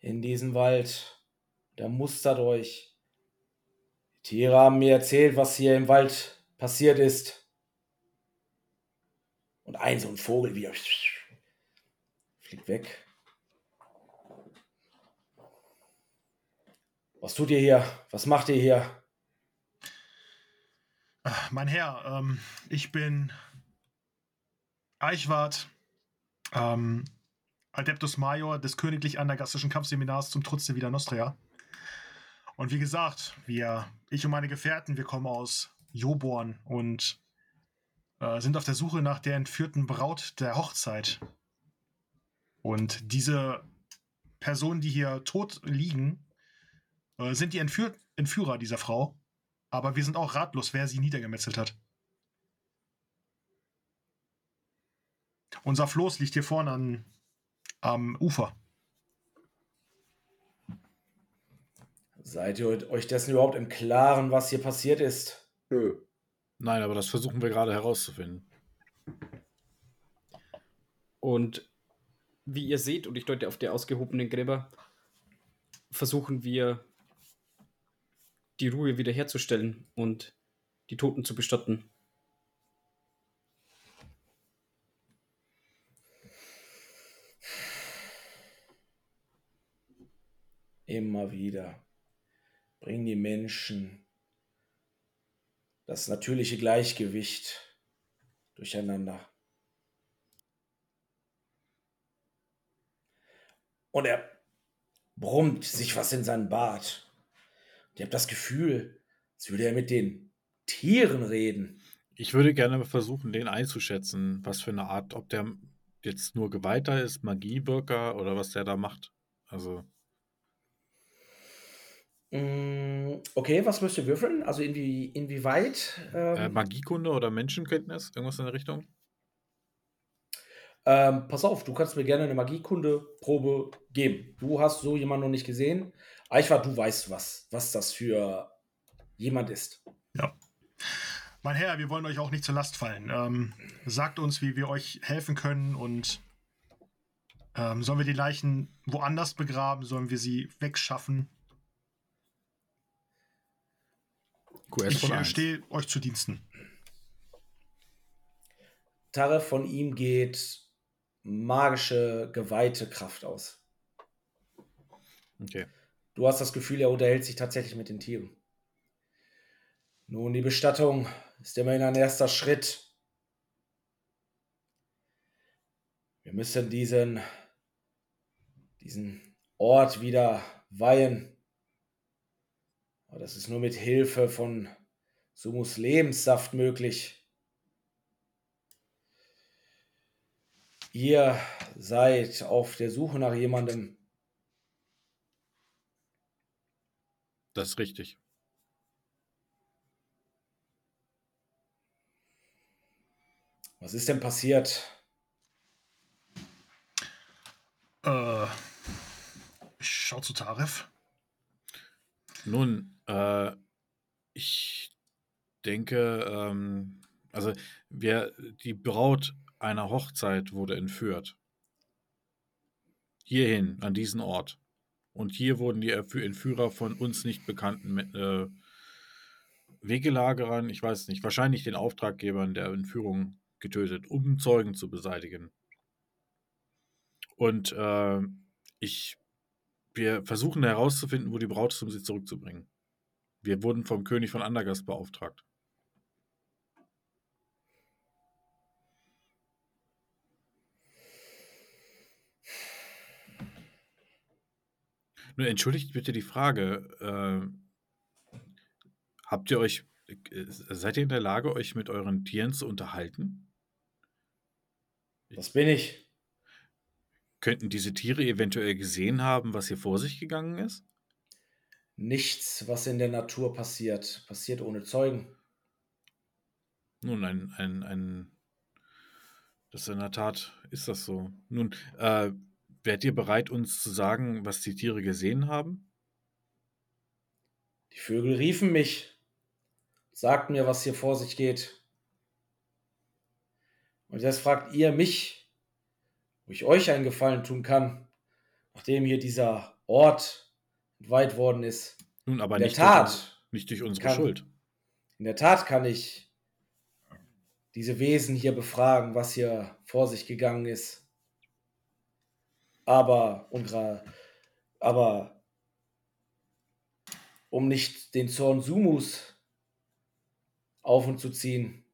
in diesen Wald. Der mustert euch. Tiere haben mir erzählt, was hier im Wald passiert ist. Und ein so ein Vogel wie fliegt weg. Was tut ihr hier? Was macht ihr hier? Mein Herr, ähm, ich bin Eichwart, ähm, Adeptus Major des Königlich Anagastischen Kampfseminars zum Trutz der Vida Nostria. Und wie gesagt, wir, ich und meine Gefährten, wir kommen aus Joborn und äh, sind auf der Suche nach der entführten Braut der Hochzeit. Und diese Personen, die hier tot liegen, äh, sind die Entführ Entführer dieser Frau. Aber wir sind auch ratlos, wer sie niedergemetzelt hat. Unser Floß liegt hier vorne an, am Ufer. Seid ihr euch dessen überhaupt im Klaren, was hier passiert ist? Nö. Nein, aber das versuchen wir gerade herauszufinden. Und wie ihr seht, und ich deute auf die ausgehobenen Gräber, versuchen wir die Ruhe wiederherzustellen und die Toten zu bestatten. Immer wieder bringen die Menschen das natürliche Gleichgewicht durcheinander. Und er brummt sich was in seinen Bart. Ich habe das Gefühl, als würde er mit den Tieren reden. Ich würde gerne versuchen, den einzuschätzen, was für eine Art, ob der jetzt nur Geweihter ist, Magiewirker oder was der da macht. Also. Mm, okay, was müsst ihr würfeln? Also inwie, inwieweit? Ähm, äh, Magiekunde oder Menschenkenntnis? Irgendwas in der Richtung? Ähm, pass auf, du kannst mir gerne eine Magiekunde-Probe geben. Du hast so jemanden noch nicht gesehen. Eichwart, du weißt was, was das für jemand ist. Ja. Mein Herr, wir wollen euch auch nicht zur Last fallen. Ähm, sagt uns, wie wir euch helfen können und ähm, sollen wir die Leichen woanders begraben? Sollen wir sie wegschaffen? QS ich äh, stehe euch zu Diensten. Tarre von ihm geht magische, geweihte Kraft aus. Okay. Du hast das Gefühl, er unterhält sich tatsächlich mit den Tieren. Nun, die Bestattung ist immerhin ein erster Schritt. Wir müssen diesen, diesen Ort wieder weihen. Aber das ist nur mit Hilfe von Sumus Lebenssaft möglich. Ihr seid auf der Suche nach jemandem. Das ist richtig. Was ist denn passiert? Äh, ich schau zu Tarif. Nun, äh, ich denke, ähm, also wir, die Braut einer Hochzeit wurde entführt. Hierhin, an diesen Ort. Und hier wurden die Entführer von uns nicht bekannten äh, Wegelagerern, ich weiß nicht, wahrscheinlich den Auftraggebern der Entführung getötet, um Zeugen zu beseitigen. Und äh, ich, wir versuchen herauszufinden, wo die Braut ist, um sie zurückzubringen. Wir wurden vom König von Andergast beauftragt. Nur entschuldigt bitte die Frage, äh, habt ihr euch, äh, seid ihr in der Lage, euch mit euren Tieren zu unterhalten? Das bin ich. Könnten diese Tiere eventuell gesehen haben, was hier vor sich gegangen ist? Nichts, was in der Natur passiert, passiert ohne Zeugen. Nun, ein, ein, ein, das in der Tat ist das so. Nun, äh, wärt ihr bereit, uns zu sagen, was die Tiere gesehen haben? Die Vögel riefen mich, sagten mir, was hier vor sich geht. Und jetzt fragt ihr mich, wo ich euch einen Gefallen tun kann, nachdem hier dieser Ort entweiht worden ist. Nun, aber in nicht, Tat, durch, nicht durch unsere kann, Schuld. In der Tat kann ich diese Wesen hier befragen, was hier vor sich gegangen ist. Aber, aber um nicht den Zorn Sumus auf und zu ziehen,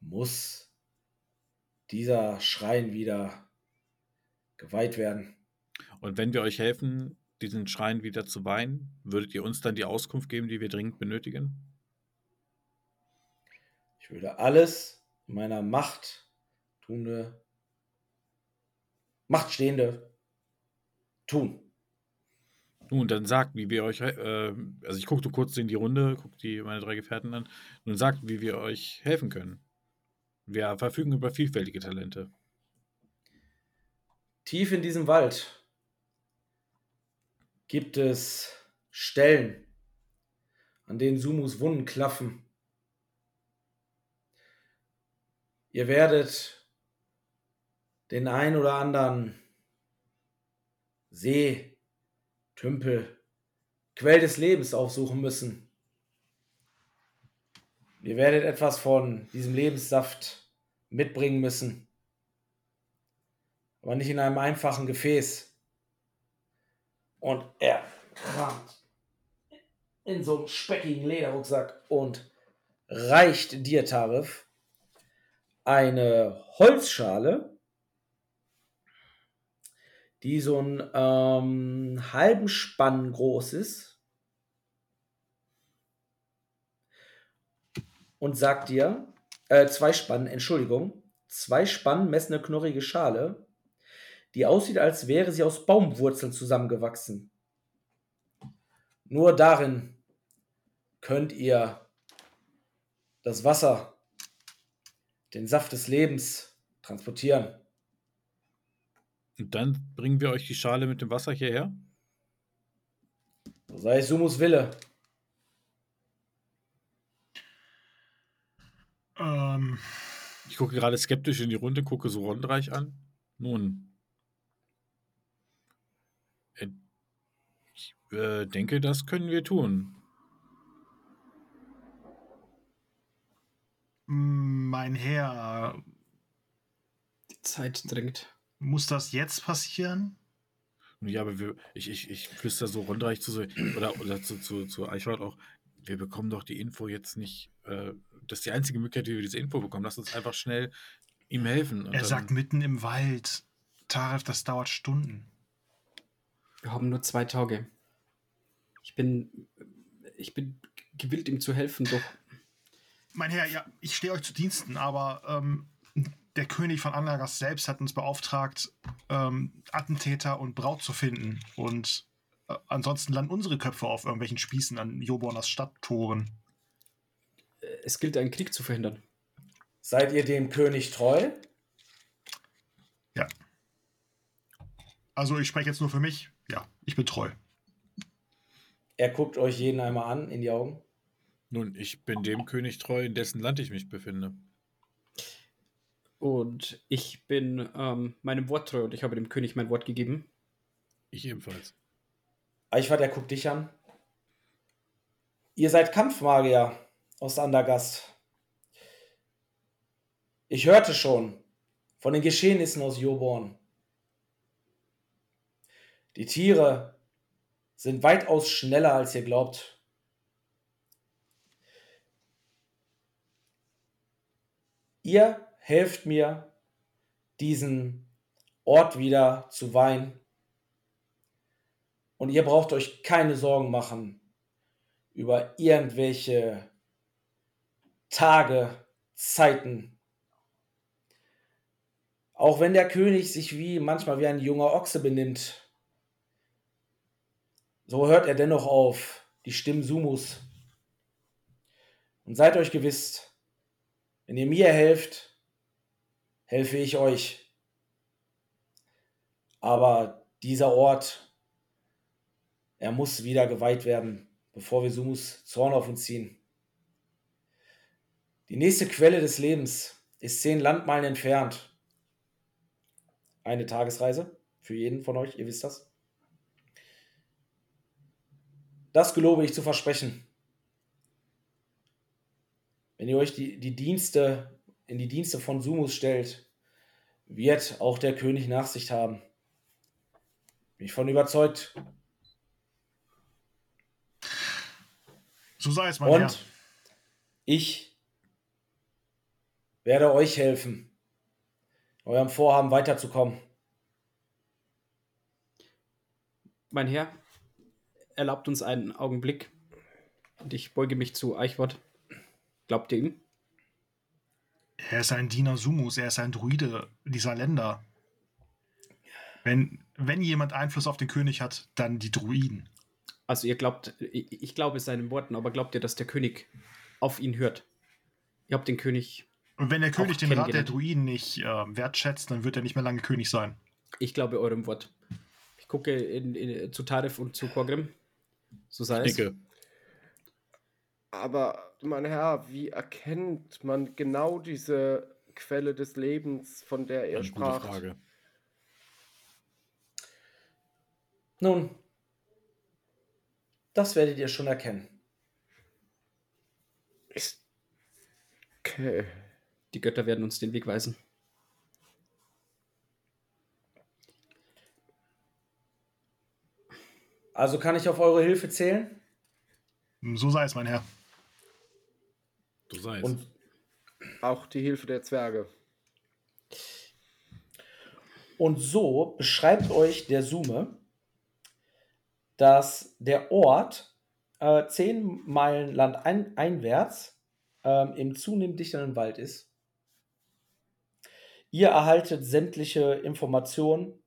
muss dieser Schrein wieder geweiht werden. Und wenn wir euch helfen, diesen Schrein wieder zu weihen, würdet ihr uns dann die Auskunft geben, die wir dringend benötigen? Ich würde alles in meiner Macht tunde, Machtstehende tun. Nun, dann sagt, wie wir euch, äh, also ich gucke kurz in die Runde, gucke die meine drei Gefährten an, und sagt, wie wir euch helfen können. Wir verfügen über vielfältige Talente. Tief in diesem Wald gibt es Stellen, an denen Sumus Wunden klaffen. Ihr werdet den ein oder anderen See, Tümpel, Quell des Lebens aufsuchen müssen. Ihr werdet etwas von diesem Lebenssaft mitbringen müssen. Aber nicht in einem einfachen Gefäß. Und er kramt in so einem speckigen Lederrucksack und reicht dir, Tarif, eine Holzschale, die so einen ähm, halben Spann groß ist und sagt dir, äh, zwei Spannen, Entschuldigung, zwei Spannen messene knorrige Schale, die aussieht, als wäre sie aus Baumwurzeln zusammengewachsen. Nur darin könnt ihr das Wasser, den Saft des Lebens transportieren. Und dann bringen wir euch die Schale mit dem Wasser hierher? So sei es Sumus Wille. Ähm, Ich gucke gerade skeptisch in die Runde, gucke so Rondreich an. Nun. Äh, Ich äh, denke, das können wir tun. mein Herr, Die Zeit drängt. muss das jetzt passieren? Ja, aber wir, ich, ich, ich flüster so Rondreich zu, so- oder, oder zu, zu, zu Eichwald auch, wir bekommen doch die Info jetzt nicht. Äh, das ist die einzige Möglichkeit, wie wir diese Info bekommen. Lass uns einfach schnell ihm helfen. und Er dann- sagt mitten im Wald. Taref, das dauert Stunden. Wir haben nur zwei Tage. Ich bin, ich bin gewillt, ihm zu helfen, doch Mein Herr, ja, ich stehe euch zu Diensten, aber ähm, der König von Anlagas selbst hat uns beauftragt, ähm, Attentäter und Braut zu finden. Und äh, ansonsten landen unsere Köpfe auf irgendwelchen Spießen an Jobornas Stadttoren. es gilt, einen Krieg zu verhindern. Seid ihr dem König treu? Ja. Also ich spreche jetzt nur für mich. Ja, ich bin treu. Er guckt euch jeden einmal an in die Augen. Nun, ich bin dem König treu, in dessen Land ich mich befinde. Und ich bin ähm, meinem Wort treu und ich habe dem König mein Wort gegeben. Ich ebenfalls. Eichwart, er guckt dich an. Ihr seid Kampfmagier aus Andergast. Ich hörte schon von den Geschehnissen aus Joborn. Die Tiere sind weitaus schneller, als ihr glaubt. Ihr helft mir, diesen Ort wieder zu weihen. Und ihr braucht euch keine Sorgen machen über irgendwelche Tage, Zeiten. Auch wenn der König sich wie manchmal wie ein junger Ochse benimmt, so hört er dennoch auf die Stimmen Sumus. Und seid euch gewiss, wenn ihr mir helft, helfe ich euch. Aber dieser Ort, er muss wieder geweiht werden, bevor wir Sumus Zorn auf uns ziehen. Die nächste Quelle des Lebens ist zehn Landmeilen entfernt. Eine Tagesreise für jeden von euch, ihr wisst das. Das gelobe ich zu versprechen. Wenn ihr euch die, die Dienste in die Dienste von Sumus stellt, wird auch der König Nachsicht haben. Bin ich von überzeugt. So sei es, mein Herr. Und ich werde euch helfen, eurem Vorhaben weiterzukommen. Mein Herr, erlaubt uns einen Augenblick. Und ich beuge mich zu Eichwort. Glaubt ihr ihm? Er ist ein Diener Sumus, er ist ein Druide dieser Länder. Wenn, wenn jemand Einfluss auf den König hat, dann die Druiden. Also ihr glaubt, ich, ich glaube seinen Worten, aber glaubt ihr, dass der König auf ihn hört? Ihr habt den König, Und wenn der König den Rat der. Druiden nicht äh, wertschätzt, dann wird er nicht mehr lange König sein. ich glaube eurem Wort. Ich gucke in, in, zu Tarif und zu Korgrim. So sei es. Aber, mein Herr, wie erkennt man genau diese Quelle des Lebens, von der er Eine gute sprach? Frage. Nun, das werdet ihr schon erkennen. Ist. Okay. Die Götter werden uns den Weg weisen. Also kann ich auf eure Hilfe zählen? So sei es, mein Herr. Du sei es. Und Auch die Hilfe der Zwerge. Und so beschreibt euch der Sume, dass der Ort äh, zehn Meilen landeinwärts einwärts ähm, im zunehmend dichteren Wald ist. Ihr erhaltet sämtliche Informationen.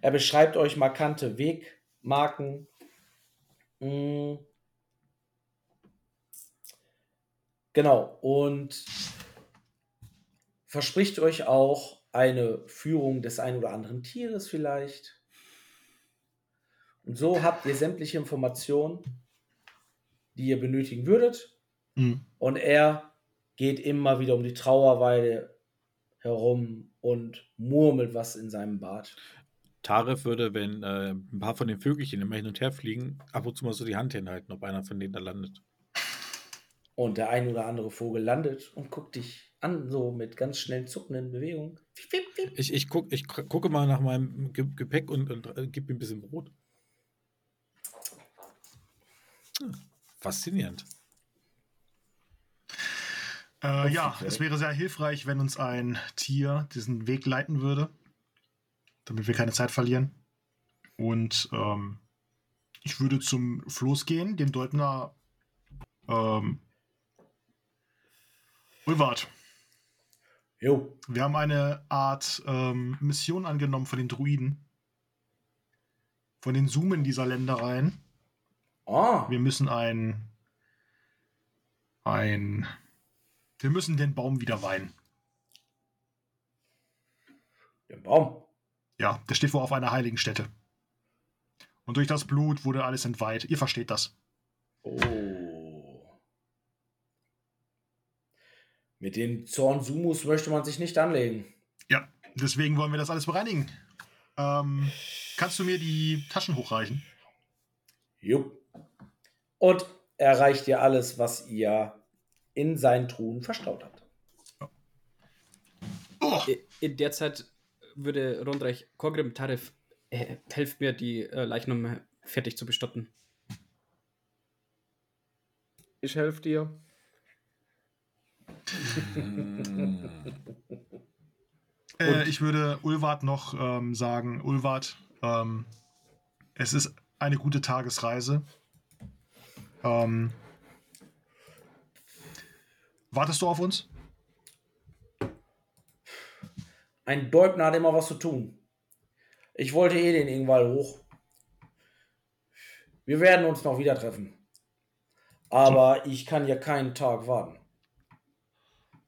Er beschreibt euch markante Wegmarken. Mm. Genau. Und verspricht euch auch eine Führung des ein oder anderen Tieres vielleicht. Und so habt ihr sämtliche Informationen, die ihr benötigen würdet. Mhm. Und er geht immer wieder um die Trauerweide herum und murmelt was in seinem Bart. Taref würde, wenn äh, ein paar von den Vögelchen immer hin und her fliegen, ab und zu mal so die Hand hinhalten, ob einer von denen da landet. Und der ein oder andere Vogel landet und guckt dich an, so mit ganz schnell zuckenden Bewegungen. Ich, ich, guck, ich gucke mal nach meinem Gepäck und, und äh, gebe ihm ein bisschen Brot. Hm, faszinierend. Äh, ja, es wäre sehr hilfreich, wenn uns ein Tier diesen Weg leiten würde, damit wir keine Zeit verlieren. Und ähm, ich würde zum Floß gehen, dem Deutner ähm, Ulwart. Jo. Wir haben eine Art ähm, Mission angenommen von den Druiden. Von den Zoomen dieser Ländereien. Ah. Wir müssen ein. Ein. Wir müssen den Baum wieder weihen. Den Baum? Ja, der steht wohl auf einer heiligen Stätte. Und durch das Blut wurde alles entweiht. Ihr versteht das. Oh. Mit den Zorn-Sumus möchte man sich nicht anlegen. Ja, deswegen wollen wir das alles bereinigen. Ähm, kannst du mir die Taschen hochreichen? Jupp. Und er reicht dir alles, was ihr in seinen Truhen verstaut habt. Oh. In der Zeit würde Rondreich Korgrim Tarif äh, helft mir, die äh, Leichnam fertig zu bestatten. Ich helfe dir. *laughs* äh, ich würde Ulwart noch ähm, sagen, Ulwart, ähm, es ist eine gute Tagesreise. Ähm, wartest du auf uns? Ein Deubner hat immer was zu tun. Ich wollte eh den Ingwall hoch. Wir werden uns noch wieder treffen. Aber ich kann ja keinen Tag warten.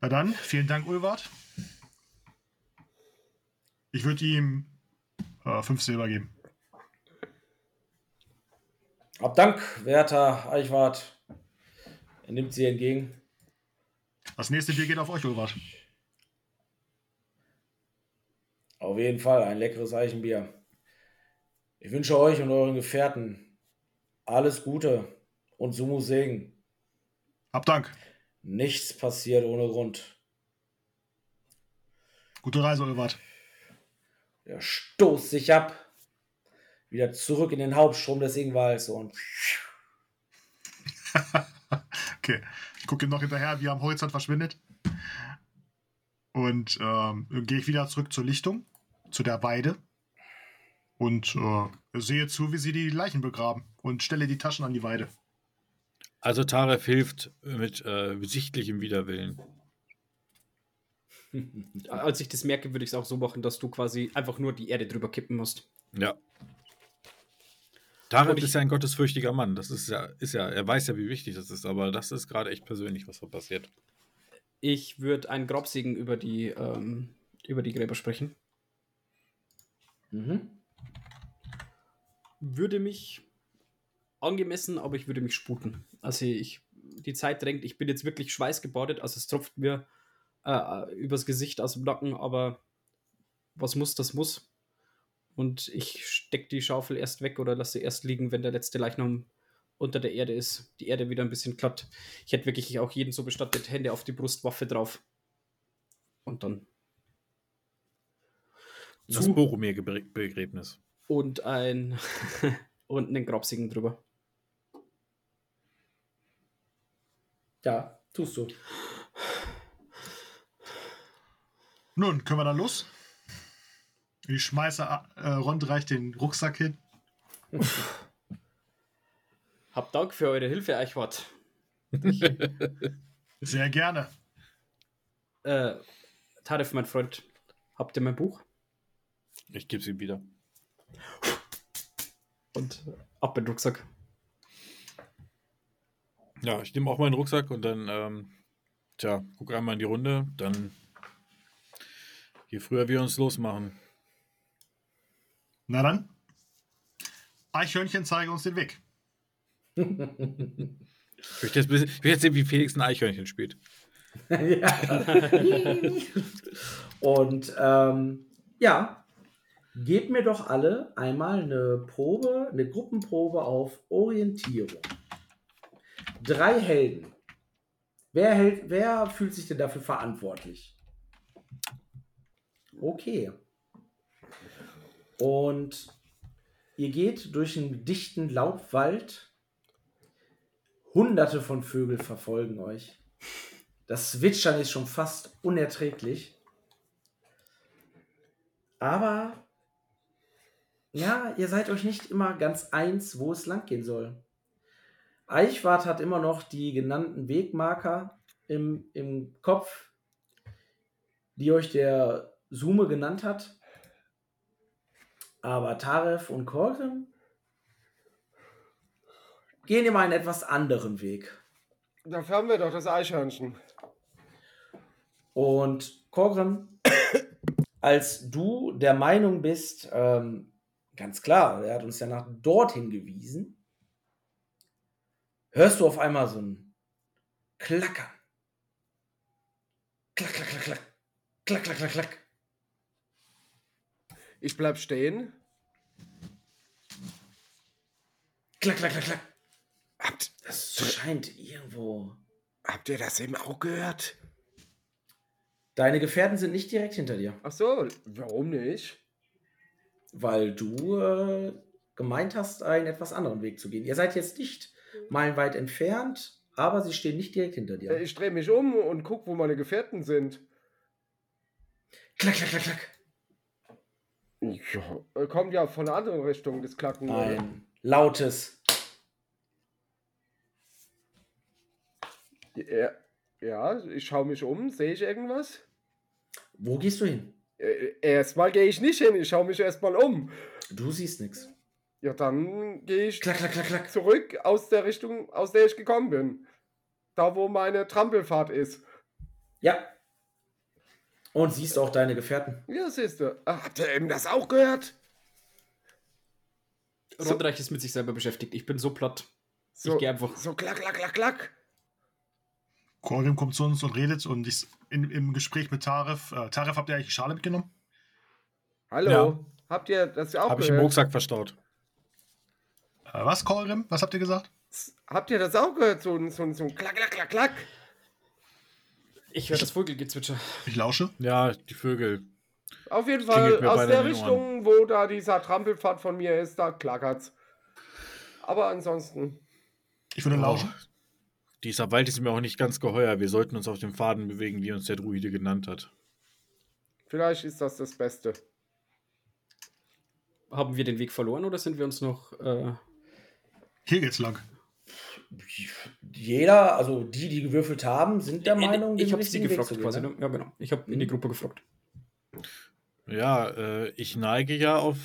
Na dann, vielen Dank, Ulwart. Ich würde ihm äh, fünf Silber geben. Hab Dank, werter Eichwart. Er nimmt sie entgegen. Das nächste Bier geht auf euch, Ulwart. Auf jeden Fall ein leckeres Eichenbier. Ich wünsche euch und euren Gefährten alles Gute und Sumu Segen. Hab Dank. Nichts passiert ohne Grund. Gute Reise, Ulwart. Er stoßt sich ab. Wieder zurück in den Hauptstrom des Ingwalds und. *laughs* okay. Ich gucke ihm noch hinterher, wie er am Horizont verschwindet. Und ähm, gehe ich wieder zurück zur Lichtung, zu der Weide. Und äh, sehe zu, wie sie die Leichen begraben und stelle die Taschen an die Weide. Also Taref hilft mit äh, sichtlichem Widerwillen. *laughs* Als ich das merke, würde ich es auch so machen, dass du quasi einfach nur die Erde drüber kippen musst. Ja. Tarek ist ja ein gottesfürchtiger Mann. Das ist ja, ist ja, er weiß ja, wie wichtig das ist, aber das ist gerade echt persönlich, was da passiert. Ich würde einen Grabsegen über die, ähm, über die Gräber sprechen. Mhm. Würde mich angemessen, aber ich würde mich sputen. Also ich, die Zeit drängt, ich bin jetzt wirklich schweißgebadet, also es tropft mir äh, übers Gesicht aus dem Nacken, aber was muss, das muss. Und ich stecke die Schaufel erst weg oder lasse sie erst liegen, wenn der letzte Leichnam unter der Erde ist. Die Erde wieder ein bisschen glatt. Ich hätte wirklich auch jeden so bestattet, Hände auf die Brust, Waffe drauf. Und dann. Das Boromir-Begräbnis. Und ein. *laughs* und einen Grabsegen drüber. Ja, tust du. Nun, können wir dann los? Ich schmeiße äh, Rondreich den Rucksack hin. *laughs* Hab Dank für eure Hilfe, Eichwart. *laughs* Sehr gerne. Äh, Tarif, mein Freund, habt ihr mein Buch? Ich gebe es ihm wieder. Und ab in den Rucksack. Ja, ich nehme auch meinen Rucksack und dann, ähm, tja, gucke einmal in die Runde. Dann, je früher wir uns losmachen. Na dann. Eichhörnchen zeige uns den Weg. Ich, will jetzt, will jetzt sehen, wie Felix ein Eichhörnchen spielt. *laughs* Und ähm, ja, gebt mir doch alle einmal eine Probe, eine Gruppenprobe auf Orientierung. Drei Helden. Wer, hält, wer fühlt sich denn dafür verantwortlich? Okay. Und ihr geht durch einen dichten Laubwald. Hunderte von Vögeln verfolgen euch. Das Zwitschern ist schon fast unerträglich. Aber ja, ihr seid euch nicht immer ganz eins, wo es lang gehen soll. Eichwart hat immer noch die genannten Wegmarker im, im Kopf, die euch der Sume genannt hat. Aber Taref und Korken gehen immer einen etwas anderen Weg. Dafür haben wir doch das Eichhörnchen. Und Korgrim, *coughs* als du der Meinung bist, ähm, ganz klar, er hat uns ja nach dort hingewiesen, hörst du auf einmal so ein Klackern. Klack, klack, klack, klack. Klack, klack, klack, klack. Ich bleib stehen. Klack, klack, klack, klack. Habt, Das scheint irgendwo. habt ihr das eben auch gehört? Deine Gefährten sind nicht direkt hinter dir, Ach so, warum nicht? weil du äh, gemeint hast, einen etwas anderen Weg zu gehen. Ihr seid jetzt nicht meilenweit entfernt, aber sie stehen nicht direkt hinter dir. Äh, Ich drehe mich um und guck, wo meine Gefährten sind. Klack, klack, klack, klack. Ja, äh, kommt ja von der anderen Richtung, das Klacken. oder? Ein lautes. Ja, ja, ich schaue mich um. Sehe ich irgendwas? Wo gehst du hin? Äh, erstmal gehe ich nicht hin. Ich schaue mich erstmal um. Du siehst nichts. Ja, dann gehe ich Klack, klack, klack, klack. zurück aus der Richtung, aus der ich gekommen bin. Da, wo meine Trampelfahrt ist. Ja. Und siehst auch deine Gefährten. Ja, siehst du. Ah, Habt ihr eben das auch gehört? So- Rondreich ist mit sich selber beschäftigt. Ich bin so platt. So, Ich geh einfach. So klack, klack, klack, klack. Korgrim kommt zu uns und redet und ist in, im Gespräch mit Taref. Äh, Taref, habt ihr eigentlich die Schale mitgenommen? Hallo. Ja. Habt ihr das auch Habe ich im? Rucksack verstaut. Äh, was, Korgrim? Was habt ihr gesagt? Habt ihr das auch gehört? So, ein- so, ein- so ein klack, klack, klack, klack. Ich höre das Vogelgezwitscher. Ich lausche. Ja, die Vögel. Auf jeden Fall aus der Richtung, wo da dieser Trampelpfad von mir ist, da klackert's. Aber ansonsten. Ich würde Oh, lauschen. Dieser Wald ist mir auch nicht ganz geheuer. Wir sollten uns auf den Pfaden bewegen, die uns der Druide genannt hat. Vielleicht ist das das Beste. Haben wir den Weg verloren oder sind wir uns noch. Äh, Hier geht's lang. Jeder, also die, die gewürfelt haben, sind der Meinung, ich den habe sie gefragt quasi. ne? Ne? Ja, genau. Ich habe in die Mhm. Gruppe gefragt. Ja, äh, ich neige ja auf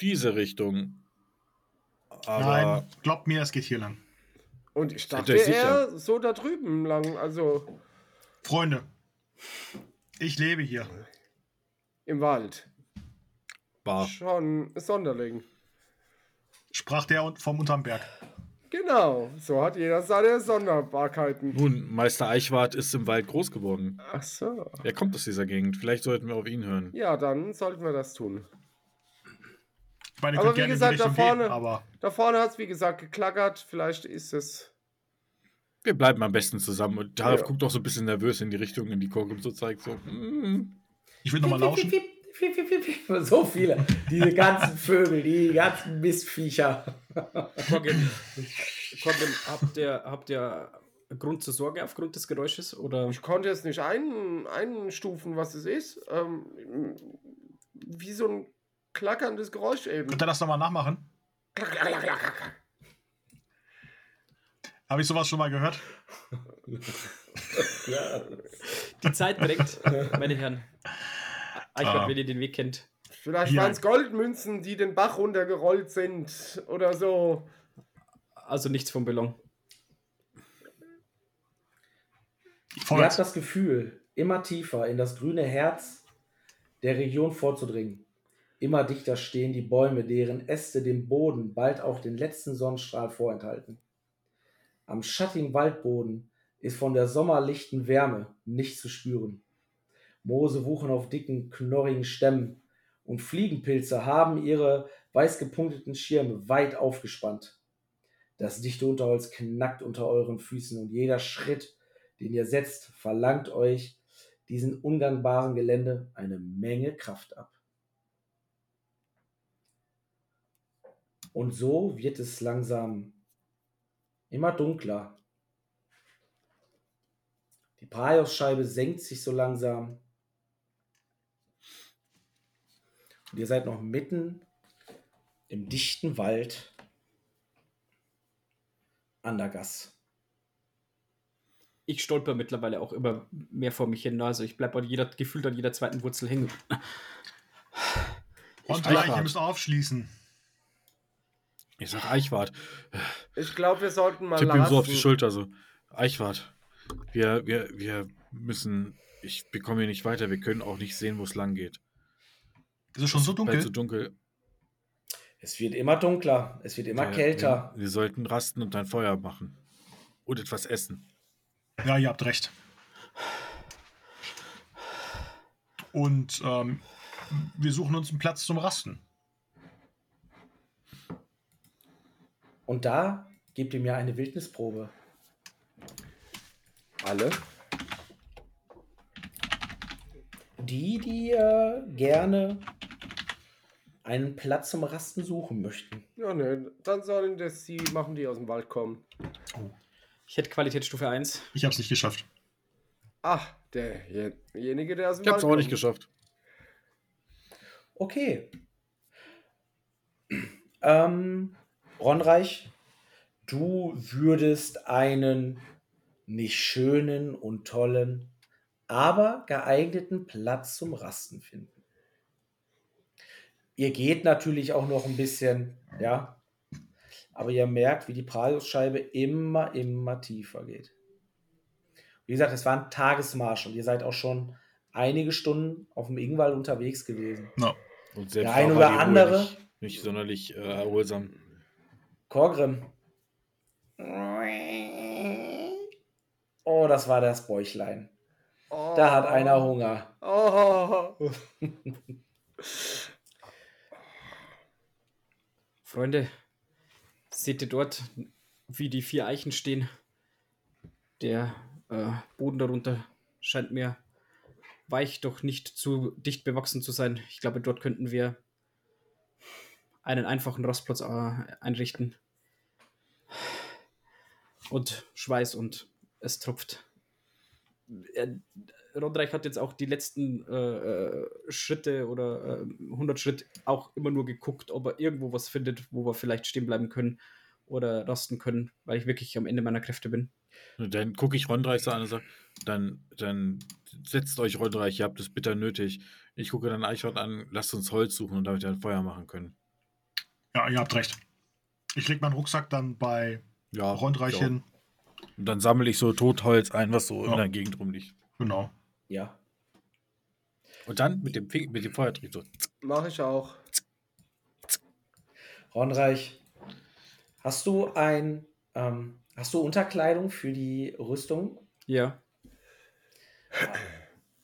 diese Richtung. Aber Nein, glaubt mir, es geht hier lang. Und ich dachte eher so da drüben lang, also Freunde, ich lebe hier. im Wald. bar. Schon Sonderling. Sprach der vom unterm Berg. Genau, so hat jeder seine Sonderbarkeiten. Nun, Meister Eichwart ist im Wald groß geworden. Ach so. Er kommt aus dieser Gegend. Vielleicht sollten wir auf ihn hören. Ja, dann sollten wir das tun. Ich meine, Aber wie gesagt, da vorne- gehen, aber Da vorne hat es, wie gesagt, geklackert. Vielleicht ist es. Wir bleiben am besten zusammen. Und Tarif Ja. guckt auch so ein bisschen nervös in die Richtung, in die Korkum so zeigt. So, mm. ich will nochmal lauschen. Piep, piep, piep, piep, piep. So viele. Diese ganzen Vögel, die ganzen Mistviecher. Habt ihr, habt ihr Grund zur Sorge aufgrund des Geräusches? Oder? Ich konnte es nicht ein, einstufen, was es ist. Ähm, wie so ein klackerndes Geräusch eben. Könnt ihr das nochmal nachmachen? *laughs* Klack. Habe ich sowas schon mal gehört? Ja. Die Zeit drängt, *laughs* meine Herren. Eichwart, Ah. wenn ihr den Weg kennt. Vielleicht waren es Goldmünzen, die den Bach runtergerollt sind oder so. Also nichts von Belang. Ihr habt das Gefühl, immer tiefer in das grüne Herz der Region vorzudringen. Immer dichter stehen die Bäume, deren Äste dem Boden bald auch den letzten Sonnenstrahl vorenthalten. Am schattigen Waldboden ist von der sommerlichten Wärme nicht zu spüren. Moose wuchern auf dicken, knorrigen Stämmen und Fliegenpilze haben ihre weiß gepunkteten Schirme weit aufgespannt. Das dichte Unterholz knackt unter euren Füßen und jeder Schritt, den ihr setzt, verlangt euch diesen ungangbaren Gelände eine Menge Kraft ab. Und so wird es langsam immer dunkler. Die Praios-Scheibe senkt sich so langsam. Und ihr seid noch mitten im dichten Wald an der Gass. Ich stolper mittlerweile auch immer mehr vor mich hin. Also ich bleibe jeder, gefühlt an jeder zweiten Wurzel hängen. Und gleich, ihr müsst aufschließen. Ich sag Eichwart. Ich glaube, wir sollten mal. Tipp ihm so auf die Schulter, so. Eichwart, wir, wir, wir müssen. Ich bekomme hier nicht weiter. Wir können auch nicht sehen, wo es lang geht. Ist es schon so dunkel? so dunkel. Es wird immer dunkler, es wird immer Ja, kälter. Wir, wir sollten rasten und ein Feuer machen. Und etwas essen. Ja, ihr habt recht. Und ähm, wir suchen uns einen Platz zum Rasten. Und da gebt ihr mir eine Wildnisprobe. Alle? Die, die äh, gerne einen Platz zum Rasten suchen möchten. Ja, ne, dann sollen das sie machen, die aus dem Wald kommen. Ich hätte Qualitätsstufe 1. Ich hab's nicht geschafft. Ach, derjenige, der aus dem Ich hab's Wald auch nicht kommt. geschafft. Okay. *clears throat* Ähm, Ronreich, du würdest einen nicht schönen und tollen, aber geeigneten Platz zum Rasten finden. Ihr geht natürlich auch noch ein bisschen, ja, aber ihr merkt, wie die Praios-Scheibe immer, immer tiefer geht. Wie gesagt, es war ein Tagesmarsch und ihr seid auch schon einige Stunden auf dem Ingwall unterwegs gewesen. No. Und selbst Der ein da oder andere- Nicht, nicht sonderlich äh, erholsam. Korgrim. Oh, das war das Bäuchlein. Oh. Da hat einer Hunger. Oh. *laughs* Freunde, seht ihr dort, wie die vier Eichen stehen? Der äh, Boden darunter scheint mir weich, doch nicht zu dicht bewachsen zu sein. Ich glaube, dort könnten wir einen einfachen Rastplatz äh, einrichten. Und Schweiß und es tropft. Er, Rodreich hat jetzt auch die letzten äh, äh, Schritte oder äh, 100 Schritt auch immer nur geguckt, ob er irgendwo was findet, wo wir vielleicht stehen bleiben können oder rasten können, weil ich wirklich am Ende meiner Kräfte bin. Dann gucke ich Rondreich so an und sage, dann, dann setzt euch Rondreich, ihr habt es bitter nötig. Ich gucke dann Eichhorn an, lasst uns Holz suchen und damit wir ein Feuer machen können. Ja, ihr habt recht. Ich leg meinen Rucksack dann bei Ja, Rondreich ja. hin. Und dann sammle ich so Totholz ein, was so Ja. in der Gegend rumliegt. Genau. Ja. Und dann mit dem, Fing mit dem Feuertrieb so. Mach ich auch. Ronreich, hast du ein, ähm, hast du Unterkleidung für die Rüstung? Ja.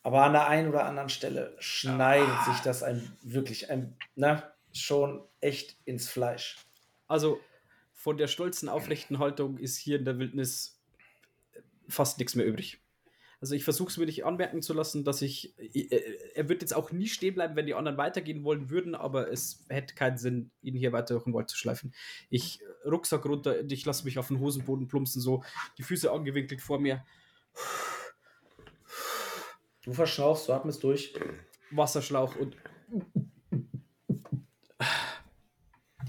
Aber an der einen oder anderen Stelle schneidet sich das ein wirklich ein, na, schon echt ins Fleisch. Also von der stolzen, aufrechten Haltung ist hier in der Wildnis fast nichts mehr übrig. Also ich versuche es mir nicht anmerken zu lassen, dass ich, äh, er wird jetzt auch nie stehen bleiben, wenn die anderen weitergehen wollen würden, aber es hätte keinen Sinn, ihn hier weiter durch den Wald zu schleifen. Ich äh, Rucksack runter, ich lasse mich auf den Hosenboden plumpsen, so die Füße angewinkelt vor mir, Du verschnaufst, du atmest durch. Wasserschlauch und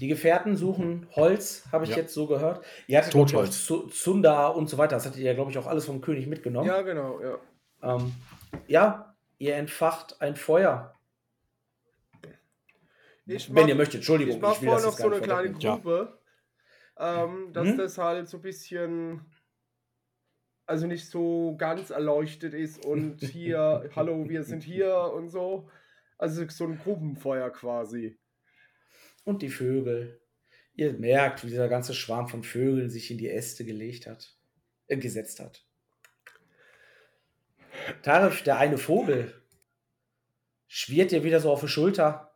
Die Gefährten suchen Holz, habe ich Ja. jetzt so gehört. Ihr hattet ich, Totholz. Zu- Zunder und so weiter. Das hattet ihr ja, glaube ich, auch alles vom König mitgenommen. Ja, genau, ja. Ähm, ja, ihr entfacht ein Feuer. Ich Wenn mach- ihr möchtet, Entschuldigung. Ich mache vorher noch so eine kleine. Grube, ähm, dass Mhm. das halt so ein bisschen, also nicht so ganz erleuchtet ist und *laughs* hier, hallo, wir sind hier und so. Also so ein Grubenfeuer quasi. Und die Vögel. Ihr merkt, wie dieser ganze Schwarm von Vögeln sich in die Äste gelegt hat, äh, gesetzt hat. Tarif, der eine Vogel, schwirrt dir wieder so auf die Schulter.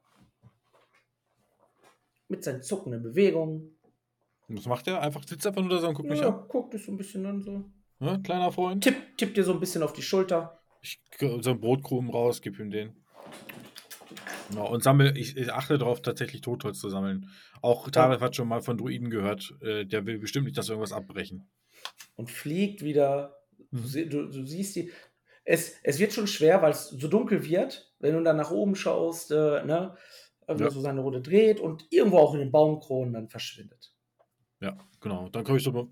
Mit seinen zuckenden Bewegungen. Was macht er? Einfach sitzt einfach nur da so und guckt mich Ja, an. guckt dich so ein bisschen an so. Ja, kleiner Freund. Tipp, tippt dir so ein bisschen auf die Schulter. Ich so einen Brotkrumen raus, gib ihm den. Genau, und sammel, ich, ich achte darauf, tatsächlich Totholz zu sammeln. Auch Taref hat schon mal von Druiden gehört. Äh, der will bestimmt nicht, dass wir irgendwas abbrechen. und fliegt wieder. Du, Mhm. du, du siehst die. Es, es wird schon schwer, weil es so dunkel wird, wenn du dann nach oben schaust, äh, ne, wie Ja. so seine Runde dreht und irgendwo auch in den Baumkronen dann verschwindet. Ja, genau. Dann komme ich so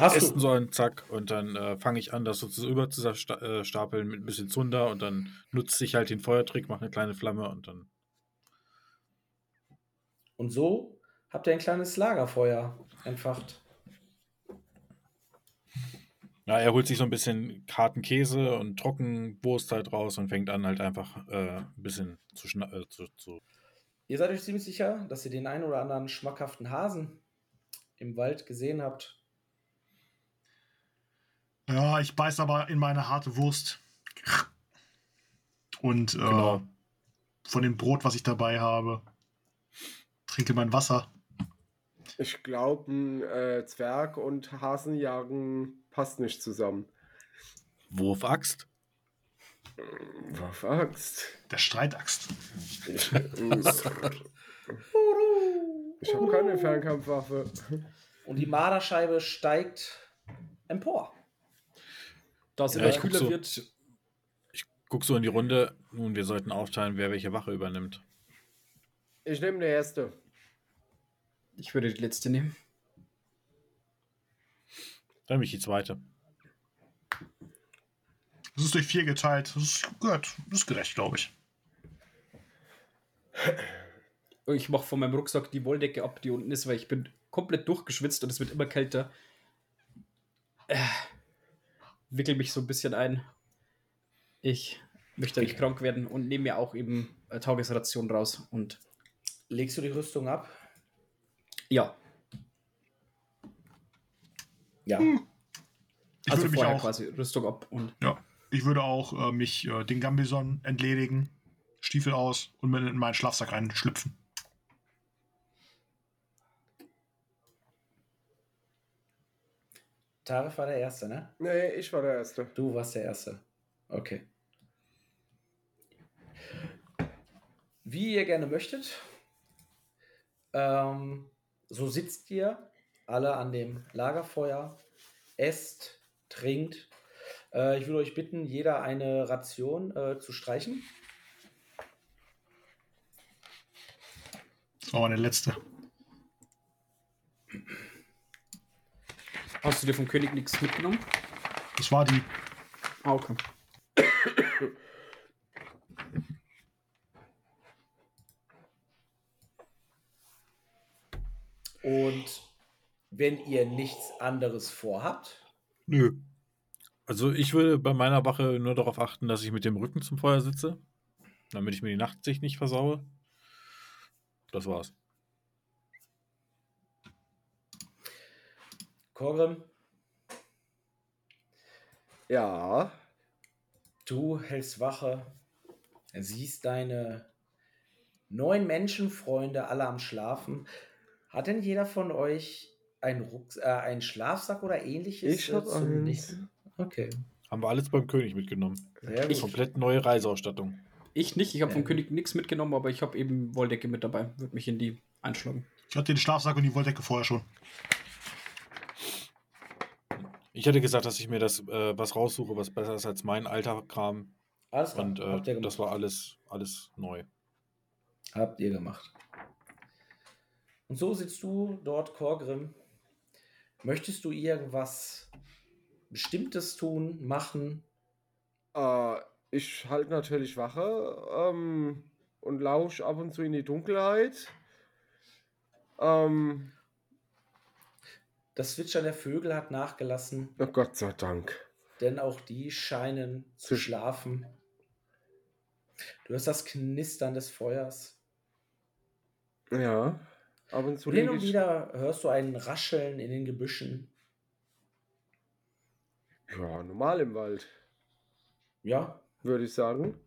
Hast du? sollen, zack, und dann äh, fange ich an, das so zu, über zu äh, stapeln mit ein bisschen Zunder und dann nutze ich halt den Feuertrick, mache eine kleine Flamme und dann. Und so habt ihr ein kleines Lagerfeuer entfacht. Ja, er holt sich so ein bisschen harten Käse und Trockenwurst halt raus und fängt an, halt einfach äh, ein bisschen zu, äh, zu, zu. Ihr seid euch ziemlich sicher, dass ihr den einen oder anderen schmackhaften Hasen im Wald gesehen habt. Ja, ich beiß aber in meine harte Wurst. Und äh, Genau. von dem Brot, was ich dabei habe, trinke mein Wasser. Ich glaube, ein äh, Zwerg und Hasenjagen passt nicht zusammen. Wurfaxt? Was Axt. Der Streitaxt. *laughs* Ich, ich habe keine Fernkampfwaffe. Und die Marderscheibe steigt empor. Da es Ja, immer ich guck kühler so. wird, Guck so in die Runde. Nun, wir sollten aufteilen, wer welche Wache übernimmt. Ich nehme der erste. ich würde die letzte nehmen. Dann nehme ich die zweite. Das ist durch vier geteilt. Das ist gut. Das ist gerecht, glaube ich. Ich mache von meinem Rucksack die Wolldecke ab, die unten ist, weil ich bin komplett durchgeschwitzt und es wird immer kälter. Äh, wickel mich so ein bisschen ein. Ich möchte nicht krank werden und nehme mir auch eben äh, Tagesration raus. Und Legst du die Rüstung ab? ja, Ja. Ich also würde mich vorher auch, quasi Rüstung ab und ja, ich würde auch äh, mich äh, den Gambison entledigen, Stiefel aus und mir in meinen Schlafsack reinschlüpfen. Tarif war der Erste, ne? Nee, ich war der Erste. Du warst der Erste. Okay. Wie ihr gerne möchtet. Ähm, so sitzt ihr alle an dem Lagerfeuer, esst, trinkt. Äh, ich würde euch bitten, jeder eine Ration äh, zu streichen. Das war meine letzte. Hast du dir vom König nichts mitgenommen? Das war die. Ah, okay. Und wenn ihr nichts anderes vorhabt, Nö. Also ich würde bei meiner Wache nur darauf achten, dass ich mit dem Rücken zum Feuer sitze, damit ich mir die Nachtsicht nicht versaue. Das war's. Korgrim, Ja. du hältst Wache, siehst deine neun Menschenfreunde alle am Schlafen. Hat denn jeder von euch einen, Rucks äh, einen Schlafsack oder ähnliches? Ich hab zum eins. Nächsten? Okay, Haben wir alles beim König mitgenommen. sehr gut. Komplett neue Reiseausstattung. Ich nicht, ich habe vom Ja. König nichts mitgenommen, aber ich habe eben Wolldecke mit dabei. Würde mich in die einschlagen. Ich hatte den Schlafsack und die Wolldecke vorher schon. Ich hätte gesagt, dass ich mir das äh, was raussuche, was besser ist als mein alter Kram. Alles klar, Und habt ihr äh, das war alles, alles neu. Habt ihr gemacht. Und so sitzt du dort, Korgrim. Möchtest du irgendwas Bestimmtes tun, machen? Äh, ich halte natürlich Wache ähm, und lausch ab und zu in die Dunkelheit. Ähm, Das Zwitschern der Vögel hat nachgelassen, oh Gott sei Dank. denn auch die scheinen zu schlafen. Du hörst das Knistern des Feuers. Ja. Ab und zu hin und wieder hörst du ein Rascheln in den Gebüschen. Ja, normal im Wald. Ja. Würde ich sagen.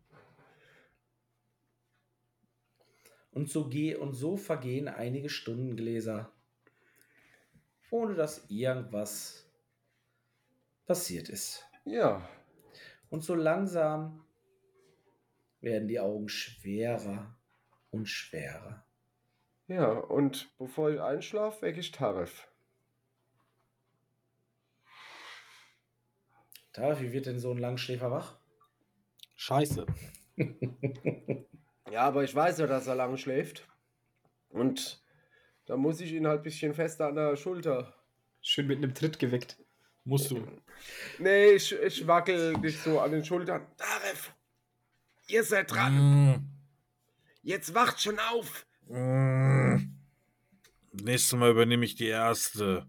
Und so geh und so vergehen einige Stundengläser, ohne dass irgendwas passiert ist. Ja. Und so langsam werden die Augen schwerer und schwerer. Ja, und bevor ich einschlafe, wecke ich Tarif. Tarif, wie wird denn so ein Langschläfer wach? Scheiße. *laughs* Ja, aber ich weiß ja, dass er lang schläft. Und da muss ich ihn halt ein bisschen fester an der Schulter. Schön mit einem Tritt geweckt. Musst du. Nee, ich, ich wackel dich so an den Schultern. Tarif, ihr seid dran. Mm, Jetzt wacht schon auf. mm. Nächstes Mal übernehme ich die erste.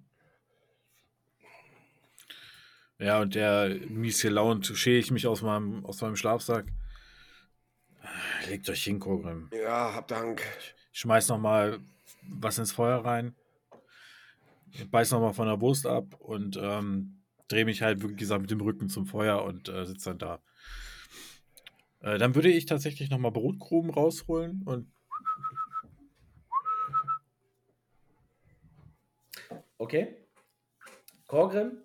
Ja, und der mies gelaunt schäle ich mich aus meinem, aus meinem Schlafsack. Legt euch hin, Kogrim. Ja, hab Dank. Ich schmeiß noch mal was ins Feuer rein. Beiß noch mal von der Wurst ab und ähm, drehe mich halt, wie gesagt, mit dem Rücken zum Feuer und äh, sitze dann da. Äh, dann würde ich tatsächlich noch mal Brotkrumen rausholen und Okay. Korgrim,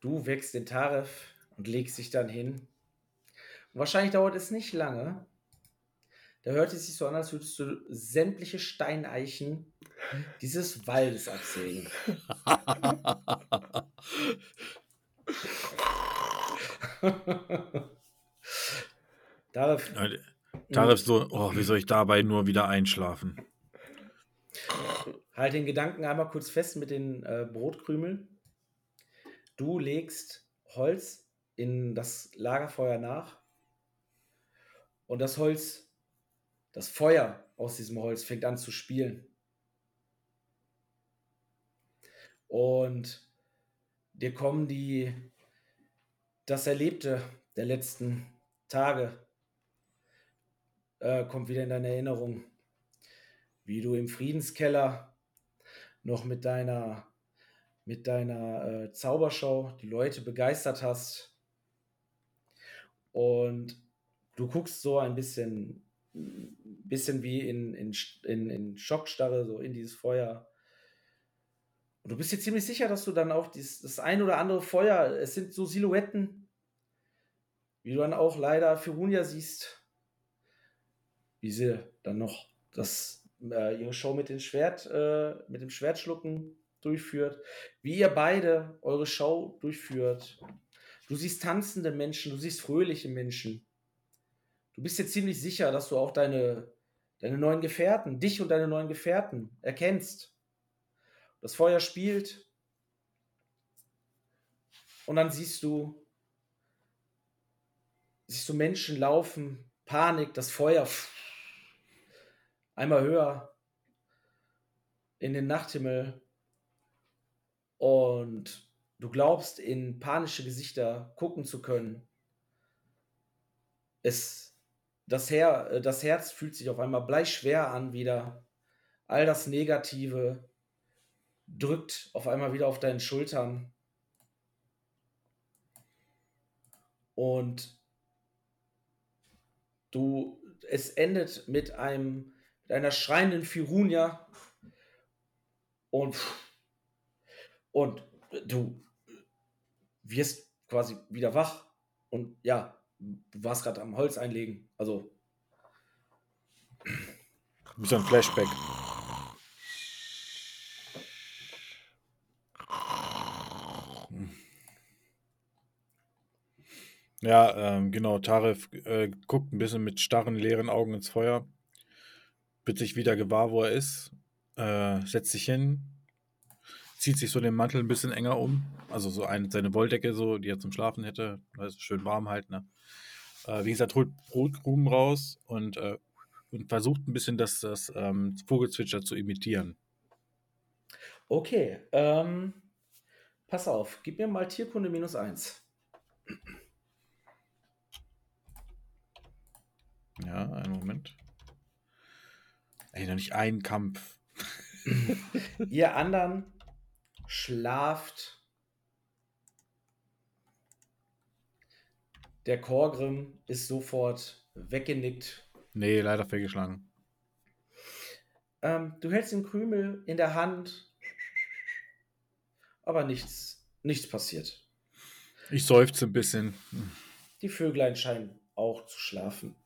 du wächst den Tarif und legst dich dann hin. Wahrscheinlich dauert es nicht lange. Da hört es sich so an, als würdest du sämtliche Steineichen dieses Waldes absägen. *laughs* Äh, Tarif so, oh, wie soll ich dabei nur wieder einschlafen? Halt den Gedanken einmal kurz fest mit den äh, Brotkrümeln. Du legst Holz in das Lagerfeuer nach und das Holz, das Feuer aus diesem Holz fängt an zu spielen. Und dir kommen die, das Erlebte der letzten Tage, äh, kommt wieder in deine Erinnerung wie du im Friedenskeller noch mit deiner, mit deiner äh, Zaubershow die Leute begeistert hast. Und du guckst so ein bisschen, bisschen wie in, in, in, in Schockstarre, so in dieses Feuer. Und du bist dir ziemlich sicher, dass du dann auch dies, das ein oder andere Feuer, es sind so Silhouetten, wie du dann auch leider Firunia siehst, wie sie dann noch das äh, ihre Show mit dem Schwert, äh, mit dem Schwertschlucken durchführt, wie ihr beide eure Show durchführt. Du siehst tanzende Menschen, du siehst fröhliche Menschen. Du bist dir ziemlich sicher, dass du auch deine, deine neuen Gefährten, dich und deine neuen Gefährten erkennst. Das Feuer spielt. Und dann siehst du, siehst du Menschen laufen, Panik, das Feuer einmal höher in den Nachthimmel und du glaubst in panische Gesichter gucken zu können. Es, das, Her, das Herz fühlt sich auf einmal bleischwer an wieder. All das Negative drückt auf einmal wieder auf deinen Schultern. Und du, es endet mit einem einer schreienden Firunia. Und, und du wirst quasi wieder wach. Und ja, warst gerade am Holz einlegen. Also. Wie so ein Flashback. Ja, ähm, genau. Tarif äh, guckt ein bisschen mit starren, leeren Augen ins Feuer wird sich wieder gewahr, wo er ist, äh, setzt sich hin, zieht sich so den Mantel ein bisschen enger um, also so eine, seine Wolldecke, so, die er zum Schlafen hätte, es schön warm halt, ne? Äh, wie gesagt, holt Brotkrumen raus und, äh, und versucht ein bisschen das, das ähm, Vogelzwitscher zu imitieren. Okay, ähm, pass auf, gib mir mal Tierkunde minus eins. Ja, einen Moment. Ey, noch nicht ein Kampf. *laughs* Ihr anderen schlaft Der Korgrim ist sofort weggenickt. Nee, leider fehlgeschlagen. Ähm, du hältst den Krümel in der Hand, aber nichts, nichts passiert. Ich seufze ein bisschen. Die Vöglein scheinen auch zu schlafen.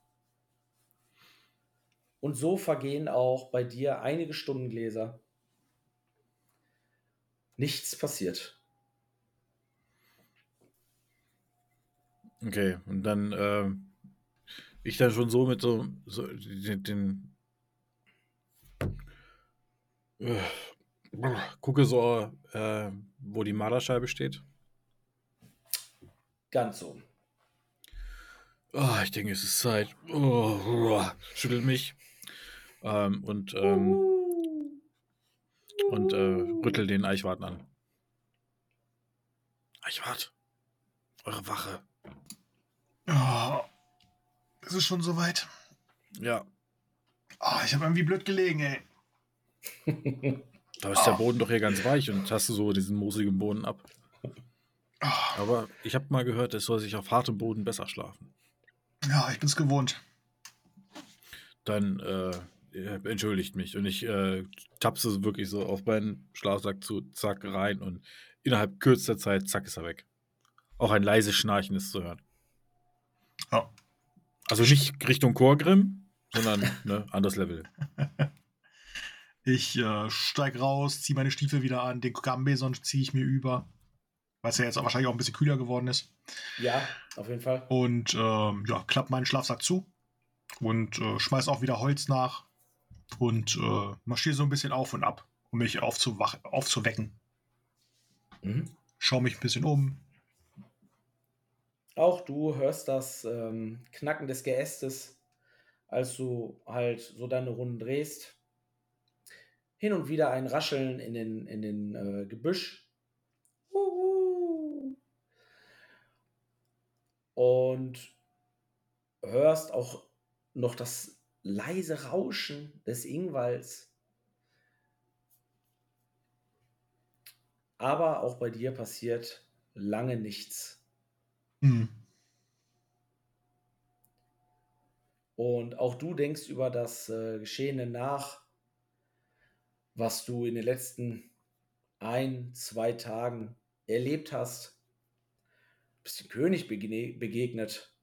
Und so vergehen auch bei dir einige Stundengläser. Nichts passiert. Okay, und dann äh, ich dann schon so mit so, so den, den äh, gucke so, äh, wo die Marderscheibe steht. Ganz so. Oh, ich denke, es ist Zeit. Oh, oh, schüttelt mich. Ähm, und ähm, und äh, rüttelt den Eichwart an. Eichwart, eure Wache. Oh, es ist schon soweit. Ja. Oh, ich habe irgendwie blöd gelegen, ey. *laughs* da ist der Boden doch hier ganz weich und hast du so diesen moosigen Boden ab. Aber ich habe mal gehört, es soll sich auf hartem Boden besser schlafen. Ja, ich bin's gewohnt. Dann äh, entschuldigt mich und ich äh, tapse wirklich so auf meinen Schlafsack zu, zack, rein und innerhalb kürzester Zeit, zack, ist er weg. Auch ein leises Schnarchen ist zu hören. Ja. Also nicht Richtung Chorgrim, sondern ne, anderes Level. *laughs* Ich äh, steig raus, ziehe meine Stiefel wieder an, den Gambeson ziehe ich mir über, weil es ja jetzt wahrscheinlich auch ein bisschen kühler geworden ist. Ja, auf jeden Fall. Und ähm, ja, klapp meinen Schlafsack zu und äh, schmeiß auch wieder Holz nach und äh, marschiere so ein bisschen auf und ab, um mich aufzuwach aufzuwecken. Mhm. Schau mich ein bisschen um. Auch du hörst das ähm, Knacken des Geästes, als du halt so deine Runden drehst. Hin und wieder ein Rascheln in den, in den äh, Gebüsch. Und hörst auch noch das leise Rauschen des Ingwalds. Aber auch bei dir passiert lange nichts. Hm. Und auch du denkst über das äh, Geschehene nach, was du in den letzten ein, zwei Tagen erlebt hast. Bist dem König begne begegnet.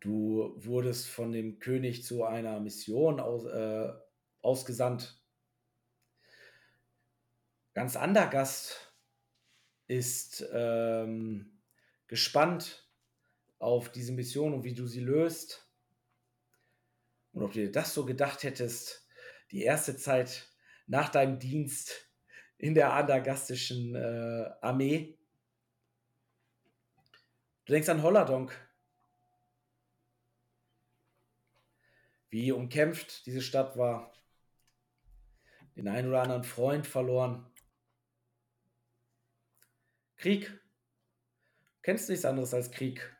Du wurdest von dem König zu einer Mission aus, äh, ausgesandt. Ganz Andergast ist ähm, gespannt auf diese Mission und wie du sie löst. Und ob du dir das so gedacht hättest, die erste Zeit nach deinem Dienst in der andergastischen äh, Armee. Du denkst an Holladonk. Wie umkämpft diese Stadt war. Den einen oder anderen Freund verloren. Krieg. Kennst nichts anderes als Krieg.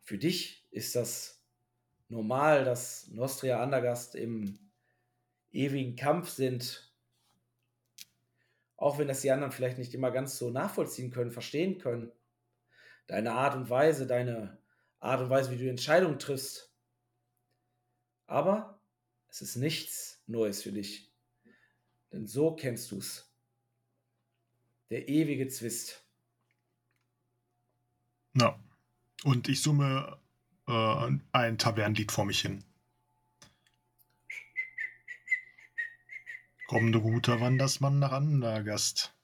Für dich ist das normal, dass Nostria Andergast im ewigen Kampf sind. Auch wenn das die anderen vielleicht nicht immer ganz so nachvollziehen können, verstehen können. Deine Art und Weise, deine Art und Weise, wie du Entscheidungen triffst. Aber es ist nichts Neues für dich. Denn so kennst du es. Der ewige Zwist. Ja. Und ich summe äh, ein Tavernenlied vor mich hin. Kommende guter Wandersmann nach Andergast.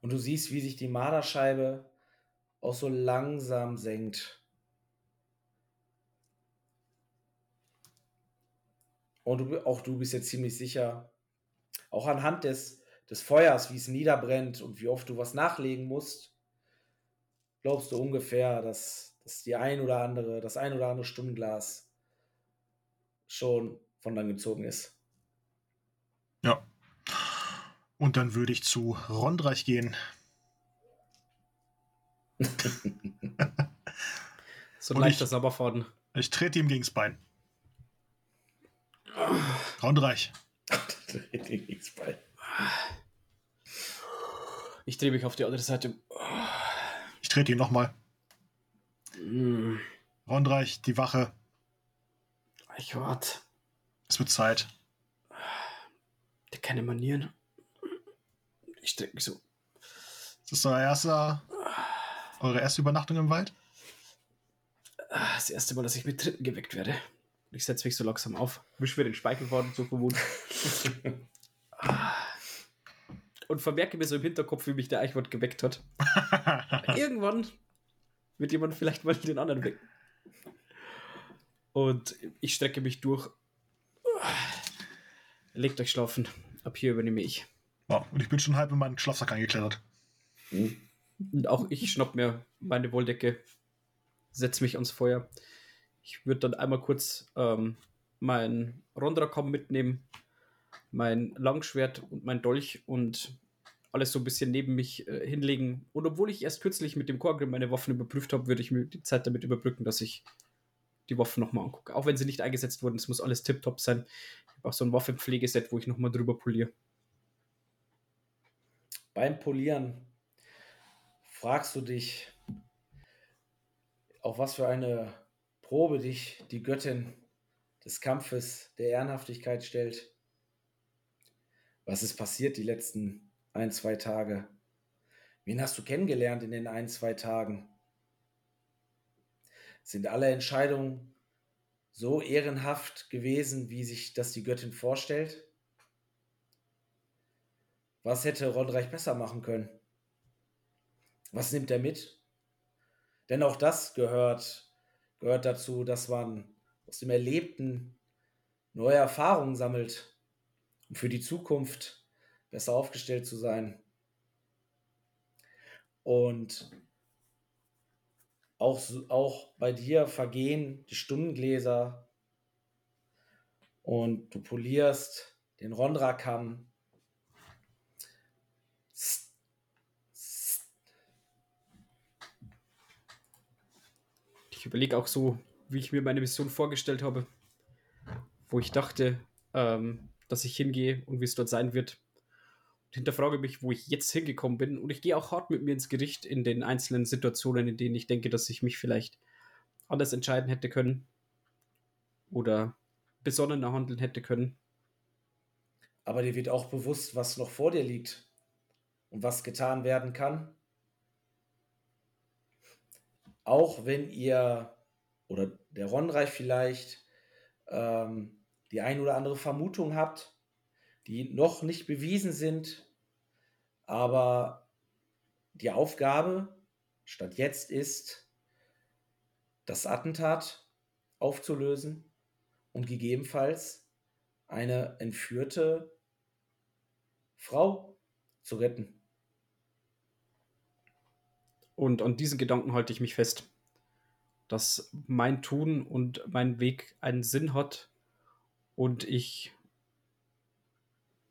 Und du siehst, wie sich die Marderscheibe auch so langsam senkt. Und du, auch du bist jetzt ziemlich sicher, auch anhand des, des Feuers, wie es niederbrennt und wie oft du was nachlegen musst, glaubst du ungefähr, dass, dass die ein oder andere, das ein oder andere Stundenglas schon von dann gezogen ist. Ja. Und dann würde ich zu Rondreich gehen. *laughs* so leicht ich- das aber von. Ich trete ihm gegens Bein. Rondreich. *laughs* Nichts bei. Ich drehe mich auf die andere Seite. Ich trete ihn nochmal. Mm. Rondreich, die Wache. Ich warte. Es wird Zeit. Der keine Manieren. Ich strecke mich so. Ist das euer erster, eure erste Übernachtung im Wald? Das erste Mal, dass ich mit Dritten geweckt werde. Ich setze mich so langsam auf. Wisch mir den Speichelfaden so vom Mund. Ah. Und vermerke mir so im Hinterkopf, wie mich der Eichwort geweckt hat. *laughs* Irgendwann wird jemand vielleicht mal den anderen wecken. Und ich strecke mich durch. Legt euch schlafen. Ab hier übernehme ich. Ja, und ich bin schon halb in meinen Schlafsack eingeklettert. Und auch ich schnapp mir meine Wolldecke, setze mich ans Feuer. Ich würde dann einmal kurz ähm, mein Rondrakam mitnehmen, mein Langschwert und mein Dolch und alles so ein bisschen neben mich äh, hinlegen. Und obwohl ich erst kürzlich mit dem Korgrim meine Waffen überprüft habe, würde ich mir die Zeit damit überbrücken, dass ich die Waffen nochmal angucke. Auch wenn sie nicht eingesetzt wurden, es muss alles tiptop sein. Ich habe auch so ein Waffenpflegeset, wo ich nochmal drüber poliere. Beim Polieren fragst du dich, auf was für eine Probe dich die Göttin des Kampfes, der Ehrenhaftigkeit stellt. Was ist passiert die letzten ein, zwei Tage? Wen hast du kennengelernt in den ein, zwei Tagen? Sind alle Entscheidungen so ehrenhaft gewesen, wie sich das die Göttin vorstellt? Was hätte Rodreich besser machen können? Was nimmt er mit? Denn auch das gehört, gehört dazu, dass man aus dem Erlebten neue Erfahrungen sammelt, um für die Zukunft besser aufgestellt zu sein. Und auch, auch bei dir vergehen die Stundengläser und du polierst den Rondra-Kamm. Ich überlege auch so, wie ich mir meine Mission vorgestellt habe, wo ich dachte, ähm, dass ich hingehe und wie es dort sein wird. Und hinterfrage mich, wo ich jetzt hingekommen bin. Und ich gehe auch hart mit mir ins Gericht in den einzelnen Situationen, in denen ich denke, dass ich mich vielleicht anders entscheiden hätte können oder besonnener handeln hätte können. Aber dir wird auch bewusst, was noch vor dir liegt und was getan werden kann. Auch wenn ihr oder der Ronreich vielleicht ähm, die ein oder andere Vermutung habt, die noch nicht bewiesen sind, aber die Aufgabe statt jetzt ist, das Attentat aufzulösen und gegebenenfalls eine entführte Frau zu retten. Und an diesen Gedanken halte ich mich fest, dass mein Tun und mein Weg einen Sinn hat und ich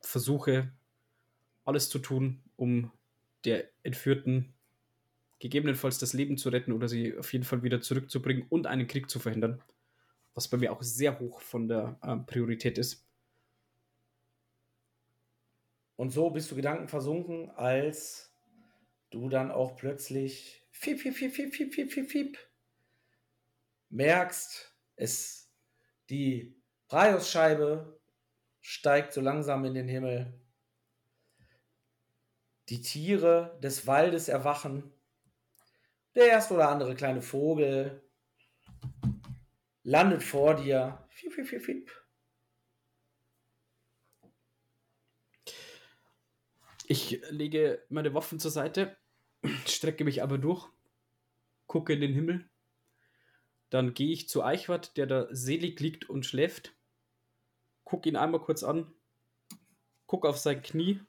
versuche alles zu tun, um der Entführten gegebenenfalls das Leben zu retten oder sie auf jeden Fall wieder zurückzubringen und einen Krieg zu verhindern, was bei mir auch sehr hoch von der äh, Priorität ist. Und so bist du Gedanken versunken, als du dann auch plötzlich fiep, fiep, fiep, fiep, fiep, fiep, fiep, fiep merkst, es die Praios-Scheibe steigt so langsam in den Himmel. Die Tiere des Waldes erwachen. Der erste oder andere kleine Vogel landet vor dir. Fiep, fiep, fiep, fiep. Ich lege meine Waffen zur Seite, *clears throat* strecke mich aber durch, gucke in den Himmel. Dann gehe ich zu Eichwart, der da selig liegt und schläft. Gucke ihn einmal kurz an. Gucke auf sein Knie.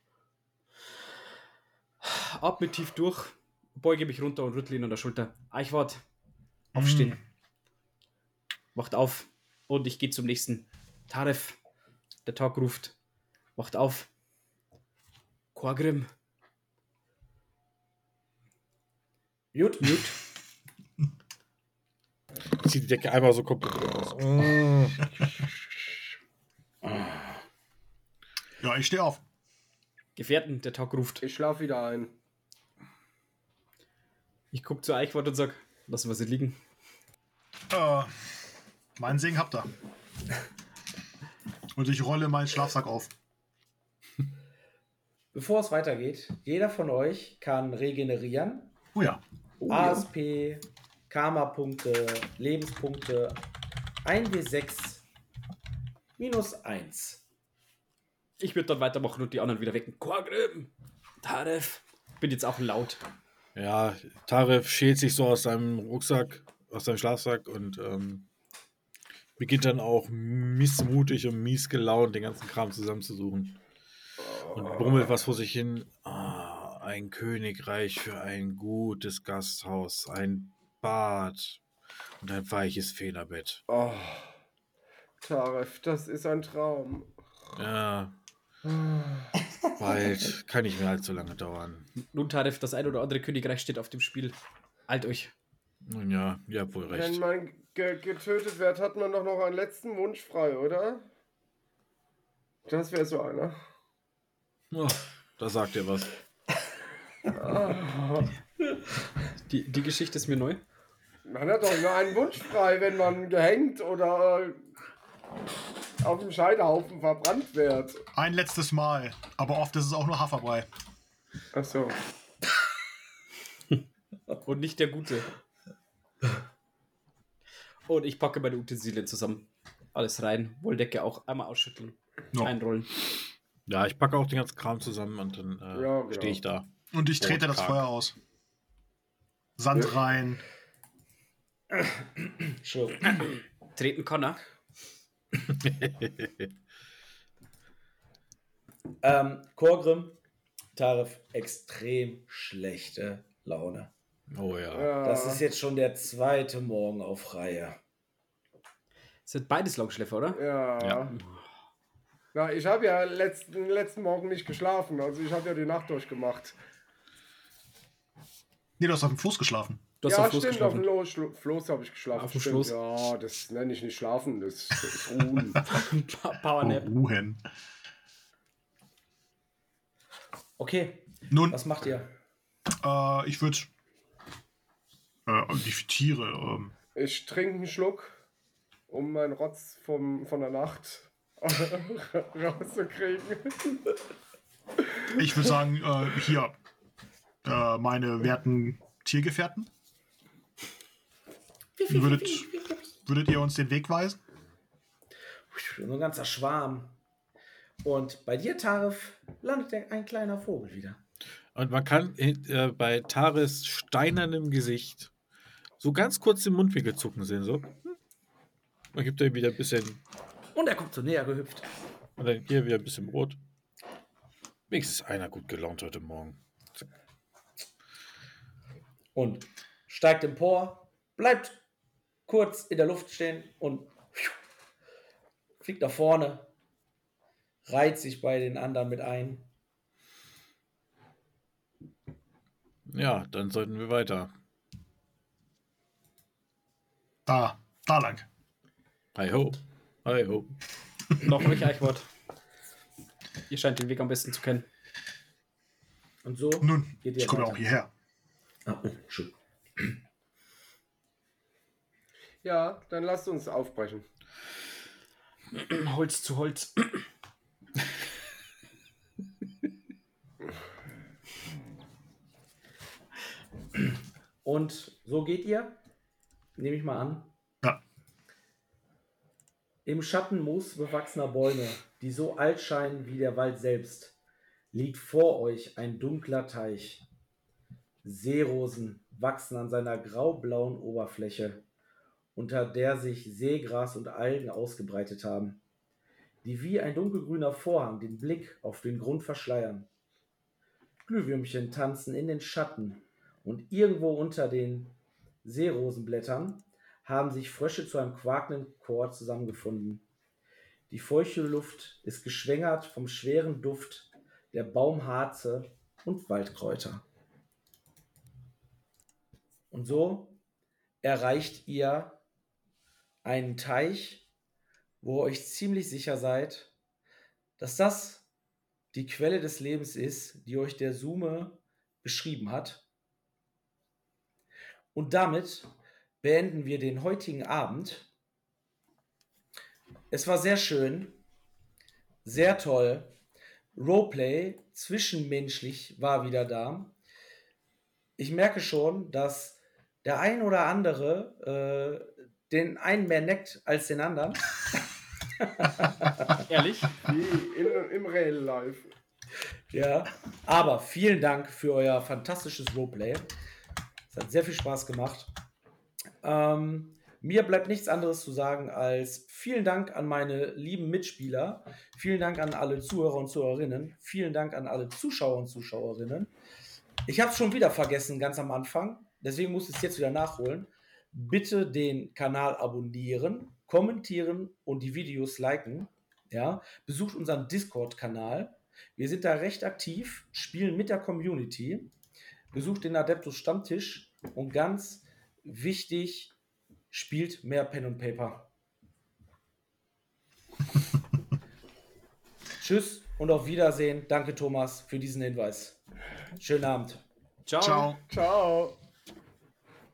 Atme tief durch. Beuge mich runter und rüttle ihn an der Schulter. Eichwart, aufstehen. Wacht auf. Und ich gehe zum nächsten. Taref, der Tag ruft. Wacht auf. Quagrim. Mute, mute. Ich *laughs* zieh die Decke einmal so komplett raus. *laughs* Ja, ich stehe auf. Gefährten, der Tag ruft. Ich schlafe wieder ein. Ich gucke zu Eichwort und sag, lassen wir sie liegen. Äh, meinen Segen habt ihr. Und ich rolle meinen Schlafsack auf. Bevor es weitergeht, jeder von euch kann regenerieren. Oh ja. ASP, Karma-Punkte, Lebenspunkte, 1w6 minus 1. Ich würde dann weitermachen und die anderen wieder wecken. Korgrim, Taref. Bin jetzt auch laut. Ja, Taref schält sich so aus seinem Rucksack, aus seinem Schlafsack und ähm, beginnt dann auch missmutig und mies gelaunt den ganzen Kram zusammenzusuchen. Und brummelt was vor sich hin. Ah, ein Königreich für ein gutes Gasthaus, ein Bad und ein weiches Federbett. Oh, Taref, das ist ein Traum. Ja. Bald kann nicht mehr allzu lange dauern. Nun, Taref, das ein oder andere Königreich steht auf dem Spiel. Alt euch. Nun ja, ihr habt wohl Wenn recht. man ge getötet wird, hat man doch noch einen letzten Wunsch frei, oder? Das wäre so einer. Oh, da sagt ihr was. Die, die Geschichte ist mir neu. Man hat doch nur einen Wunsch frei, wenn man gehängt oder äh, auf dem Scheiterhaufen verbrannt wird. Ein letztes Mal. Aber oft ist es auch nur Haferbrei. Achso. *laughs* Und nicht der Gute. Und ich packe meine Utensilien zusammen. Alles rein. Wolldecke auch einmal ausschütteln. No. Einrollen. Ja, ich packe auch den ganzen Kram zusammen und dann äh, Ja, genau. stehe ich da. Und ich trete das. Feuer aus. Sand Ja. rein. Entschuldigung. *clears throat* Treten kann er. *laughs* Ähm, Korgrim, Taref, extrem schlechte Laune. Oh ja. Ja. Das ist jetzt schon der zweite Morgen auf Reihe. Sind beides Langschläfer, oder? Ja. Ja. Na, ich habe ja letzten, letzten Morgen nicht geschlafen. Also ich habe ja die Nacht durchgemacht. Nee, du hast auf dem Floß geschlafen. Du hast ja, auf Floß stimmt, auf dem geschlafen. Lo- Schlo- Floß habe ich geschlafen. Auf dem. Floß? Ja, das nenne ich nicht schlafen, das, das ist ruhen. *laughs* Powernap. Ruhen. Okay, Nun, was macht ihr? äh, ich würde. Äh, die Tiere. Ähm, Ich trinke einen Schluck, um meinen Rotz vom, von der Nacht *laughs* rauszukriegen. ich würde sagen, äh, hier. Äh, meine werten Tiergefährten. Würdet, würdet ihr uns den Weg weisen? So ein ganzer Schwarm. Und bei dir, Taref, landet ein kleiner Vogel wieder. Und man kann äh, bei Tares steinernem Gesicht so ganz kurz den Mundwinkel zucken sehen. So. Man gibt ihm wieder ein bisschen. Und er kommt so näher gehüpft. Und dann hier wieder ein bisschen Brot. Wenigstens einer gut gelaunt heute Morgen. Und steigt empor, bleibt kurz in der Luft stehen und fliegt nach vorne, reiht sich bei den anderen mit ein. Ja, dann sollten wir weiter. Da, da lang. Hi ho. Hi ho. Noch euch Eichwort. Ihr scheint den Weg am besten zu kennen. Und so Nun, geht ihr ich komme ja weiter. auch hierher. Ah, oh, Entschuldigung. Ja, dann lasst uns aufbrechen. *clears throat* Holz zu Holz. *clears throat* Und so geht ihr, nehme ich mal an, Ja. Im Schatten moosbewachsener Bäume, die so alt scheinen wie der Wald selbst, liegt vor euch ein dunkler Teich. Seerosen wachsen an seiner graublauen Oberfläche, unter der sich Seegras und Algen ausgebreitet haben, die wie ein dunkelgrüner Vorhang den Blick auf den Grund verschleiern. Glühwürmchen tanzen in den Schatten und irgendwo unter den Seerosenblättern haben sich Frösche zu einem quakenden Chor zusammengefunden. Die feuchte Luft ist geschwängert vom schweren Duft der Baumharze und Waldkräuter. Und so erreicht ihr einen Teich, wo ihr euch ziemlich sicher seid, dass das die Quelle des Lebens ist, die euch der Sume beschrieben hat. Und damit beenden wir den heutigen Abend. Es war sehr schön, sehr toll. Roleplay, zwischenmenschlich war wieder da. Ich merke schon, dass der ein oder andere äh, den einen mehr neckt als den anderen. *laughs* Ehrlich? Wie in, im Real Life. Ja, aber vielen Dank für euer fantastisches Roleplay. Es hat sehr viel Spaß gemacht. Ähm, mir bleibt nichts anderes zu sagen als vielen Dank an meine lieben Mitspieler, vielen Dank an alle Zuhörer und Zuhörerinnen, vielen Dank an alle Zuschauer und Zuschauerinnen. Ich habe es schon wieder vergessen, ganz am Anfang, deswegen muss ich es jetzt wieder nachholen. Bitte den Kanal abonnieren, kommentieren und die Videos liken. Ja, besucht unseren Discord-Kanal. Wir sind da recht aktiv, spielen mit der Community. Besucht den Adeptus Stammtisch und ganz wichtig, spielt mehr Pen und Paper. *laughs* Tschüss und auf Wiedersehen. Danke, Thomas, für diesen Hinweis. Schönen Abend. Ciao. Ciao. Ciao.